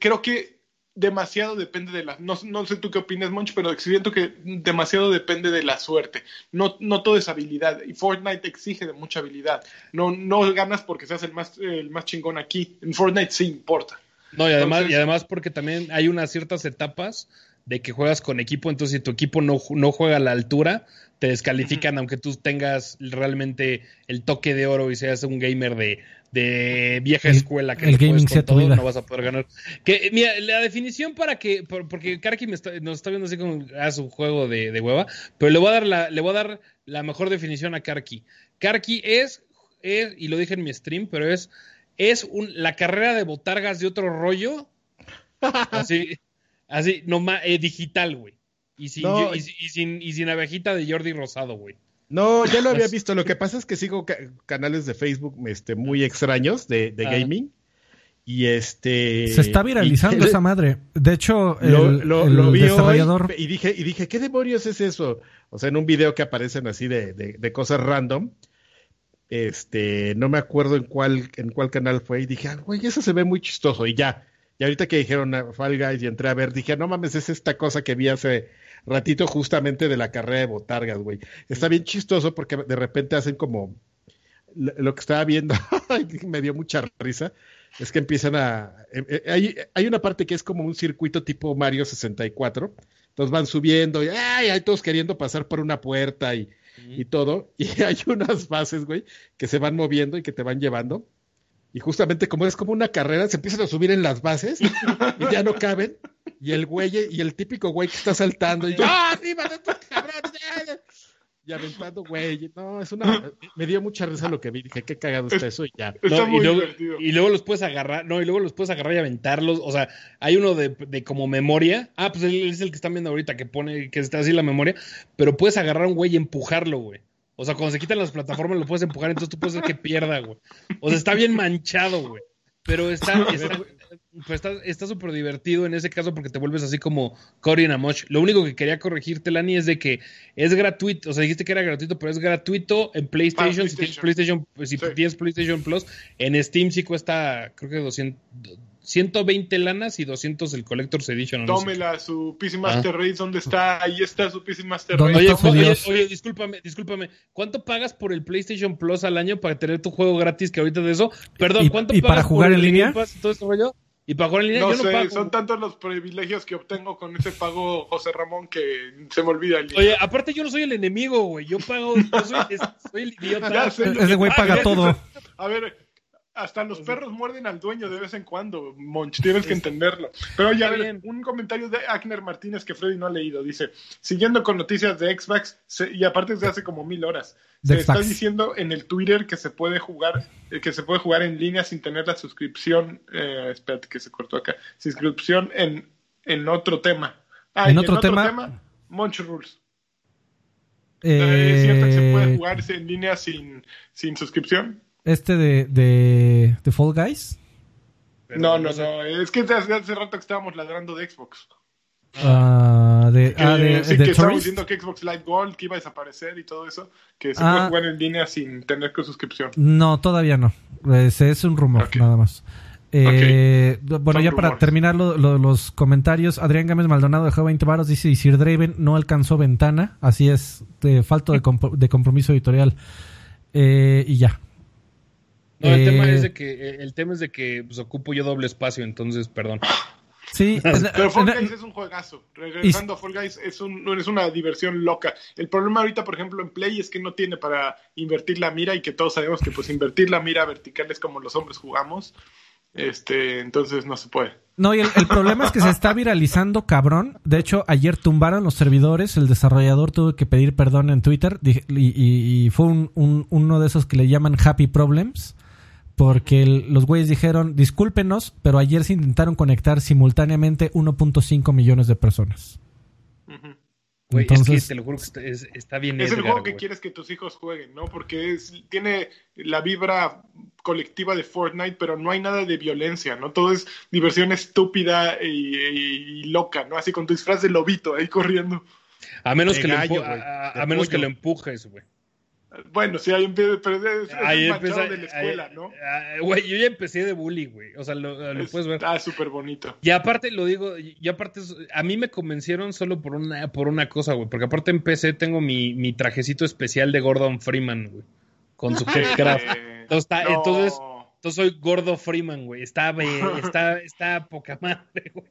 creo que demasiado depende de la... No, no sé tú qué opinas, Monch, pero siento que demasiado depende de la suerte. No, no todo es habilidad. Y Fortnite exige de mucha habilidad. No, no ganas porque seas el más, el más chingón aquí. En Fortnite sí importa. No, y además, Entonces, y además porque también hay unas ciertas etapas de que juegas con equipo, entonces si tu equipo no, no juega a la altura, te descalifican uh -huh. aunque tú tengas realmente el toque de oro y seas un gamer de, de vieja escuela que el no gaming con todo, vida. no vas a poder ganar. Que, mira, la definición para que, por, porque Karki me está, nos está viendo así como a su juego de, de, hueva, pero le voy a dar la, le voy a dar la mejor definición a Karki. Karki es, es, y lo dije en mi stream, pero es, es un, la carrera de botargas de otro rollo. Así, así, no eh, digital, güey. Y sin, no, y, y, sin, y sin abejita de Jordi Rosado, güey. No, ya lo había visto. Lo que pasa es que sigo ca canales de Facebook este, muy extraños de, de ah. gaming. Y este. Se está viralizando y, esa madre. De hecho, el, lo, el lo vi desarrollador. y dije, y dije, ¿qué demonios es eso? O sea, en un video que aparecen así de, de, de cosas random. Este, no me acuerdo en cuál, en cuál canal fue. Y dije, ah, güey, eso se ve muy chistoso. Y ya. Y ahorita que dijeron a Fall Guys y entré a ver, dije, no mames, es esta cosa que vi hace ratito justamente de la carrera de botargas, güey. Está bien chistoso porque de repente hacen como lo que estaba viendo, me dio mucha risa, es que empiezan a... Hay, hay, una parte que es como un circuito tipo Mario 64, entonces van subiendo y ay, hay todos queriendo pasar por una puerta y, y todo, y hay unas bases, güey, que se van moviendo y que te van llevando. Y justamente como es como una carrera, se empiezan a subir en las bases y ya no caben. Y el güey, y el típico güey que está saltando y ¡Ah, arriba de estos cabrones! Y aventando, güey. No, es una. Me dio mucha risa lo que vi. Dije, qué cagado está eso y ya. No, y, luego, y, luego, los puedes agarrar. No, y luego los puedes agarrar y aventarlos. O sea, hay uno de, de como memoria. Ah, pues él es el que están viendo ahorita, que pone, que está así la memoria. Pero puedes agarrar a un güey y empujarlo, güey. O sea, cuando se quitan las plataformas lo puedes empujar, entonces tú puedes hacer que pierda, güey. O sea, está bien manchado, güey. Pero está está súper pues divertido en ese caso porque te vuelves así como Cory en Amosh. Lo único que quería corregirte, Lani, es de que es gratuito. O sea, dijiste que era gratuito, pero es gratuito en PlayStation. PlayStation. Si tienes PlayStation, si sí. tienes PlayStation Plus, en Steam sí cuesta, creo que 200. 120 lanas y 200 el Collector's Edition. Tómela, no sé. su PC Master ah. Race, ¿dónde está? Ahí está su PC Master Race. Oye, oye, oye, discúlpame, discúlpame. ¿Cuánto pagas por el PlayStation Plus al año para tener tu juego gratis que ahorita de eso? Perdón, ¿cuánto y, pagas para jugar en línea? todo rollo? ¿Y para jugar en línea? No, Yo no sé, pago. son tantos los privilegios que obtengo con ese pago, José Ramón, que se me olvida el Oye, aparte yo no soy el enemigo, güey. Yo pago, yo soy, soy el idiota. Sé, Ese güey paga ah, todo. A ver, hasta los perros muerden al dueño de vez en cuando, Monch, tienes que entenderlo. Pero ya ver, un comentario de Agner Martínez que Freddy no ha leído. Dice, siguiendo con noticias de Xbox, se, y aparte desde hace como mil horas, se está diciendo en el Twitter que se puede jugar, eh, que se puede jugar en línea sin tener la suscripción, eh, espérate que se cortó acá, suscripción en, en otro tema. Ah, ¿En, otro, en otro tema? tema? Monch Rules. Eh... ¿Es cierto que se puede jugarse en línea sin, sin suscripción? Este de, de, de Fall Guys? No, no, no. Es que hace, hace rato que estábamos ladrando de Xbox. Uh, de, que, ah, de, sí, de que estábamos diciendo que Xbox Live Gold que iba a desaparecer y todo eso, que se ah, puede jugar en línea sin tener que suscripción. No, todavía no. Ese es un rumor, okay. nada más. Eh, okay. Bueno, Son ya rumores. para terminar lo, lo, los comentarios, Adrián Gámez Maldonado dejó 20 varos, dice, y Sir Draven no alcanzó ventana, así es, de falto de, comp de compromiso editorial. Eh, y ya, No, el Eh, tema es de que, eh, el tema es de que pues, ocupo yo doble espacio, entonces, perdón. Sí, Pero Fall eh, Guys es un juegazo. Regresando a Fall Guys es, un, es una diversión loca. El problema ahorita, por ejemplo, en Play es que no tiene para invertir la mira y que todos sabemos que pues invertir la mira vertical es como los hombres jugamos. Este, entonces no se puede. No, y el, el problema es que se está viralizando cabrón. De hecho, ayer tumbaron los servidores. El desarrollador tuvo que pedir perdón en Twitter. dije- Y, y- y fue un- un- uno de esos que le llaman Happy Problems. Porque el- los güeyes dijeron, discúlpenos, pero ayer se intentaron conectar simultáneamente 1.5 millones de personas. Güey, Entonces- es que te lo juro que está, es- está bien. Es el juego que güey. quieres que tus hijos jueguen, ¿no? Porque es, tiene la vibra colectiva de Fortnite, pero no hay nada de violencia, ¿no? Todo es diversión estúpida y, y- y loca, ¿no? Así con tu disfraz de lobito ahí corriendo. A menos De que, gallo, lo, a, de a menos que lo empujes, güey. Bueno, sí, ahí empieza, pero es, es Ahí manchado empieza- de la escuela, ahí- ¿no? ah, Güey, yo ya empecé de bully, güey. O sea, lo, lo Es- puedes ver. Ah, súper bonito. Y aparte lo digo, y aparte a mí me convencieron solo por una por una cosa, güey, porque aparte en PC tengo mi, mi trajecito especial de Gordon Freeman, güey, con su headcraft. Eh, Entonces, está- no. entonces, entonces soy Gordo Freeman, güey. Está está está poca madre, güey.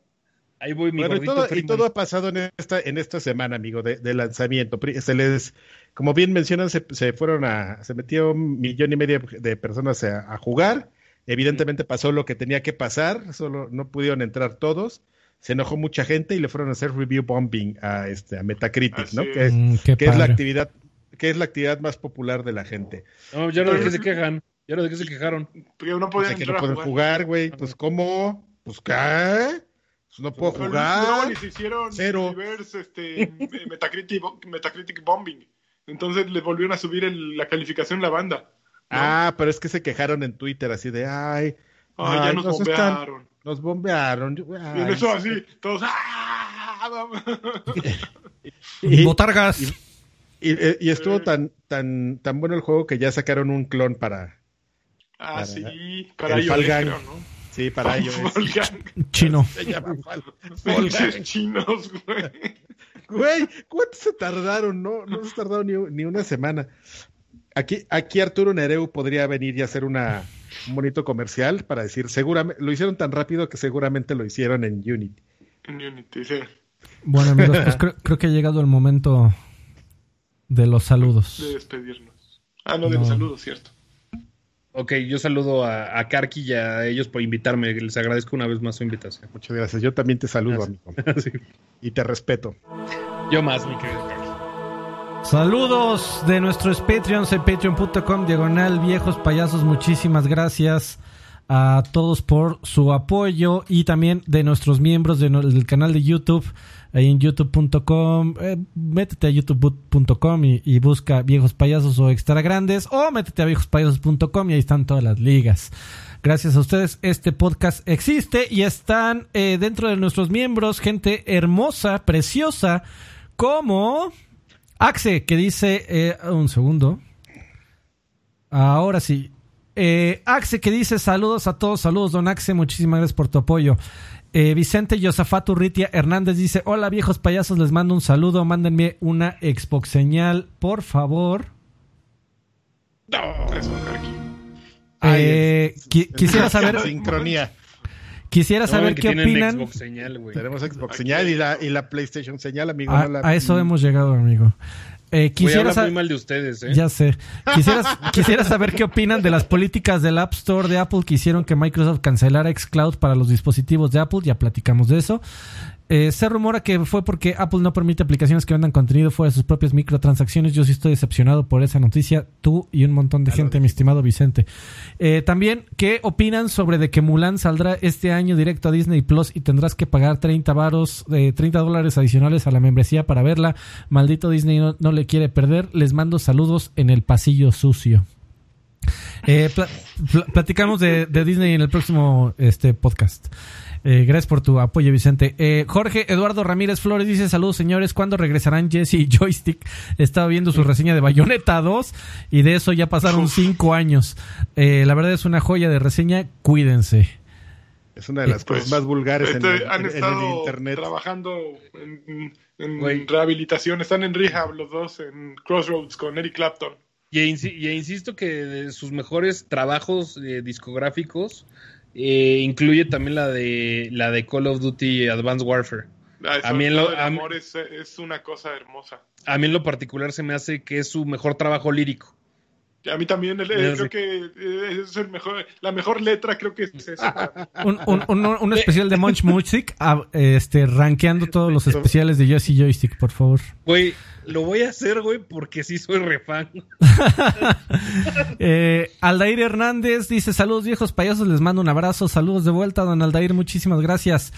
Ahí voy mi Bueno, y todo, y todo ha pasado en esta, en esta semana, amigo, de, de lanzamiento. Se les, como bien mencionan, se, se fueron a, se metió un millón y medio de personas a, a jugar. Evidentemente pasó lo que tenía que pasar, solo no pudieron entrar todos. Se enojó mucha gente y le fueron a hacer review bombing a este a Metacritic, Así ¿no? es. Que es, Mm, que es la actividad, que es la actividad más popular de la gente. No, ya no de qué se quejan. Ya no de qué se quejaron. Porque no O podían sea, que no pueden jugar. jugar, güey. Pues cómo, pues qué, pues no puedo jugar. les hicieron Cero. reverse, este, Metacritic, Metacritic bombing. Entonces les volvieron a subir el- la calificación la banda. ¿no? Ah, pero es que se quejaron en Twitter así de, ay, Ay, ya ay, nos nos están- bombearon. nos bombearon. Yo- Y ay, eso así, todos. ¡ah! y, Botargas. y- y- y estuvo tan, tan, tan bueno el juego que ya sacaron un clon para, ah, Para- sí, para el Fall Gang. creo, ¿no? Sí, para ellos. Chino. Se llama chinos, güey. Güey, ¿cuánto se tardaron? No, no se tardaron ni, ni una semana. Aquí, aquí Arturo Nereu podría venir y hacer una, un bonito comercial para decir, seguramente, lo hicieron tan rápido que seguramente lo hicieron en Unity. En Unity, sí. Bueno, amigos, pues creo, creo que ha llegado el momento de los saludos. De despedirnos. Ah, no, de No. los saludos, cierto. Ok, yo saludo a, a Karki y a ellos por invitarme. Les agradezco una vez más su invitación. Muchas gracias. Yo también te saludo, Gracias. amigo. Sí. Y te respeto. Yo más, mi querido Karki. Saludos de nuestros Patreons en patreon.com diagonal viejos payasos. Muchísimas gracias a todos por su apoyo y también de nuestros miembros de no- del canal de YouTube ahí en youtube.com. eh, métete a youtube.com y, busca viejos payasos o extra grandes o métete a viejospayasos.com y ahí están todas las ligas. Gracias a ustedes este podcast existe y están eh, dentro de nuestros miembros gente hermosa, preciosa como... Axe, que dice, eh, un segundo. Ahora sí. Eh, Axe, que dice saludos a todos, saludos, don Axe, muchísimas gracias por tu apoyo. Eh, Vicente Yosafat Urritia Hernández dice, hola viejos payasos, les mando un saludo, mándenme una Xbox señal, por favor. Eso, Karki. Ay, Eh, qui- quisiera saber, Sincronía. quisiera No, saber qué tienen opinan. Xbox señal. Tenemos Xbox señal y la, y la PlayStation señal, amigo. A, no la- a eso hemos llegado, amigo. Eh, quisiera hablar sa- muy mal de ustedes, ¿eh? Ya sé. Quisiera, quisiera saber qué opinan de las políticas del App Store de Apple que hicieron que Microsoft cancelara xCloud para los dispositivos de Apple. Ya platicamos de eso. Eh, se rumora que fue porque Apple no permite aplicaciones que vendan contenido fuera de sus propias microtransacciones. Yo sí estoy decepcionado por esa noticia. Tú y un montón de gente, mi estimado Vicente. Eh, también, ¿qué opinan sobre de que Mulan saldrá este año directo a Disney Plus y tendrás que pagar 30 varos, eh, 30 dólares adicionales a la membresía para verla? Maldito Disney no, no le quiere perder. Les mando saludos en el pasillo sucio. Eh, pla- pla- platicamos de, de Disney en el próximo este podcast. Eh, gracias por tu apoyo, Vicente. Eh, Jorge Eduardo Ramírez Flores dice: Saludos, señores. ¿Cuándo regresarán Jesse y Joystick? Estaba viendo su reseña de Bayonetta 2 y de eso ya pasaron cinco años. Eh, la verdad es una joya de reseña. Cuídense. Es una de las Pues, cosas más vulgares en, este, el- han en- en estado el internet. trabajando en, rehabilitación. Están en rehab los dos, en Crossroads con Eric Clapton. Y, insi- y insisto que de sus mejores trabajos eh, discográficos eh, incluye también la de la de Call of Duty Advanced Warfare. Ah, A mí en lo- el a amor es, es una cosa hermosa. A mí en lo particular se me hace que es su mejor trabajo lírico. A mí también, el- Ya creo que eh, es el mejor, la mejor letra creo que es esa. Un, un, un, un especial de Munch Music, ah, este, rankeando todos los especiales de Joyce Joystick, por favor. Güey, lo voy a hacer, güey, porque sí soy refan. Eh, Aldair Hernández dice: Saludos, viejos payasos, les mando un abrazo. Saludos de vuelta, don Aldair, muchísimas gracias.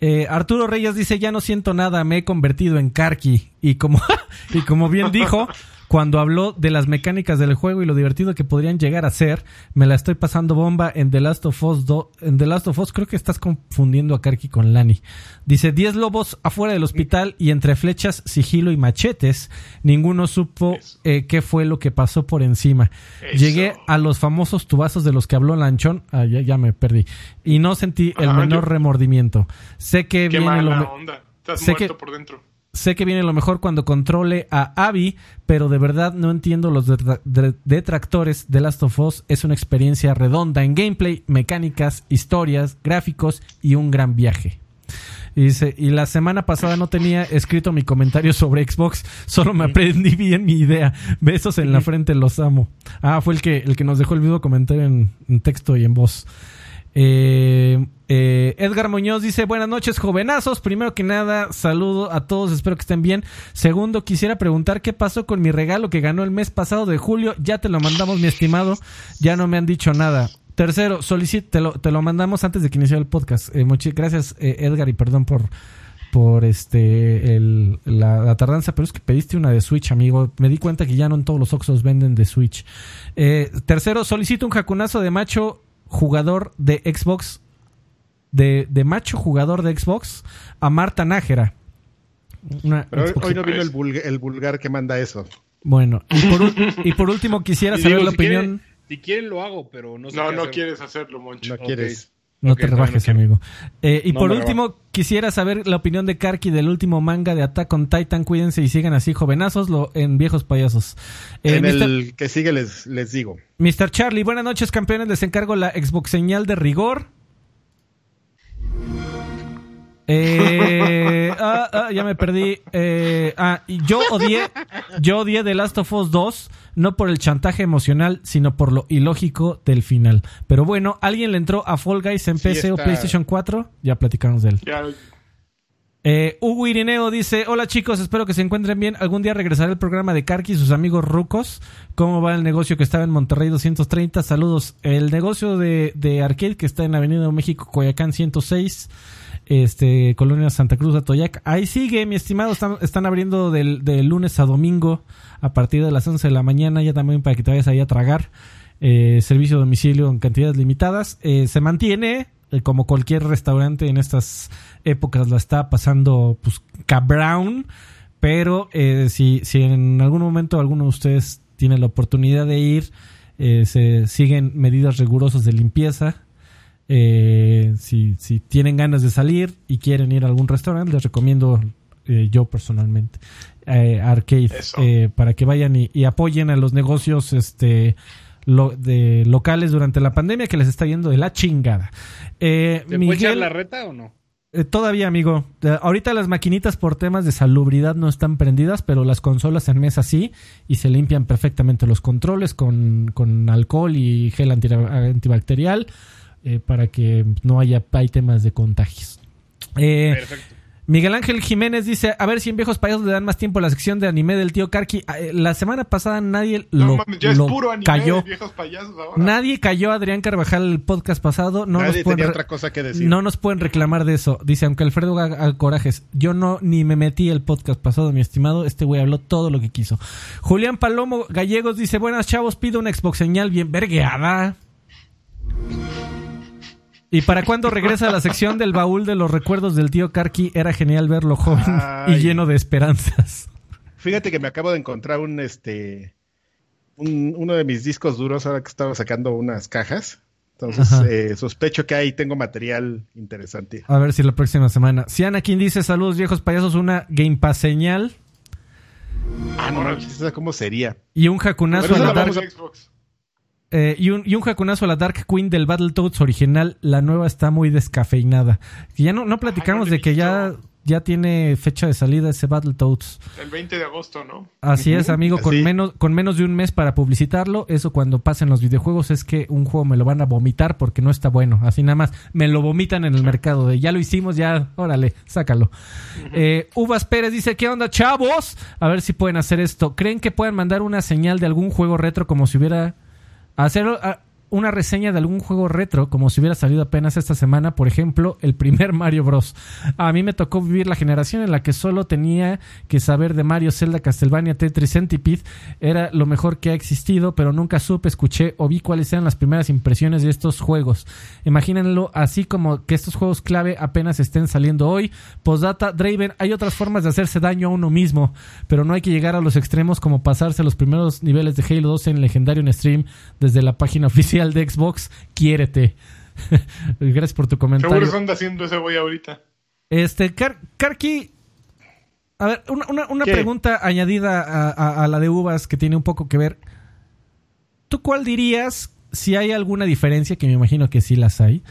Eh, Arturo Reyes dice: Ya no siento nada, me he convertido en Karki. Y como, y como bien dijo, cuando habló de las mecánicas del juego y lo divertido que podrían llegar a ser, me la estoy pasando bomba en The Last of Us 2. En The Last of Us, creo que estás confundiendo a Karki con Lani. Dice: 10 lobos afuera del hospital y entre flechas, sigilo y machetes. Ninguno supo eh, qué fue lo que pasó por encima. Eso. Llegué a los famosos tubazos de los que habló Lanchón. Ah, ya, ya me perdí. Y no sentí el Ajá, menor yo- remordimiento. Sé que Qué viene lo mala me- onda. Estás sé muerto que- por dentro. Sé que viene lo mejor cuando controle a Abby, pero de verdad no entiendo los detra- de- detractores de Last of Us. Es una experiencia redonda en gameplay, mecánicas, historias, gráficos y un gran viaje. Y dice, y la semana pasada no tenía escrito mi comentario sobre Xbox, solo me aprendí bien mi idea. Besos en la frente, los amo. Ah, fue el que, el que nos dejó el mismo comentario en, en texto y en voz. Eh, eh, Edgar Muñoz dice, buenas noches jovenazos, primero que nada saludo a todos, espero que estén bien. Segundo, quisiera preguntar qué pasó con mi regalo que ganó el mes pasado de julio, ya te lo mandamos mi estimado, ya no me han dicho nada. Tercero, solicit, te lo, te lo mandamos antes de que inicie el podcast. Eh, muchi- gracias eh, Edgar y perdón por por este la, tardanza, pero es que pediste una de Switch, amigo. Me di cuenta que ya no en todos los Oxxos venden de Switch. Tercero, solicito un jacunazo de macho jugador de Xbox, de, de macho jugador de Xbox, a Marta Nájera. Una Pero hoy, Xbox- hoy no vino el, vulg- el vulgar que manda eso. Bueno, y por, ul- y por último quisiera Y saber digo, la si opinión. quieren- si quieren lo hago, pero no sé No, qué no hacer. quieres hacerlo, Moncho. No quieres. No te rebajes, no amigo. Eh, y No por último, quisiera saber la opinión de Karki del último manga de Attack on Titan. Cuídense y sigan así, jovenazos, lo, en viejos payasos. Eh, en el que sigue les, les digo. Mr. Charlie, buenas noches, campeones. Les encargo la Xbox señal de rigor. Eh, ah, ah, ya me perdí. Eh, ah, yo odié, yo odié The Last of Us 2, no por el chantaje emocional, sino por lo ilógico del final. Pero bueno, ¿alguien le entró a Fall Guys en Sí, PC o PlayStation 4? Ya platicamos de él. Ya, Eh, Hugo Irineo dice, hola chicos, espero que se encuentren bien. Algún día regresará el programa de Karki y sus amigos rucos. ¿Cómo va el negocio que estaba en Monterrey 230? Saludos. El negocio de, de Arcade que está en Avenida México, Coyacán 106, este, Colonia Santa Cruz, Atoyac. Ahí sigue, mi estimado. Están, abriendo de lunes a domingo a partir de las 11 de la mañana, ya también para que te vayas ahí a tragar. Eh, servicio a domicilio en cantidades limitadas. Eh, se mantiene, eh, como cualquier restaurante en estas épocas la está pasando pues cabrón, pero si, si en algún momento alguno de ustedes tiene la oportunidad de ir, se siguen medidas rigurosas de limpieza. Eh, si, si tienen ganas de salir y quieren ir a algún restaurante, les recomiendo eh, yo personalmente eh, Arcade eh, para que vayan y, y apoyen a los negocios este lo- de locales durante la pandemia que les está yendo de la chingada. Eh, ¿Te puede echar Miguel, la reta o no? eh, todavía, amigo. Ahorita las maquinitas por temas de salubridad no están prendidas, pero las consolas en mesa sí, y se limpian perfectamente los controles con, con alcohol y gel anti- antibacterial eh, para que no haya hay temas de contagios. Eh, Perfecto. Miguel Ángel Jiménez dice, a ver si en viejos payasos le dan más tiempo a la sección de anime del tío Karki. Ah, eh, La semana pasada nadie no lo, mames, ya es puro anime cayó. de viejos payasos ahora. Nadie cayó a Adrián Carvajal el podcast pasado. No Nadie nos pueden tenía otra cosa que decir. no nos pueden reclamar de eso. Dice, aunque Alfredo haga corajes, yo no ni me metí el podcast pasado, mi estimado. Este güey habló todo lo que quiso. Julián Palomo Gallegos dice, buenas chavos, pido una Xbox señal bien vergueada. ¿Y para cuándo regresa la sección del baúl de los recuerdos del tío Karki? Era genial verlo joven Ay. y lleno de esperanzas. Fíjate que me acabo de encontrar un este un- uno de mis discos duros ahora que estaba sacando unas cajas. Entonces, eh, sospecho que ahí tengo material interesante. A ver si la próxima semana. Si Anakin dice, saludos viejos payasos, una Game Pass señal. Ah, no ¿esa ¿cómo sería? Y un jacunazo a la la Dark, vamos a Xbox. Eh, y, un, y un jacunazo a la Dark Queen del Battletoads original. La nueva está muy descafeinada. Y ya no, no platicamos Ay, no le de que ya, ya tiene fecha de salida ese Battletoads. El 20 de agosto, ¿no? Así es, amigo, con menos, con menos de un mes para publicitarlo. Eso cuando pasen los videojuegos es que un juego me lo van a vomitar porque no está bueno. Así nada más, me lo vomitan en el mercado de ya lo hicimos, ya, órale, sácalo. Eh, Uvas Pérez dice, ¿qué onda, chavos? A ver si pueden hacer esto. ¿Creen que pueden mandar una señal de algún juego retro como si hubiera... Hacer ah, una reseña de algún juego retro como si hubiera salido apenas esta semana, por ejemplo, el primer Mario Bros. A mí me tocó vivir la generación en la que solo tenía que saber de Mario, Zelda, Castlevania, Tetris, Centipede. Era lo mejor que ha existido, pero nunca supe, escuché o vi cuáles eran las primeras impresiones de estos juegos. Imagínenlo así como que estos juegos clave apenas estén saliendo hoy. Postdata, Draven, hay otras formas de hacerse daño a uno mismo, pero no hay que llegar a los extremos como pasarse los primeros niveles de Halo 2 en legendario en stream desde la página oficial de Xbox. Quiérete. Gracias por tu comentario. Seguro se anda haciendo ese güey ahorita. Este, Kar- Karki, a ver, una, una- pregunta añadida a, a- a la de Uvas que tiene un poco que ver. ¿Tú cuál dirías, si hay alguna diferencia, que me imagino que sí las hay,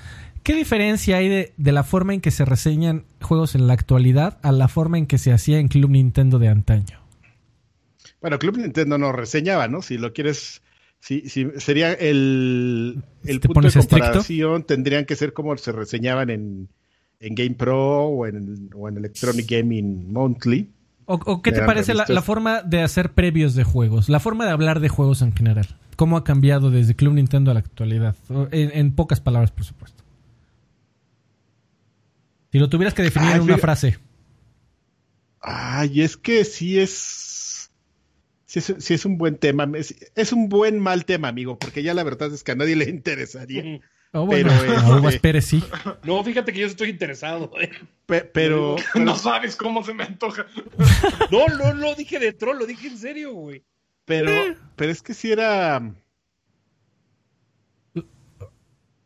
qué diferencia hay de, de la forma en que se reseñan juegos en la actualidad a la forma en que se hacía en Club Nintendo de antaño? Bueno, Club Nintendo no reseñaba, ¿no? Si lo quieres, si, si sería el, el ¿Te punto de pones estricto? comparación, tendrían que ser como se reseñaban en, en Game Pro o en, o en Electronic Gaming Monthly. ¿O, o qué te parece la, la forma de hacer previos de juegos? La forma de hablar de juegos en general. ¿Cómo ha cambiado desde Club Nintendo a la actualidad? En, en pocas palabras, por supuesto. Si lo tuvieras que definir Ay, en una frase. Ay, es que sí es, sí es, sí es un buen tema. Es, es un buen mal tema, amigo, porque ya la verdad es que a nadie le interesaría. Oh, bueno, Pero, a Uvas este- Pérez sí. No, fíjate que yo estoy interesado. eh. Pe- pero, No sabes cómo se me antoja. No, no lo dije de troll, lo dije en serio, güey. pero, pero es que sí era.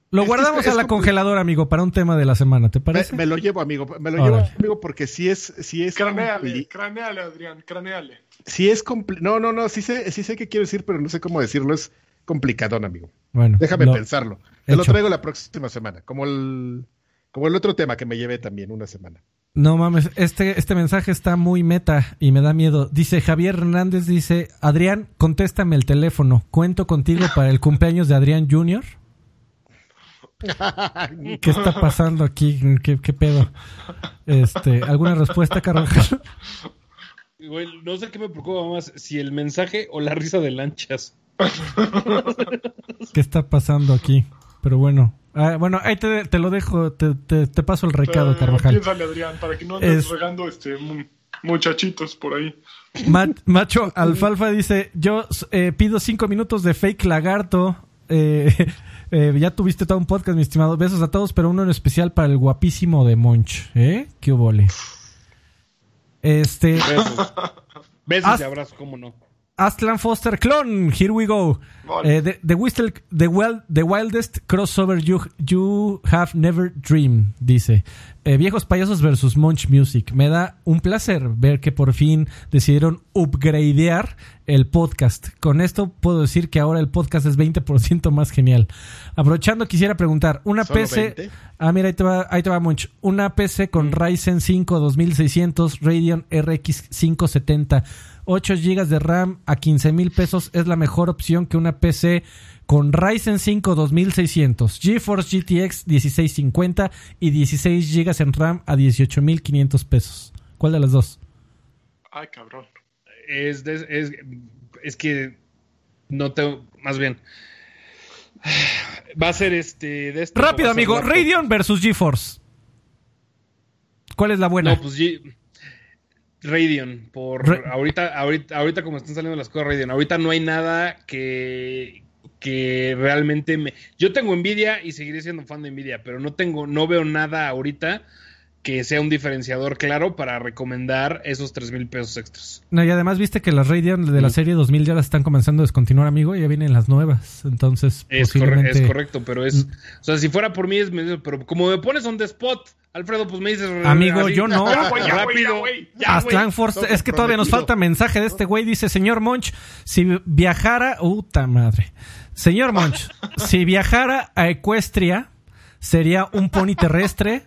Lo Es que guardamos es- a la como- congeladora, amigo, para un tema de la semana, ¿te parece? me lo llevo, amigo. Me lo llevo, amigo, porque sí es, sí es, Craneale, craneale, Adrián, craneale. Sí es compli- No, no, no, sí sé, sí sé qué quiero decir, pero no sé cómo decirlo. Es complicadón, amigo. Bueno, Déjame lo- pensarlo. Te lo traigo la próxima semana, como el, como el otro tema que me llevé también una semana. No mames, este, este mensaje está muy meta y me da miedo. Dice Javier Hernández, dice, Adrián, contéstame el teléfono. ¿Cuento contigo para el cumpleaños de Adrián Jr.? ¿Qué está pasando aquí? ¿Qué, qué pedo? Este, ¿Alguna respuesta, Carvajal? Güey, no sé qué me preocupa más, si el mensaje o la risa de lanchas. ¿Qué está pasando aquí? Pero bueno, ah, bueno, ahí te, te lo dejo, te, te- te paso el recado, Eh, Carvajal. Piénsale, Adrián, para que no andes Es- regando este, mu- muchachitos por ahí. Ma- Macho Alfalfa dice, yo eh, pido cinco minutos de fake lagarto. Eh, eh, ya tuviste todo un podcast, mi estimado. Besos a todos, pero uno en especial para el guapísimo de Monch. ¿Eh? ¿Qué obole? Este, Besos. Besos y abrazos, cómo no. Astlan Foster Clon, here we go. Eh, the, the, whistle- the, wild- the wildest crossover you, you have never dreamed, dice. Eh, viejos payasos versus Munch Music. Me da un placer ver que por fin decidieron upgradear el podcast. Con esto puedo decir que ahora el podcast es 20% más genial. Aprovechando, quisiera preguntar, una ¿Solo PC... 20? Ah, mira, ahí te va, ahí te va Munch. Una PC con Ryzen 5 2600, Radeon RX 570, 8 GB de RAM a 15 mil pesos es la mejor opción que una PC con Ryzen 5 2600, GeForce GTX 1650 y 16 GB en RAM a 18.500 pesos. ¿Cuál de las dos? Ay, cabrón. Es, de- es, es que no tengo, más bien. Va a ser este. De esto, Rápido, amigo. Radeon versus GeForce. ¿Cuál es la buena? No, pues G- Radeon. Por Ra- ahorita, ahorita, ahorita como están saliendo las cosas Radeon. Ahorita no hay nada que, que realmente me. Yo tengo Nvidia y seguiré siendo fan de Nvidia, pero no tengo, no veo nada ahorita que sea un diferenciador claro para recomendar esos 3 mil pesos extras. No, y además viste que las Radeon de la serie 2000 ya las están comenzando a descontinuar, amigo, y ya vienen las nuevas. Entonces, Es, posiblemente... corre- es correcto, pero es. O sea, si fuera por mí, es. Pero como me pones on the spot, Alfredo, pues me dices. Amigo, así, yo no. Ya, güey, ya, rápido. ya, güey. Force, todo es que todavía nos falta mensaje de este güey. Dice, señor Monch, si viajara, puta madre. Señor Monch, si viajara a Ecuestria, ¿sería un pony terrestre?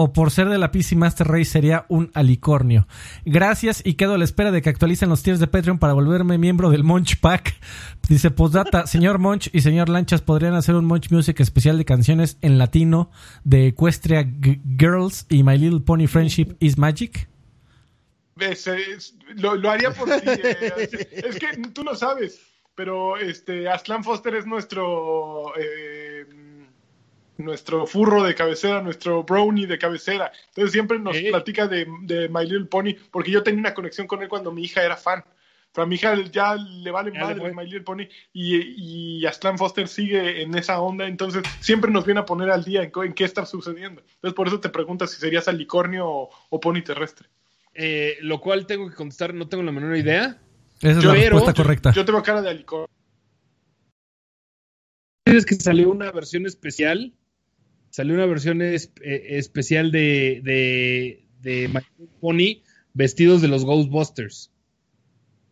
O por ser de la PC Master Race sería un alicornio. Gracias y quedo a la espera de que actualicen los tiers de Patreon para volverme miembro del Monch Pack. Dice postdata, señor Monch y señor Lanchas podrían hacer un Monch Music especial de canciones en latino de Equestria Girls y My Little Pony Friendship is Magic. Lo, lo haría por ti. eh, es que tú no sabes, pero este Aslan Foster es nuestro eh, nuestro furro de cabecera, nuestro brownie de cabecera. Entonces siempre nos Eh. platica de, de My Little Pony, porque yo tenía una conexión con él cuando mi hija era fan. Pero a mi hija ya le vale Ya madre. My Little Pony y, y Aslan Foster sigue en esa onda, entonces siempre nos viene a poner al día en, en qué está sucediendo. Entonces por eso te preguntas si serías alicornio o, o pony terrestre. Eh, lo cual tengo que contestar, no tengo la menor idea. Esa es Yo- la pero- respuesta correcta. Yo tengo cara de alicornio. Es que salió una versión especial. Salió una versión es- eh, especial de, de, de My Pony vestidos de los Ghostbusters.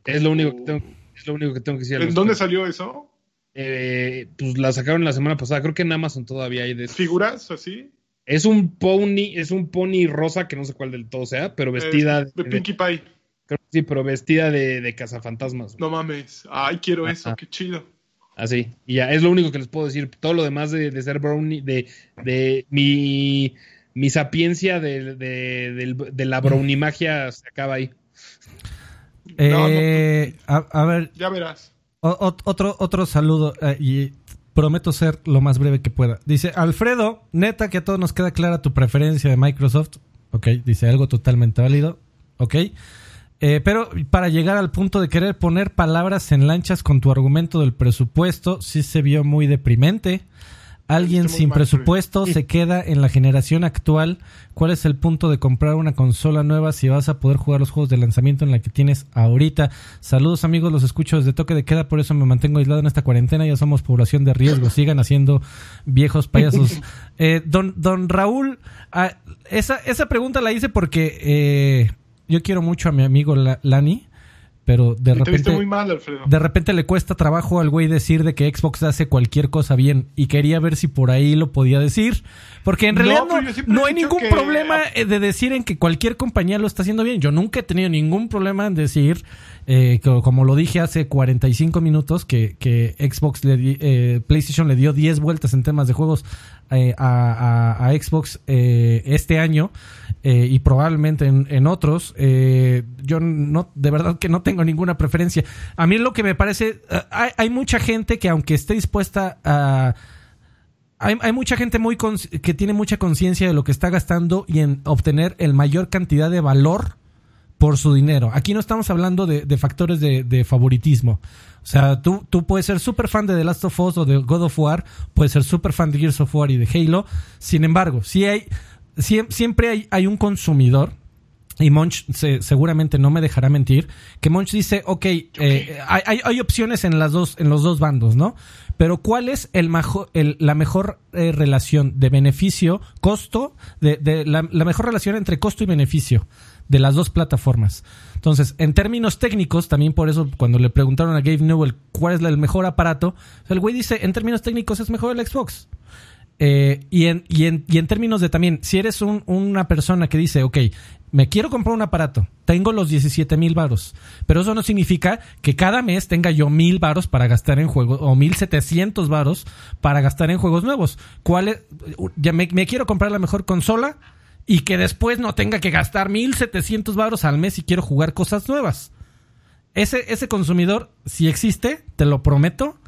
Es lo único que tengo, es lo único que tengo que decir. ¿En dónde salió eso? Eh, pues la sacaron la semana pasada. Creo que en Amazon todavía hay de. ¿Figuras así? Es un pony, es un pony rosa que no sé cuál del todo sea, pero vestida Eh, de Pinkie Pie. creo que sí, pero vestida de, de cazafantasmas. No mames. Ay, quiero eso, qué chido. Así. Y ya, es lo único que les puedo decir. Todo lo demás de, de ser brownie, de, de mi, mi sapiencia de, de, la brownie magia se acaba ahí. Eh, a, a ver, Ya verás. o- o- otro, otro saludo eh, y prometo ser lo más breve que pueda. Dice Alfredo, neta que a todos nos queda clara tu preferencia de Microsoft. Ok, dice algo totalmente válido. Ok. Eh, pero para llegar al punto de querer poner palabras en lanchas con tu argumento del presupuesto, sí se vio muy deprimente. Alguien sin presupuesto se queda en la generación actual. ¿Cuál es el punto de comprar una consola nueva si vas a poder jugar los juegos de lanzamiento en la que tienes ahorita? Saludos amigos, los escucho desde toque de queda, por eso me mantengo aislado en esta cuarentena. Ya somos población de riesgo, sigan haciendo viejos payasos. Eh, don, don Raúl, ah, esa, esa pregunta la hice porque eh, yo quiero mucho a mi amigo La- Lani, pero de Te viste repente... muy mal, Alfredo. De repente le cuesta trabajo al güey decir de que Xbox hace cualquier cosa bien y quería ver si por ahí lo podía decir. Porque en realidad no, hay ningún que- problema eh, de decir en que cualquier compañía lo está haciendo bien. Yo nunca he tenido ningún problema en decir, eh, como lo dije hace 45 minutos, que, que Xbox le di- eh, PlayStation le dio 10 vueltas en temas de juegos eh, a, a- a Xbox eh, este año eh, y probablemente en, en otros. Yo no, de verdad que no tengo ninguna preferencia. A mí lo que me parece, hay, hay mucha gente que aunque esté dispuesta a hay, hay mucha gente muy que tiene mucha conciencia de lo que está gastando y en obtener el mayor cantidad de valor por su dinero. Aquí no estamos hablando de, de factores de, de favoritismo. O sea, tú, tú puedes ser súper fan de The Last of Us o de God of War, puedes ser súper fan de Gears of War y de Halo. Sin embargo, si hay, siem- siempre hay, hay un consumidor y Monch se- seguramente no me dejará mentir, que Monch dice, ok, eh, hay, hay- hay opciones en, las dos, en los dos bandos, ¿no? Pero ¿cuál es el majo- el- la mejor eh, relación de beneficio-costo, de, de la, la mejor relación entre costo y beneficio de las dos plataformas? Entonces, en términos técnicos, también por eso cuando le preguntaron a Gabe Newell cuál es el mejor aparato, el güey dice, en términos técnicos es mejor el Xbox. Eh, y, en, y, en, y en términos de también, si eres un- una persona que dice, ok, me quiero comprar un aparato, tengo los 17 mil varos, pero eso no significa que cada mes tenga yo mil varos para gastar en juegos, o 1700 varos para gastar en juegos nuevos. ¿Cuál es? Ya me quiero comprar la mejor consola y que después no tenga que gastar 1700 varos al mes si quiero jugar cosas nuevas. Ese, ese consumidor, si existe, te lo prometo,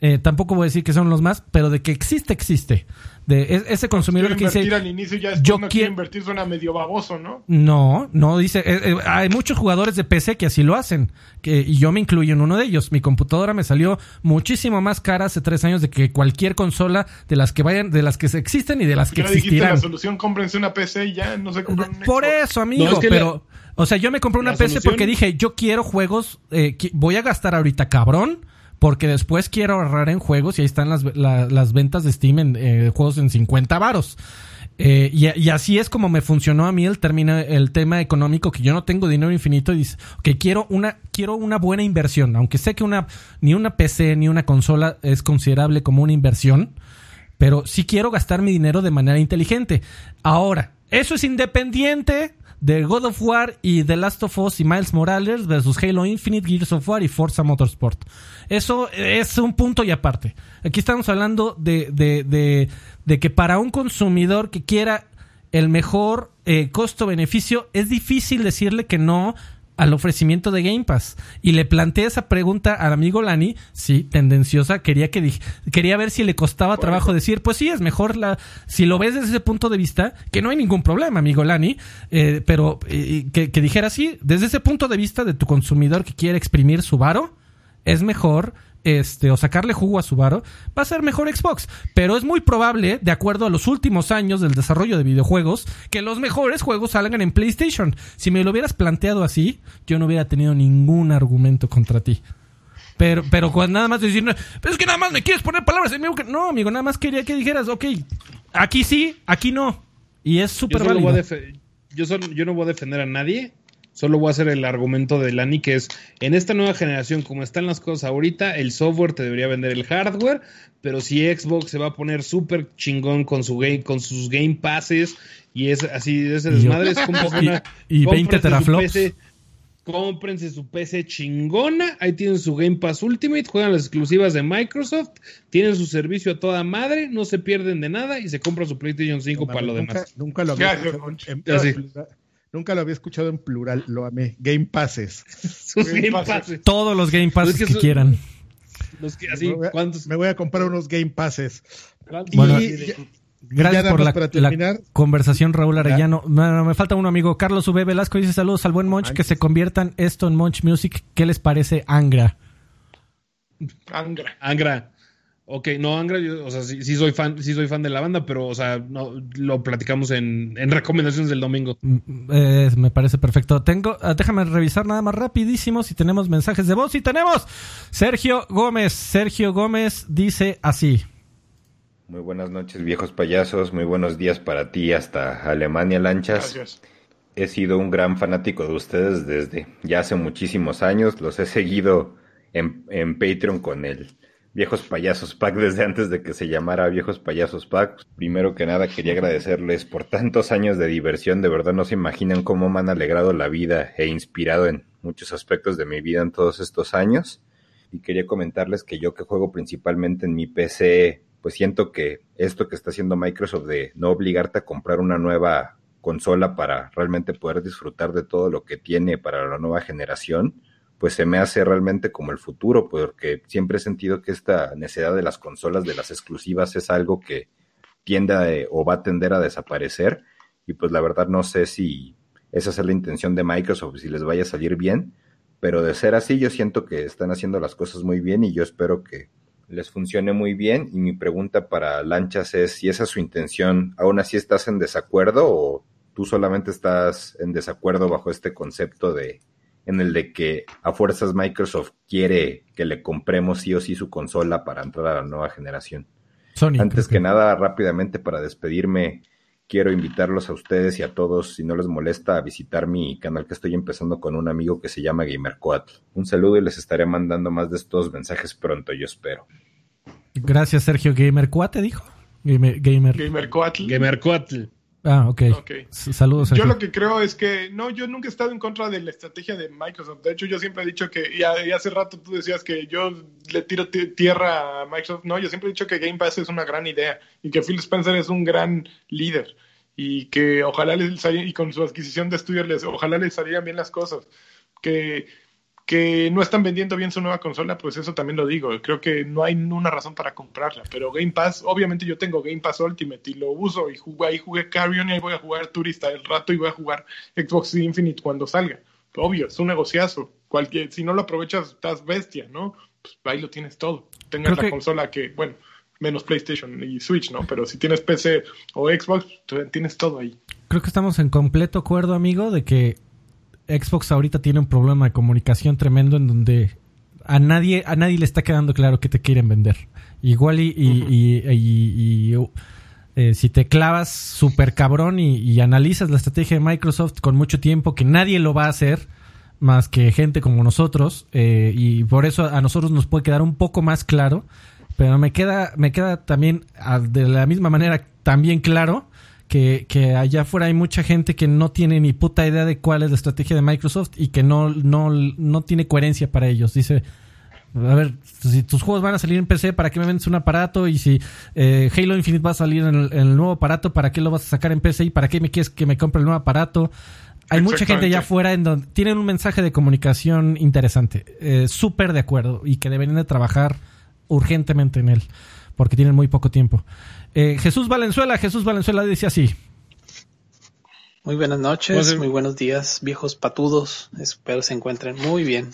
eh, tampoco voy a decir que son los más, pero de que existe, existe. De ese consumidor que dice al inicio y ya yo no quiero invertir suena medio baboso, ¿no? no, no dice, eh, eh, hay muchos jugadores de PC que así lo hacen, que, y yo me incluyo en uno de ellos. Mi computadora me salió muchísimo más cara hace tres años de que cualquier consola de las que vayan, de las que se existen y de las que Ya dijiste la existirán. solución, cómprense una PC y ya no se compran un Por eso, amigo, No, es que pero, o sea, yo me compré una PC solución- porque dije, yo quiero juegos, eh, voy a gastar ahorita cabrón, porque después quiero ahorrar en juegos y ahí están las, la- las ventas de Steam en eh, juegos en 50 varos. Eh, y, así es como me funcionó a mí el, término, el tema económico, que yo no tengo dinero infinito y dice, que quiero una, quiero una buena inversión, aunque sé que una, ni una PC ni una consola es considerable como una inversión, pero sí quiero gastar mi dinero de manera inteligente. Ahora, eso es independiente de God of War y The Last of Us y Miles Morales versus Halo Infinite, Gears of War y Forza Motorsport. Eso es un punto y aparte. Aquí estamos hablando de, de, de, que para un consumidor que quiera el mejor eh, costo-beneficio, es difícil decirle que no al ofrecimiento de Game Pass. Y le planteé esa pregunta al amigo Lani, sí, tendenciosa, quería que dij- quería ver si le costaba trabajo decir, pues sí, es mejor la, si lo ves desde ese punto de vista, que no hay ningún problema, amigo Lani, eh, pero eh, que, que dijera así, desde ese punto de vista de tu consumidor que quiere exprimir su varo, es mejor este o sacarle jugo a su varo, va a ser mejor Xbox. Pero es muy probable, de acuerdo a los últimos años del desarrollo de videojuegos, que los mejores juegos salgan en PlayStation. Si me lo hubieras planteado así, yo no hubiera tenido ningún argumento contra ti. Pero, pero cuando nada más decir, "No, pero es que nada más me quieres poner palabras en mi boca". No, amigo, nada más quería que dijeras, ok, aquí sí, aquí no. Y es súper válido. yo, yo no voy a defender a nadie. Solo voy a hacer el argumento de Lani, que es, en esta nueva generación, como están las cosas ahorita, el software te debería vender el hardware, pero si Xbox se va a poner súper chingón con, su game, con sus Game Passes, y es así, de ese desmadre, es como una- Y- y 20 cómprense su teraflops. PC, Cómprense su PC chingona, ahí tienen su Game Pass Ultimate, juegan las exclusivas de Microsoft, tienen su servicio a toda madre, no se pierden de nada y se compran su PlayStation 5 para lo nunca, demás. Nunca lo había Nunca lo había escuchado en plural, lo amé. Game Passes. Sus Game Game Passes. Passes. Todos los Game Passes Es que quieran. Los que así, me, voy a, me voy a comprar unos Game Passes. Bueno, y, ya- Gracias por la, para la conversación, Raúl Arellano. No, no, me falta un amigo. Carlos V. Velasco dice saludos al buen Monch. Que se conviertan esto en Monch Music. ¿Qué les parece Angra? Angra. Angra. Ok, no, Angra, yo, o sea, sí, sí soy fan, sí soy fan de la banda, pero, o sea, no, lo platicamos en, en recomendaciones del domingo. Mm, eh, me parece perfecto. Tengo, ah, déjame revisar nada más rapidísimo si tenemos mensajes de voz. Y tenemos Sergio Gómez. Sergio Gómez dice así. Muy buenas noches, viejos payasos. Muy buenos días para ti hasta Alemania, Lanchas. Gracias. He sido un gran fanático de ustedes desde ya hace muchísimos años. Los he seguido en, en Patreon con el Viejos Payasos Pack desde antes de que se llamara Viejos Payasos Pack. Primero que nada quería agradecerles por tantos años de diversión. De verdad no se imaginan cómo me han alegrado la vida e inspirado en muchos aspectos de mi vida en todos estos años. Y quería comentarles que yo que juego principalmente en mi PC, pues siento que esto que está haciendo Microsoft de no obligarte a comprar una nueva consola para realmente poder disfrutar de todo lo que tiene para la nueva generación, pues se me hace realmente como el futuro, porque siempre he sentido que esta necesidad de las consolas, de las exclusivas, es algo que tiende eh, o va a tender a desaparecer. Y pues la verdad no sé si esa es la intención de Microsoft, si les vaya a salir bien, pero de ser así yo siento que están haciendo las cosas muy bien y yo espero que les funcione muy bien. Y mi pregunta para Lanchas es si esa es su intención, aún así estás en desacuerdo o tú solamente estás en desacuerdo bajo este concepto de en el de que a fuerzas Microsoft quiere que le compremos sí o sí su consola para entrar a la nueva generación. Sony. Antes que nada, rápidamente para despedirme, quiero invitarlos a ustedes y a todos, si no les molesta, a visitar mi canal que estoy empezando con un amigo que se llama GamerCoatl. Un saludo y les estaré mandando más de estos mensajes pronto, yo espero. Gracias, Sergio Gamer. ¿Cuate dijo? Gamer. Gamer. Gamer Coatl. Gamercoatl. Ah, ok. Ok. S- Saludos, Yo Sergio. lo que creo es que, no, yo nunca he estado en contra de la estrategia de Microsoft. De hecho, yo siempre he dicho que, y, a- y hace rato tú decías que yo le tiro ti- tierra a Microsoft. No, yo siempre he dicho que Game Pass es una gran idea y que Phil Spencer es un gran líder y que ojalá les y con su adquisición de estudios, les, ojalá les salieran bien las cosas. Que que no están vendiendo bien su nueva consola, pues eso también lo digo. Creo que no hay una razón para comprarla. Pero Game Pass, obviamente yo tengo Game Pass Ultimate y lo uso y jugué, ahí jugué Carrion y ahí voy a jugar Turista el rato y voy a jugar Xbox Infinite cuando salga. Obvio, es un negociazo. Cualquier, si no lo aprovechas, estás bestia, ¿no? Pues ahí lo tienes todo. Tengas Creo la que- consola que, bueno, menos PlayStation y Switch, ¿no? Pero si tienes PC o Xbox, tienes todo ahí. Creo que estamos en completo acuerdo, amigo, de que Xbox ahorita tiene un problema de comunicación tremendo en donde a nadie, a nadie le está quedando claro qué te quieren vender. Igual y, y- y- y- y, eh, si te clavas súper cabrón y, y analizas la estrategia de Microsoft con mucho tiempo, que nadie lo va a hacer más que gente como nosotros, eh, y por eso a nosotros nos puede quedar un poco más claro, pero me queda, me queda también ah, de la misma manera también claro que, que allá afuera hay mucha gente que no tiene ni puta idea de cuál es la estrategia de Microsoft y que no, no, no tiene coherencia para ellos. Dice, a ver, si tus juegos van a salir en PC, ¿para qué me vendes un aparato? Y si eh, Halo Infinite va a salir en el, en el nuevo aparato, ¿para qué lo vas a sacar en PC? ¿Y para qué me quieres que me compre el nuevo aparato? Hay mucha gente allá afuera en donde tienen un mensaje de comunicación interesante. Eh, Súper de acuerdo y que deberían de trabajar urgentemente en él porque tienen muy poco tiempo. Eh, Jesús Valenzuela, Jesús Valenzuela dice así. Muy buenas noches, Pues, muy buenos días, viejos patudos. Espero se encuentren muy bien.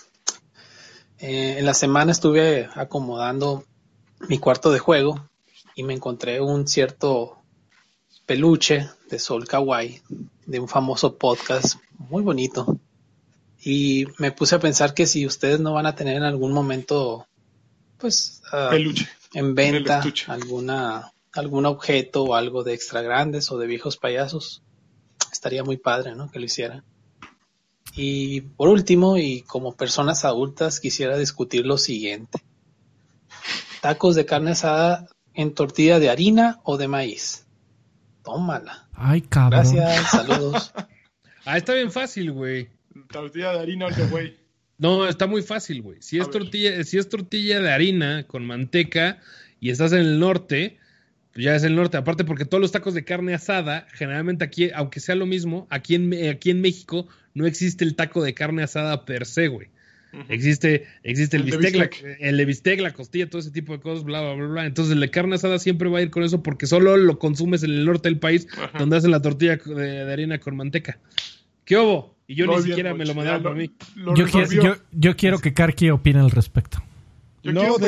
Eh, en la semana estuve acomodando mi cuarto de juego y me encontré un cierto peluche de Sol Kawaii de un famoso podcast muy bonito. Y me puse a pensar que si ustedes no van a tener en algún momento, pues, ah, Peluche. en venta alguna algún objeto o algo de extra grandes o de viejos payasos estaría muy padre no que lo hicieran y por último y como personas adultas quisiera discutir lo siguiente tacos de carne asada en tortilla de harina o de maíz tómala Ay, cabrón. gracias saludos Ah, está bien fácil, güey. Tortilla de harina the way. No, está muy fácil, güey. Si es tortilla, si es tortilla de harina con manteca y estás en el norte, ya es el norte. Aparte, porque todos los tacos de carne asada, generalmente aquí, aunque sea lo mismo, aquí en, Me- aquí en México no existe el taco de carne asada per se, güey. Existe, existe el, bistec, la- el bistec, la costilla, todo ese tipo de cosas, bla, bla, bla, bla. Entonces, el de carne asada siempre va a ir con eso porque solo lo consumes en el norte del país, Ajá. donde hacen la tortilla de, de harina con manteca. ¿Qué hubo? Y yo ni bien, siquiera me lo mandaron por mí. lo Yo, quiero, yo, yo quiero que Karki opine al respecto. Yo No, quiero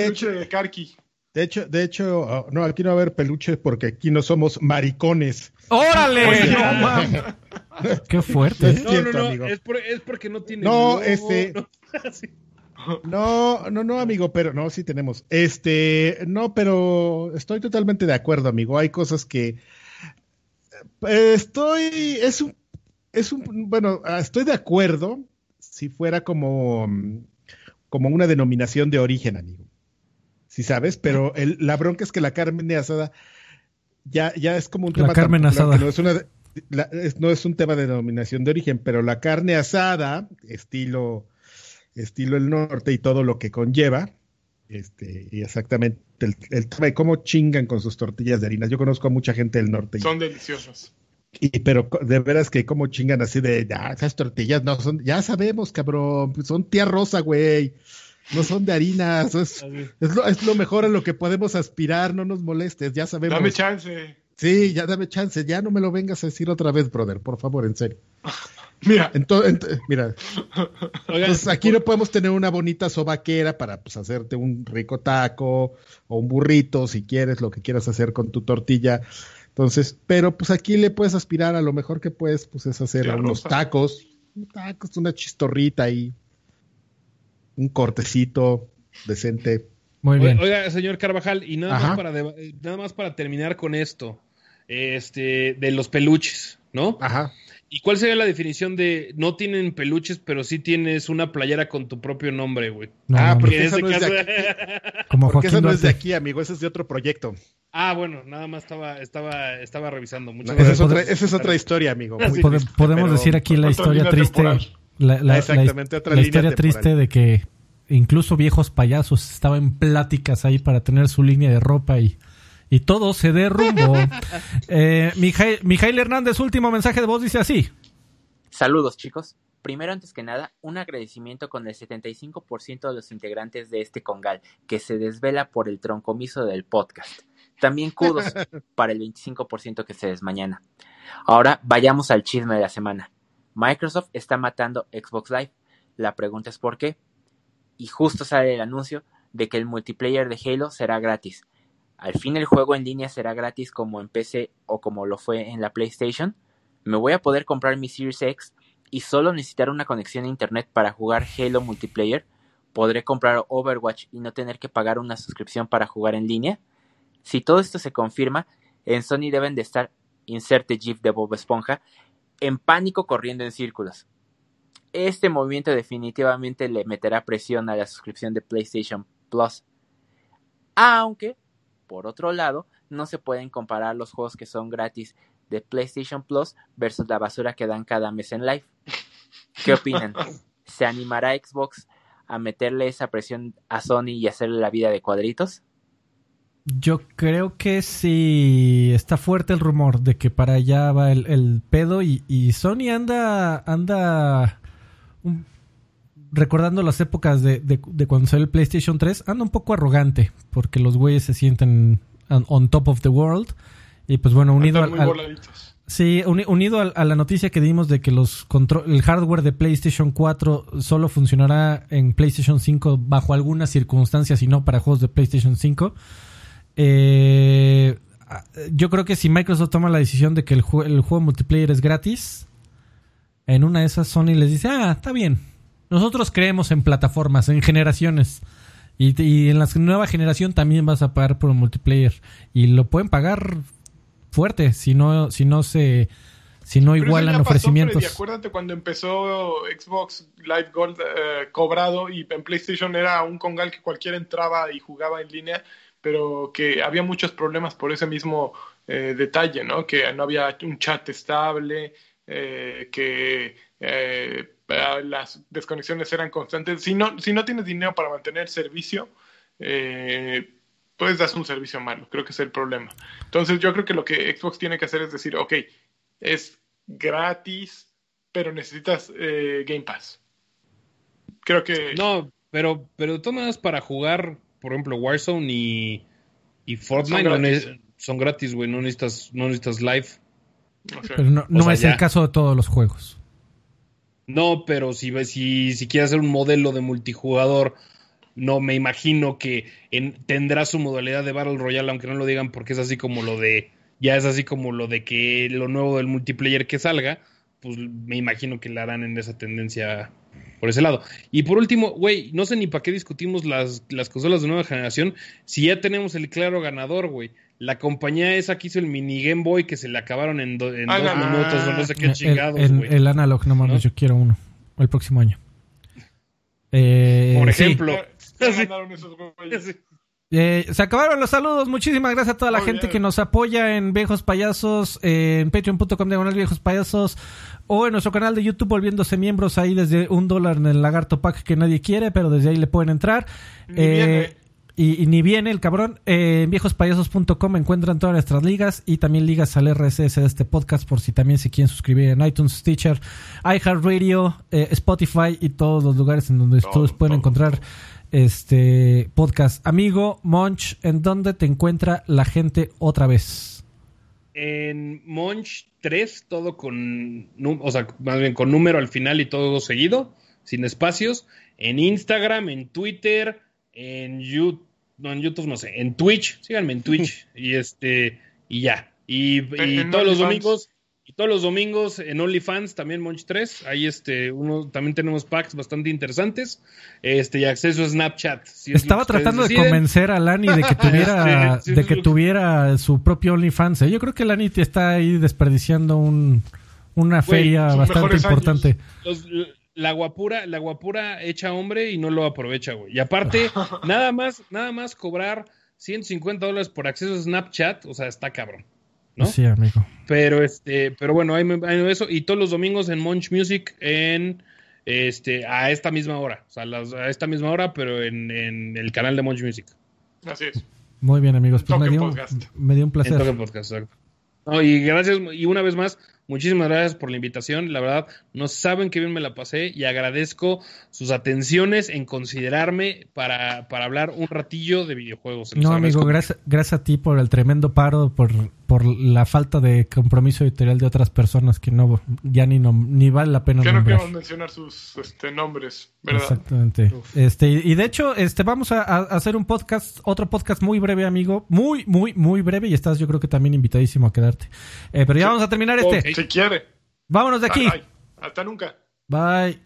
de Karki. De hecho, de hecho, oh, no, aquí no va a haber peluches porque aquí no somos maricones. ¡Órale! Oye, no, mames. ¡Qué fuerte! No, Cierto, no, no, amigo. es, por- es porque no tiene. No, logo, este- no. No, no, no, amigo, pero no, sí tenemos. Este, no, pero estoy totalmente de acuerdo, amigo. Hay cosas que eh, estoy, es un, es un, bueno, ah, estoy de acuerdo si fuera como, como una denominación de origen, amigo. Si sabes, pero el- la bronca es que la carne asada ya, ya es como un La tema tan carne asada. no es una, la- es- no es un tema de denominación de origen, pero la carne asada, estilo estilo el norte y todo lo que conlleva. Este, y exactamente el, el tema de cómo chingan con sus tortillas de harina. Yo conozco a mucha gente del norte. y- Son deliciosos. Y, pero de veras que cómo chingan así de, "Ah, esas tortillas no son, ya sabemos, cabrón, pues son tía rosa, güey. No son de harina, eso es, es, lo, es lo mejor a lo que podemos aspirar, no nos molestes, ya sabemos. Dame chance. sí, ya dame chance, ya no me lo vengas a decir otra vez, brother, por favor, en serio. Mira, Entonces, mira, Pues aquí no podemos tener una bonita sobaquera para pues, hacerte un rico taco o un burrito, si quieres, lo que quieras hacer con tu tortilla. Entonces, pero pues aquí le puedes aspirar a lo mejor que puedes, pues es hacer unos tacos, un tacos, una chistorrita ahí, un cortecito decente. Muy bien. Oiga, señor Carvajal, y nada Ajá. más, para deba- eh, nada más para terminar con esto, este, de los peluches, ¿no? Ajá. ¿Y cuál sería la definición de no tienen peluches, pero sí tienes una playera con tu propio nombre, güey? No, ah, no, porque en esa ese no es de caso- Como Porque no es de aquí, amigo, ese es de otro proyecto. ah, bueno, nada más estaba, estaba, estaba revisando. Muchas esa, es otra, esa es otra historia, amigo. muy triste, podemos pero- decir aquí la historia triste. temporal. La, la- Exactamente, la- otra la línea historia temporal. triste de que incluso viejos payasos estaban en pláticas ahí para tener su línea de ropa y, y todo se derrumbó. eh, Mijail, Mijail Hernández, último mensaje de voz, dice así. Saludos, chicos. Primero, antes que nada, un agradecimiento con el 75% de los integrantes de este congal, que se desvela por el troncomiso del podcast. También kudos para el 25% que se desmañana. Ahora vayamos al chisme de la semana. Microsoft está matando Xbox Live. La pregunta es por qué. Y justo sale el anuncio de que el multiplayer de Halo será gratis. Al fin el juego en línea será gratis como en PC o como lo fue en la PlayStation. Me voy a poder comprar mi Series X y solo necesitar una conexión a internet para jugar Halo multiplayer, podré comprar Overwatch y no tener que pagar una suscripción para jugar en línea. Si todo esto se confirma, en Sony deben de estar, inserte GIF de Bob Esponja, en pánico corriendo en círculos. Este movimiento definitivamente le meterá presión a la suscripción de PlayStation Plus. Aunque, por otro lado, no se pueden comparar los juegos que son gratis de PlayStation Plus versus la basura que dan cada mes en live. ¿Qué opinan? ¿Se animará Xbox a meterle esa presión a Sony y hacerle la vida de cuadritos? Yo creo que sí está fuerte el rumor de que para allá va el, pedo y, Sony anda anda recordando las épocas de, cuando salió el PlayStation 3, anda un poco arrogante porque los güeyes se sienten on top of the world y pues bueno, unido al, Sí, unido a, la noticia que dimos de que los el hardware de PlayStation 4 solo funcionará en PlayStation 5 bajo algunas circunstancias y no para juegos de PlayStation 5. Eh, yo creo que si Microsoft toma la decisión de que el, el, juego multiplayer es gratis, en una de esas Sony les dice, ah, está bien. Nosotros creemos en plataformas, en generaciones. Y, y en la nueva generación también vas a pagar por el multiplayer. Y lo pueden pagar fuerte si no, si no se si no igualan ofrecimientos. Freddy, acuérdate cuando empezó Xbox Live Gold eh, cobrado y en PlayStation era un congal que cualquiera entraba y jugaba en línea, pero que había muchos problemas por ese mismo eh, detalle, ¿no? Que no había un chat estable, eh, que las desconexiones eran constantes. Si no, si no tienes dinero para mantener servicio, eh, puedes dar un servicio malo. Creo que es el problema. Entonces yo creo que lo que Xbox tiene que hacer es decir, ok, es gratis, pero necesitas eh, Game Pass. Creo que... No, pero, pero maneras para jugar, por ejemplo, Warzone y, y Fortnite son gratis, güey, no, necesitas, no necesitas live. Pero no, es el caso de todos los juegos. No, pero si, si, si quieres hacer un modelo de multijugador no me imagino que tendrá su modalidad de Battle Royale, aunque no lo digan porque es así como lo de, ya es así como lo de que lo nuevo del multiplayer que salga, pues me imagino que la harán en esa tendencia por ese lado. Y por último, güey, no sé ni para qué discutimos las, las consolas de nueva generación si ya tenemos el claro ganador, güey. La compañía esa que hizo el mini Game Boy que se le acabaron en, dos minutos o no sé qué chingados, el, el, el, analog, no mames, yo quiero uno. El próximo año. Eh, por ejemplo. Eh, se acabaron los saludos. Muchísimas gracias a toda la gente que nos apoya en Viejos Payasos, eh, en patreon.com diagonal Viejos Payasos o en nuestro canal de YouTube volviéndose miembros ahí desde un dólar en el lagarto pack que nadie quiere, pero desde ahí le pueden entrar. Eh, y, ni viene el cabrón. en viejospayasos.com encuentran todas nuestras ligas y también ligas al RSS de este podcast por si también se quieren suscribir en iTunes, Stitcher, iHeartRadio, Spotify y todos los lugares en donde ustedes pueden encontrar este podcast. Amigo Monch, ¿en dónde te encuentra la gente otra vez? En Monch 3, todo con, o sea, más bien con número al final y todo seguido, sin espacios. En Instagram, en Twitter, en YouTube, no, en YouTube no sé, en Twitch, síganme en Twitch y este, y ya. Y, todos los domingos y todos los domingos en OnlyFans, también Monch 3, ahí este, uno, también tenemos packs bastante interesantes, este, y acceso a Snapchat. Estaba tratando de convencer a Lani de que tuviera, de que tuviera su propio OnlyFans. ¿eh? Yo creo que Lani te está ahí desperdiciando un, una feria bastante importante. la guapura, la guapura echa hombre y no lo aprovecha, güey. Y aparte, nada más, nada más cobrar 150 dólares por acceso a Snapchat, o sea, está cabrón. Sí, amigo. Pero este, pero bueno, hay, eso y todos los domingos en Munch Music en este a esta misma hora, o sea, a esta misma hora, pero en, el canal de Munch Music. Así es. Muy bien, amigos. Pues me dio, me dio, un placer. y gracias, y una vez más, Muchísimas gracias por la invitación. La verdad, no saben qué bien me la pasé y agradezco sus atenciones en considerarme para, para hablar un ratillo de videojuegos. No, amigo, gracias, gracias a ti por el tremendo paro, por, por la falta de compromiso editorial de otras personas que no ya ni ni vale la pena nombrar. mencionar sus este, nombres, ¿verdad? Exactamente. Este y de hecho, este vamos a, hacer un podcast, otro podcast muy breve, amigo, muy muy muy breve y estás yo creo que también invitadísimo a quedarte. Eh, pero ya vamos a terminar este. Si quiere. Vámonos de aquí. Bye. Hasta nunca. Bye.